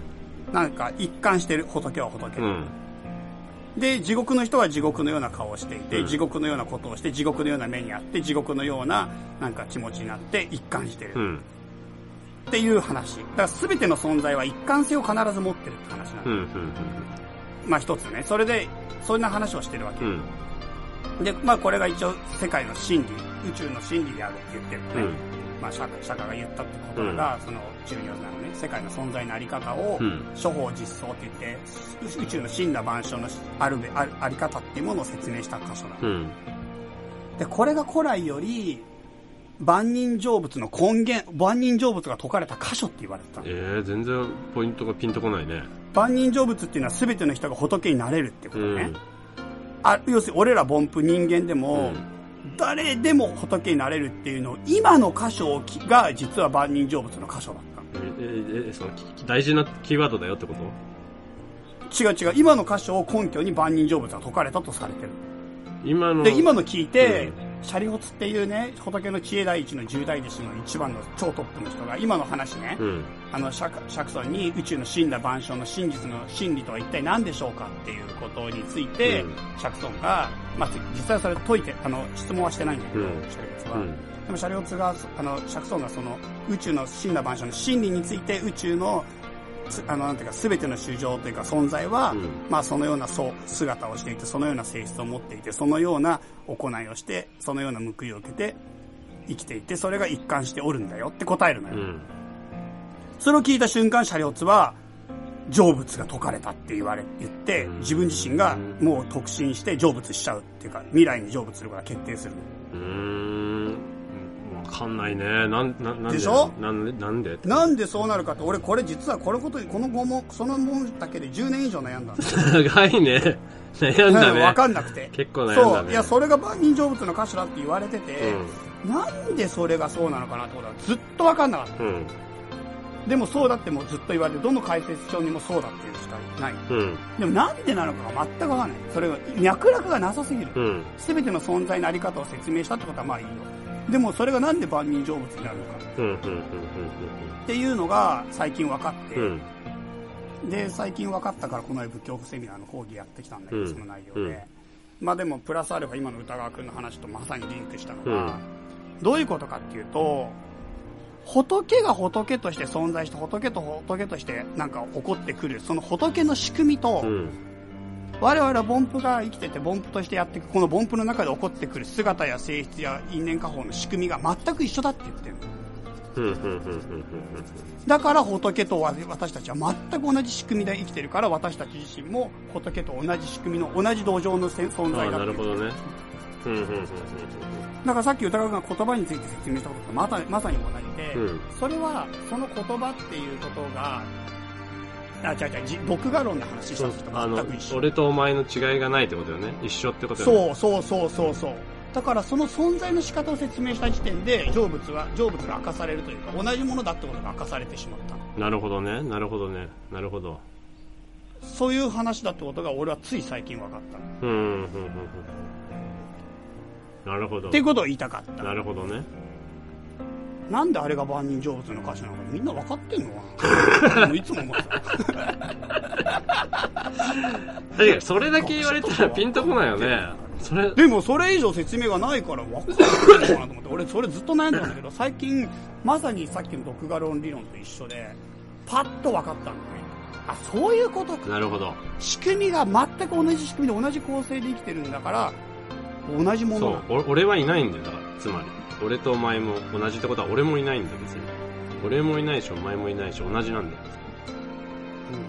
なんか一貫してる、仏は仏。うんで、地獄の人は地獄のような顔をしていて、うん地獄のようなことをして、地獄のような目にあって、地獄のような、なんか気持ちになって一貫してる。うんっていう話。だから全ての存在は一貫性を必ず持ってるって話なの。うんうんまあ一つね。それで、そんな話をしてるわけ。うんうんで、まあこれが一応世界の真理、宇宙の真理であるって言ってるのね。うんまあ釈釈迦が言ったってことが、その重要なのね。世界の存在のあり方を、うん処方実相って言って、宇宙の真羅万象のあるべあるあり方っていうものを説明した箇所なの。うんで、これが古来より、万人成仏の根源、万人成仏が説かれた箇所って言われてたの。えー、全然ポイントがピンとこないね万人成仏っていうのは全ての人が仏になれるってことね。うんあ要するに俺ら凡夫人間でも、誰でも仏になれるっていうのを、今の箇所が実は万人成仏の箇所だったの。ええその大事なキーワードだよってこと？違う違う、今の箇所を根拠に万人成仏が解かれたとされてる。今ので、今の聞いて、シャリオツっていうね、仏の知恵第一の十大弟子の一番の超トップの人が、今の話ね、うん。あの、釈釈尊に宇宙の死んだ万象の真実の真理とは一体何でしょうかっていうことについて、うん。釈尊が、まあ、実際はそれ解いて、あの、質問はしてないんだけど、うん。シャリオツは。うん。でもシャリオツが、あの、釈尊がその宇宙の死んだ万象の真理について宇宙のつあの、なんていうか、すべての主情というか存在は、うんまあそのようなそう姿をしていて、そのような性質を持っていて、そのような行いをして、そのような報いを受けて生きていて、それが一貫しておるんだよって答えるのよ。うんそれを聞いた瞬間、シャリオツは、成仏が解かれたって言われ、言ってうん、自分自身がもう特進して成仏しちゃうっていうか、未来に成仏することが決定するの。うーんわかんないねなんななんで？でしょ？なんでなんで？なんでそうなるかって、俺これ実はこのことに、この5問、その問だけで10年以上悩んだ。長いね悩んだねわかんなくて。結構悩んだねそう。いや、それが万人成仏の頭って言われてて、うなんでそれがそうなのかなってことはずっとわかんなかった。んうんでもそうだってもうずっと言われて、どの解説書にもそうだっていうしかない。うんでもなんでなのかが全くわかんない。それが脈絡がなさすぎる。うんすべての存在のあり方を説明したってことはまあいいよ。でもそれがなんで万人成仏になるのか。っていうのが最近分かって、うん。うん。で、最近分かったからこの仏教セミナーの講義やってきたんだけど、うん。その内容で。うん。まあでも、プラスアルファ今の歌川くんの話とまさにリンクしたのが、うん。どういうことかっていうと、仏が仏として存在して、仏と仏としてなんか起こってくる、その仏の仕組みと、うん我々は凡夫が生きてて凡夫としてやっていく、この凡夫の中で起こってくる姿や性質や因縁果報の仕組みが全く一緒だって言ってるだから仏と私たちは全く同じ仕組みで生きてるから私たち自身も仏と同じ仕組みの同じ土壌のせ存在だなるほどね。だからさっき歌川君が言葉について説明したこととまたまさに同じで、うん。それはその言葉っていうことがあ違う違うじ独画論の話した時と全く一緒。俺とお前の違いがないってことだよね。一緒ってことだよね。そうそうそうそうそう。だからその存在の仕方を説明した時点で成仏は成仏が明かされるというか同じものだってことが明かされてしまった。なるほどね。なるほどね。なるほど。そういう話だってことが俺はつい最近分かった。うんうんうんうん。なるほど。っていうことを言いたかった。なるほどねなんであれが万人成仏の歌詞なのかみんな分かってんのかな。いつも思ってた。確かにそれだけ言われたらピンとこないよね。それでもそれ以上説明がないから分かんないのかなと思って。俺それずっと悩んでたんだけど最近まさにさっきの独画論理論と一緒でパッと分かったんだね。あそういうことか。なるほど。仕組みが全く同じ仕組みで同じ構成で生きてるんだから同じもの。そう。お俺はいないんだよだから。つまり俺とお前も同じってことは俺もいないんだよ別に。俺もいないしお前もいないし同じなんだよ。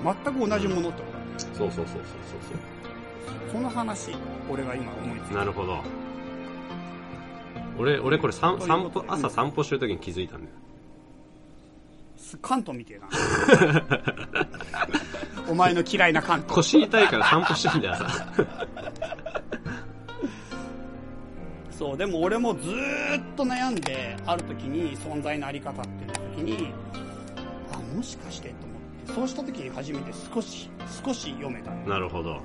うん全く同じものってこと。だねそうそうそうそうそう。その話俺が今思いついた。なるほど。俺俺これ散歩朝散歩してる時に気づいたんだよ。関東みてえな。お前の嫌いな関東。腰痛いから散歩してんだよ。朝そう、でも俺もずーっと悩んで、ある時に存在のあり方っていう時に、あ、もしかしてと思って、そうした時に初めて少し、少し読めた。なるほど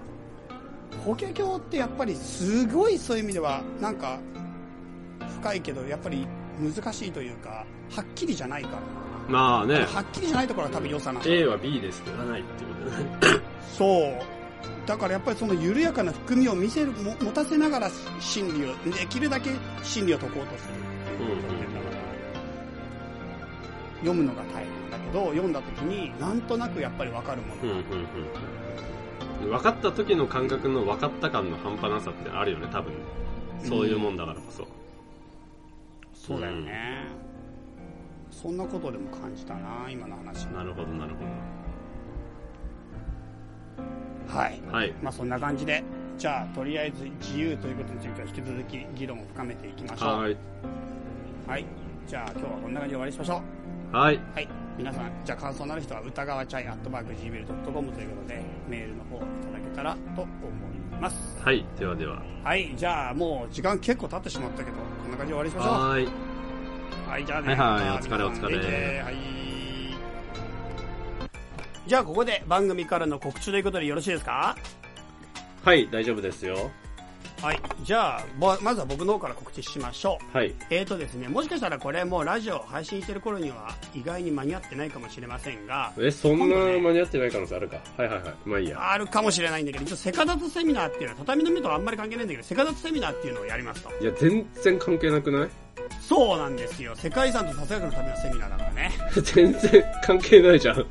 法華経ってやっぱりすごいそういう意味では、なんか、深いけど、やっぱり難しいというか、はっきりじゃないから。まあねはっきりじゃないところが多分良さなの。A は B ですないってことだねそう。だからやっぱりその緩やかな含みを見せる、も持たせながら真理を、できるだけ真理を解こうとするっていうことで、だから、読むのが大変だけど、読んだ時になんとなくやっぱりわかるもの。うんうんうん分かった時の感覚の分かった感の半端なさってあるよね多分そういうもんだからこそ、そうだよね。そんなことでも感じたな、今の話。なるほどなるほはい。どはいまあそんな感じで、じゃあとりあえず自由ということについては引き続き議論を深めていきましょう。はいはい。じゃあ今日はこんな感じで終わりにしましょう。はいはい。皆さん、じゃあ感想のある人は歌川チャイアットマーク Gmail.com ということで、メールの方いただけたらと思います。はいではでははい。じゃあもう時間結構経ってしまったけど、こんな感じで終わりにしましょう。はーいはい、じゃあね。はいはいお疲れお疲れはい。じゃあここで番組からの告知ということでよろしいですか？はい、大丈夫ですよ。はい。じゃあ、ぼまずは僕の方から告知しましょう。はい。えーとですね、もしかしたらこれもうラジオ配信してる頃には意外に間に合ってないかもしれませんが、え、そんな間に合ってない可能性あるか？はいはいはい。まあいいや。あるかもしれないんだけど、一応セカダツセミナーっていうのは畳の目とはあんまり関係ないんだけど、セカダツセミナーっていうのをやりますと。いや、全然関係なくない？そうなんですよ。世界遺産と雑学のためのセミナーだからね。全然関係ないじゃん。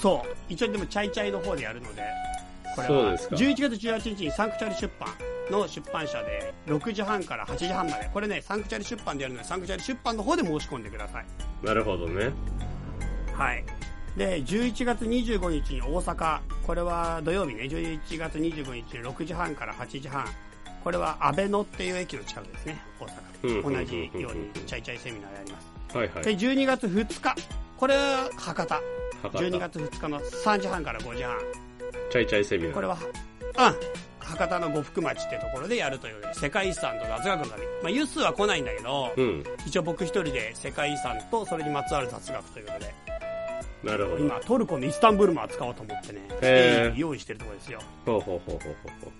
そう。一応でもチャイチャイの方でやるので、これはそうですか11月18日にサンクチャリ出版の出版社で6時半から8時半まで、これね、サンクチャリ出版でやるので、サンクチャリ出版の方で申し込んでください。なるほどね。はい。で、11月25日に大阪、これは土曜日ね、11月25日に6時半から8時半、これは阿部野っていう駅の近くですね、大うん阪。同じようにチャイチャイセミナーやります。はいはい。で、12月2日、これは博多。博多12月2日の3時半から5時半。チャイチャイセミナー。これは、うん、博多の呉服町ってところでやるという世界遺産と雑学の旅。まあ、ユースは来ないんだけど、うん。一応僕一人で世界遺産とそれにまつわる雑学ということで、なるほど。今トルコのイスタンブールも扱おうと思ってね、へー用意してるところですよ。ほうほうほうほうほう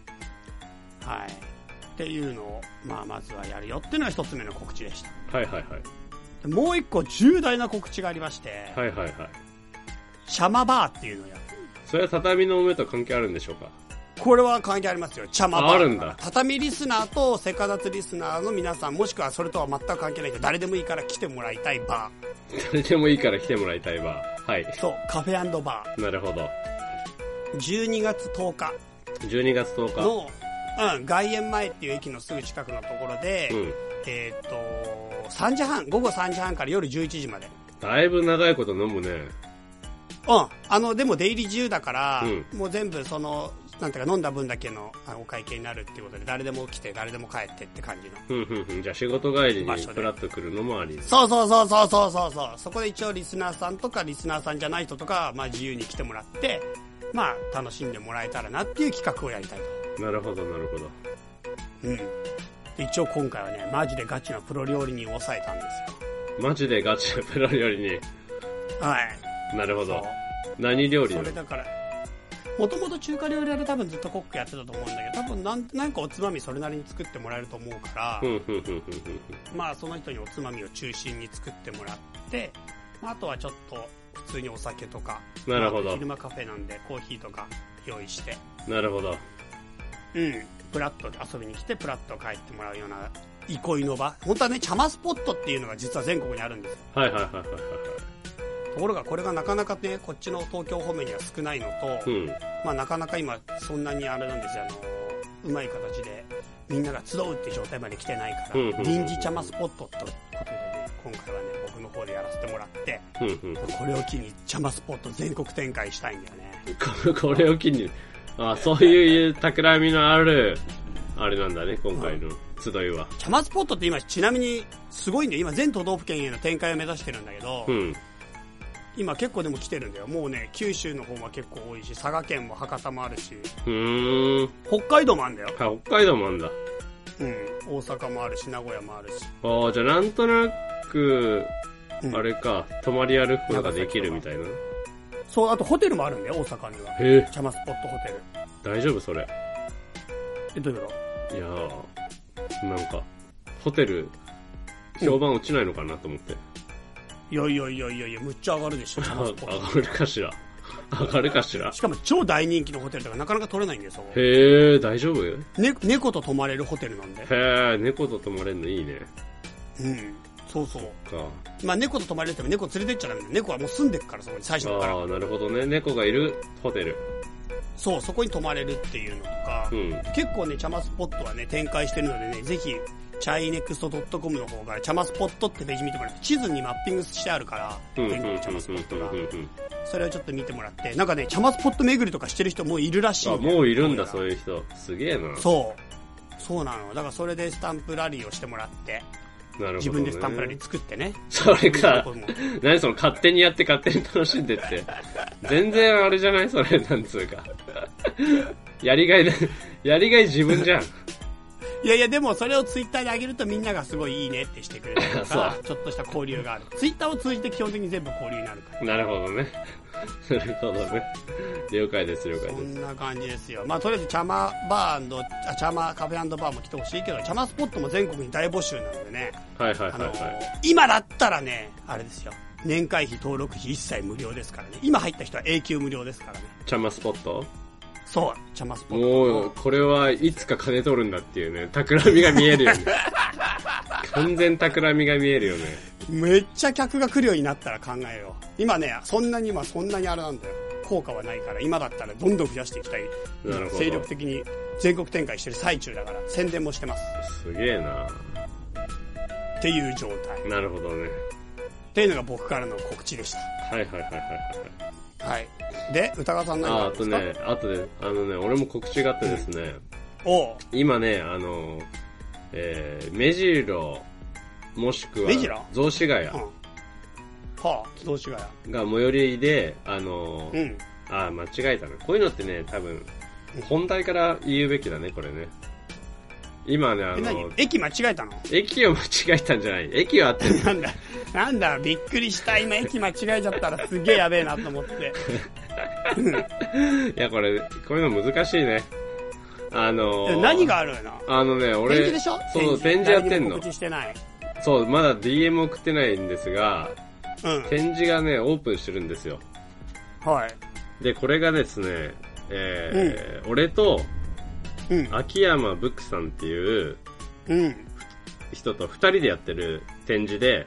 ほはい。っていうのを、まあ、まずはやるよっていうのが一つ目の告知でした。う。はいはいはい。でもう一個重大な告知がありまして、はいはいはい。シャマバーっていうのをやる。それは畳の上と関係あるんでしょうか？これは関係ありますよ。チャマバー。ああるんだ畳リスナーとセカダツリスナーの皆さん、もしくはそれとは全く関係ないけど、誰でもいいから来てもらいたいバ誰でもいいから来てもらいたいわ。はい。ー。そう、カフェバなるほど。ー。12月10日12月10日。の、うん、外苑前っていう駅のすぐ近くのところで、うん。えーっと、3時半、午後3時半から夜11時まで。だいぶ長いこと飲むね。うん。あの、でも出入り自由だから、うもう全部その、なんていうか飲んだ分だけのお会計になるっていうことで、誰でも来て、誰でも帰ってって感じの。ふんふんふん。じゃあ仕事帰りにフラッと来るのもあり。そうそうそうそうそうそうそう。そこで一応リスナーさんとかリスナーさんじゃない人とか、まあ自由に来てもらって、まあ楽しんでもらえたらなっていう企画をやりたいと。なるほどなるほど。うん。で一応今回はね、マジでガチなプロ料理に抑えたんですマジでガチでプロ料理に。よ。はい。なるほどそう。。何料理それだから、もともと中華料理屋で多分ずっとコックやってたと思うんだけど、多分なんなんかおつまみそれなりに作ってもらえると思うから。まあその人におつまみを中心に作ってもらって、まあ、あとはちょっと普通にお酒とか、なるほどまあ昼間カフェなんでコーヒーとか用意して、なるほど。うん、プラッと遊びに来てプラッと帰ってもらうような憩いの場。本当はね、茶間スポットっていうのが実は全国にあるんですよ。はいはいはいはい。ところがこれがなかなかね、こっちの東京方面には少ないのと、うん。まあなかなか今そんなにあれなんですよ、あの、うまい形でみんなが集うって状態まで来てないから、うんうんうん臨時茶間スポットってことでね、今回はね、僕の方でやらせてもらって、ふんふん。これを機に茶間スポット全国展開したいんだよね。ここれを機に、あそういう企みのある、あれなんだね、今回の集いは。茶間スポットって今ちなみにすごいんだよ。今全都道府県への展開を目指してるんだけど、うん。今結構でも来てるんだよ。もうね、九州の方は結構多いし、佐賀県も博多もあるし、うーん。北海道もあるんだよ。あ北海道もあんだ。うん。大阪もあるし、名古屋もあるし。ああ、じゃあなんとなく、うんあれか、泊まり歩くことができるみたいな。そう、あとホテルもあるんだよ、大阪には。へえ、茶間スポットホテル。大丈夫？それ。え、どういうこと？いやー、なんか、ホテル、評判落ちないのかなと思って。いやいやいやいやいや、むっちゃ上がるでしょ。上がるかしら？上がるかしら？しかも超大人気のホテルとかなかなか取れないんだよ、そこ。へえ、大丈夫？へね、猫と泊まれるホテルなんで。え、猫と泊まれるのいいね。うん。そうそう。か。まあ猫と泊まれるっても猫連れてっちゃダメだよ。猫はもう住んでっから、そこに、最初から。ああ、なるほどね。猫がいるホテル。そう、そこに泊まれるっていうのとか、うん。結構ね、茶間スポットはね、展開してるのでね、ぜひ、チャイネクスト .com の方から、茶間スポットってページ見てもらって、地図にマッピングしてあるから、うん、うん、全うん、うん、国茶間スポットがそれをちょっと見てもらって、なんかね、茶間スポット巡りとかしてる人もういるらしいあ、んだよもういるんだ、どそういう人。すげえな。そう。そうなの。だからそれでスタンプラリーをしてもらって、なるほど、ね。自分でスタンプラリー作ってね。それか何その勝手にやって勝手に楽しんでって。全然あれじゃない？それ、なんつうか。やりがいだ、やりがい自分じゃん。いやいや、でもそれをツイッターで上げるとみんながすごいいいねってしてくれるとか そ、ちょっとした交流がある。ツイッターを通じて基本的に全部交流になるから。なるほどね。なるほどね。了解です、了解そです。んな感じですよ。まあ、とりあえず、茶間バーあ、茶間カフェバーも来てほしいけど、茶間スポットも全国に大募集なのでね。はいはいはいはい。今だったらね、あれですよ。年会費登録費一切無料ですからね。今入った人は永久無料ですからね。チャマスポット？そう、茶間スポット。もう、これはいつか金取るんだっていうね、企みが見えるよね。完全企みが見えるよね。めっちゃ客が来るようになったら考えよう。今ね、そんなに今そんなにあれなんだよ。効果はないから、今だったらどんどん増やしていきたい。なるほど精力的に全国展開してる最中だから、宣伝もしてます。すげえなっていう状態。なるほどね。っていうのが僕からの告知でしはいはいはいはいはい。た。はい。で、歌川さん何あ、あがあとね、あとで、あのね、俺も告知があってですね、おう今ね、あの、えー、目白、もしくは目白、雑司ヶ谷うん。はあ、同志ヶが最寄りで、あの、谷。うん。あ、間違えたな。こういうのってね、多分、本題から言うべきだね、これね。今ね、あえ、何？の、駅間違えたの？駅を間違えたんじゃない。駅はあってる。なんだ、なんだ、びっくりした。今駅間違えちゃったらすげえやべえなと思って。いや、これ、こういうの難しいね。あのえ何があるの？あのね、俺、展示でしょ？そう、展示やってんの誰にも告。知してない。そう、まだ DM 送ってないんですが、うん。展示がね、オープンしてるんですよ。はい。で、これがですね、えー俺とうん。秋山ブックさんっていううん。人と二人でやってる展示で、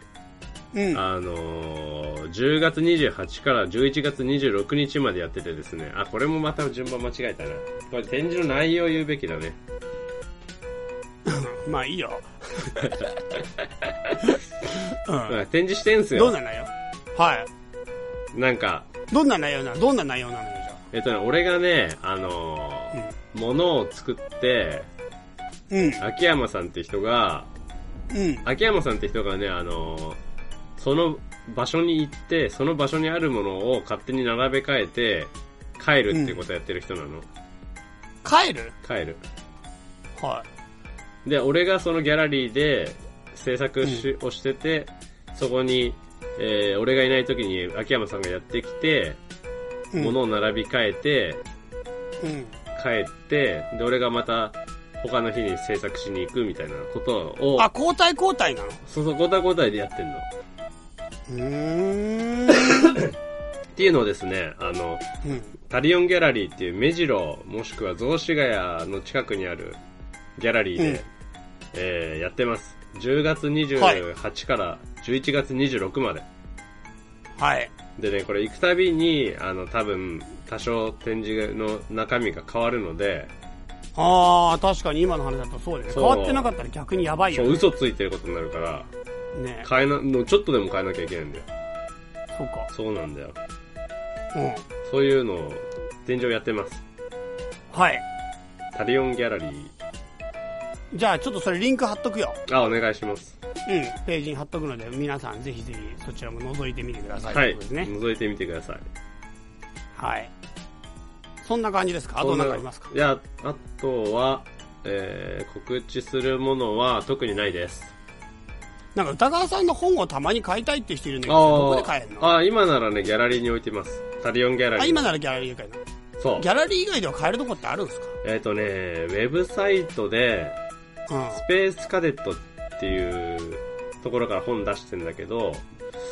うん。あのー10月28から11月26日までやっててですね、あ、これもまた順番間違えたな。これ展示の内容を言うべきだね。まあいいよ。うまあ展示してんすん。どうよ。な内容？はい。なんか、どんな内容なのどんな内容なのよ、じえっとね、俺がね、あのゃー物を作って、あ。うん。秋山さんって人が、うん。秋山さんって人がね、あのーその場所に行って、その場所にあるものを勝手に並べ替えて、帰るっていうことをやってる人なの。帰る？帰る。はで、俺がそのギャラリーで制作し、をしてて、そこに、えー俺がいない時に秋山さんがやってきて、い。うん。物を並び替えて、うん。帰って、で、俺がまた他の日に制作しに行くみたいなことを、あ、交代交代なの？そうそう、交代交代でやってんの。うーん。っていうのをですね、あの、うん。タリオンギャラリーっていう目白もしくは雑司ヶ谷の近くにあるギャラリーで、うんえーやってます。10月はい28から11月26まで。はい。でね、これ行くたびに、あの、多分、多少展示の中身が変わるので、ああ、確かに今の話だとそうだね。そう変わってなかったら逆にやばいよ、そう、ね。嘘ついてることになるから、ね変えな、のちょっとでも変えなきゃいけないんだよ。そうか。そうなんだよ。うん。そういうのを、展示をやってます。はい。タリオンギャラリー。じゃあちょっとそれリンク貼っとくよ。あ、お願いします。うん。ページに貼っとくので、皆さんぜひぜひそちらも覗いてみてください。はい。とうことですね。覗いてみてください。はい。そんな感じですか？あと何かありますか？いや、あとは、えー、告知するものは特にないです。なんか歌川さんの本をたまに買いたいって人いるんだけど、どこで買えるの？ああ、今ならね、ギャラリーに置いてます。タリオンギャラリー。あ、今ならギャラリーで買えるの？そうギ。ャラリー以外では買えるとこってあるんですか？えっ、とね、ウェブサイトで、スペースカデットっていうところから本出してんだけど、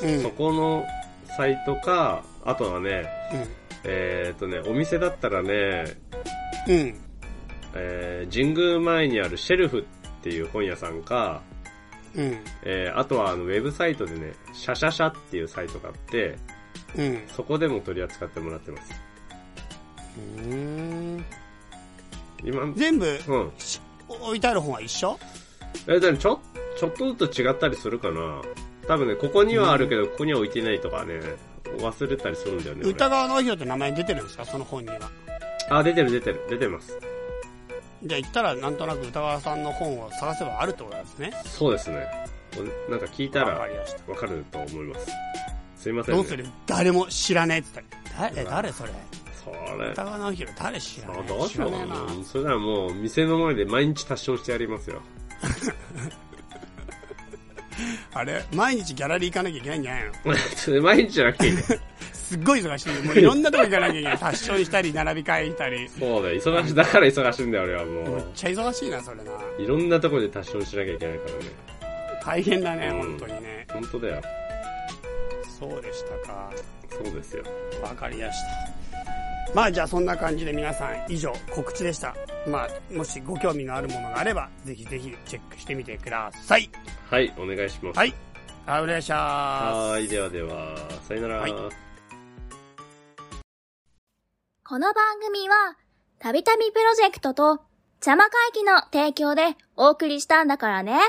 うん。うん。そこのサイトか、あとはね、えっ、とね、お店だったらね、うん。うん。えー神宮前にあるシェルフっていう本屋さんか、うん。えーあとはあのウェブサイトでね、シャシャシャっていうサイトがあって、うん。そこでも取り扱ってもらってます。うーん。今、全部うん。し置いてある本は一緒？えー、でもちょ、ちょっとずつ違ったりするかな。多分ね、ここにはあるけど、ここには置いてないとかね、忘れたりするんだよね。俺歌川直弘って名前出てるんですか？その本には。あ、出てる出てる、出てます。じゃあ行ったらなんとなく歌川さんの本を探せばあるってことですね？そうですね。なんか聞いたわからりました。わかると思います。すいません、ね。どうする？誰も知らねえって言ったら。誰誰それ？それ。歌川直弘誰知らねあえどうしよう知らねえな。うんそれならもう、店の前で毎日達成してやりますよ。あれ毎日ギャラリー行かなきゃいけないんじゃないの？毎日じゃなくていいね。すっごい忙しいよ。もういろんなとこ行かなきゃいけない。達成したり、並び替えたり。そうだよ、忙しい、だから忙しいんだよ、俺はもめっう。ちゃ忙しいな、それな。いろんなところで達成しなきゃいけないからね。大変だね、うん本当にね。本当だよ。そうでしたか。そうですよ。わかりました。まあじゃあそんな感じで皆さん以上告知でした。まあもしご興味のあるものがあればぜひぜひチェックしてみてください。はい、お願いします。はい。あお願いしまはーい、ではでは、さよなら。はいこの番組は、たびたびプロジェクトと、邪魔会議の提供でお送りしたんだからね。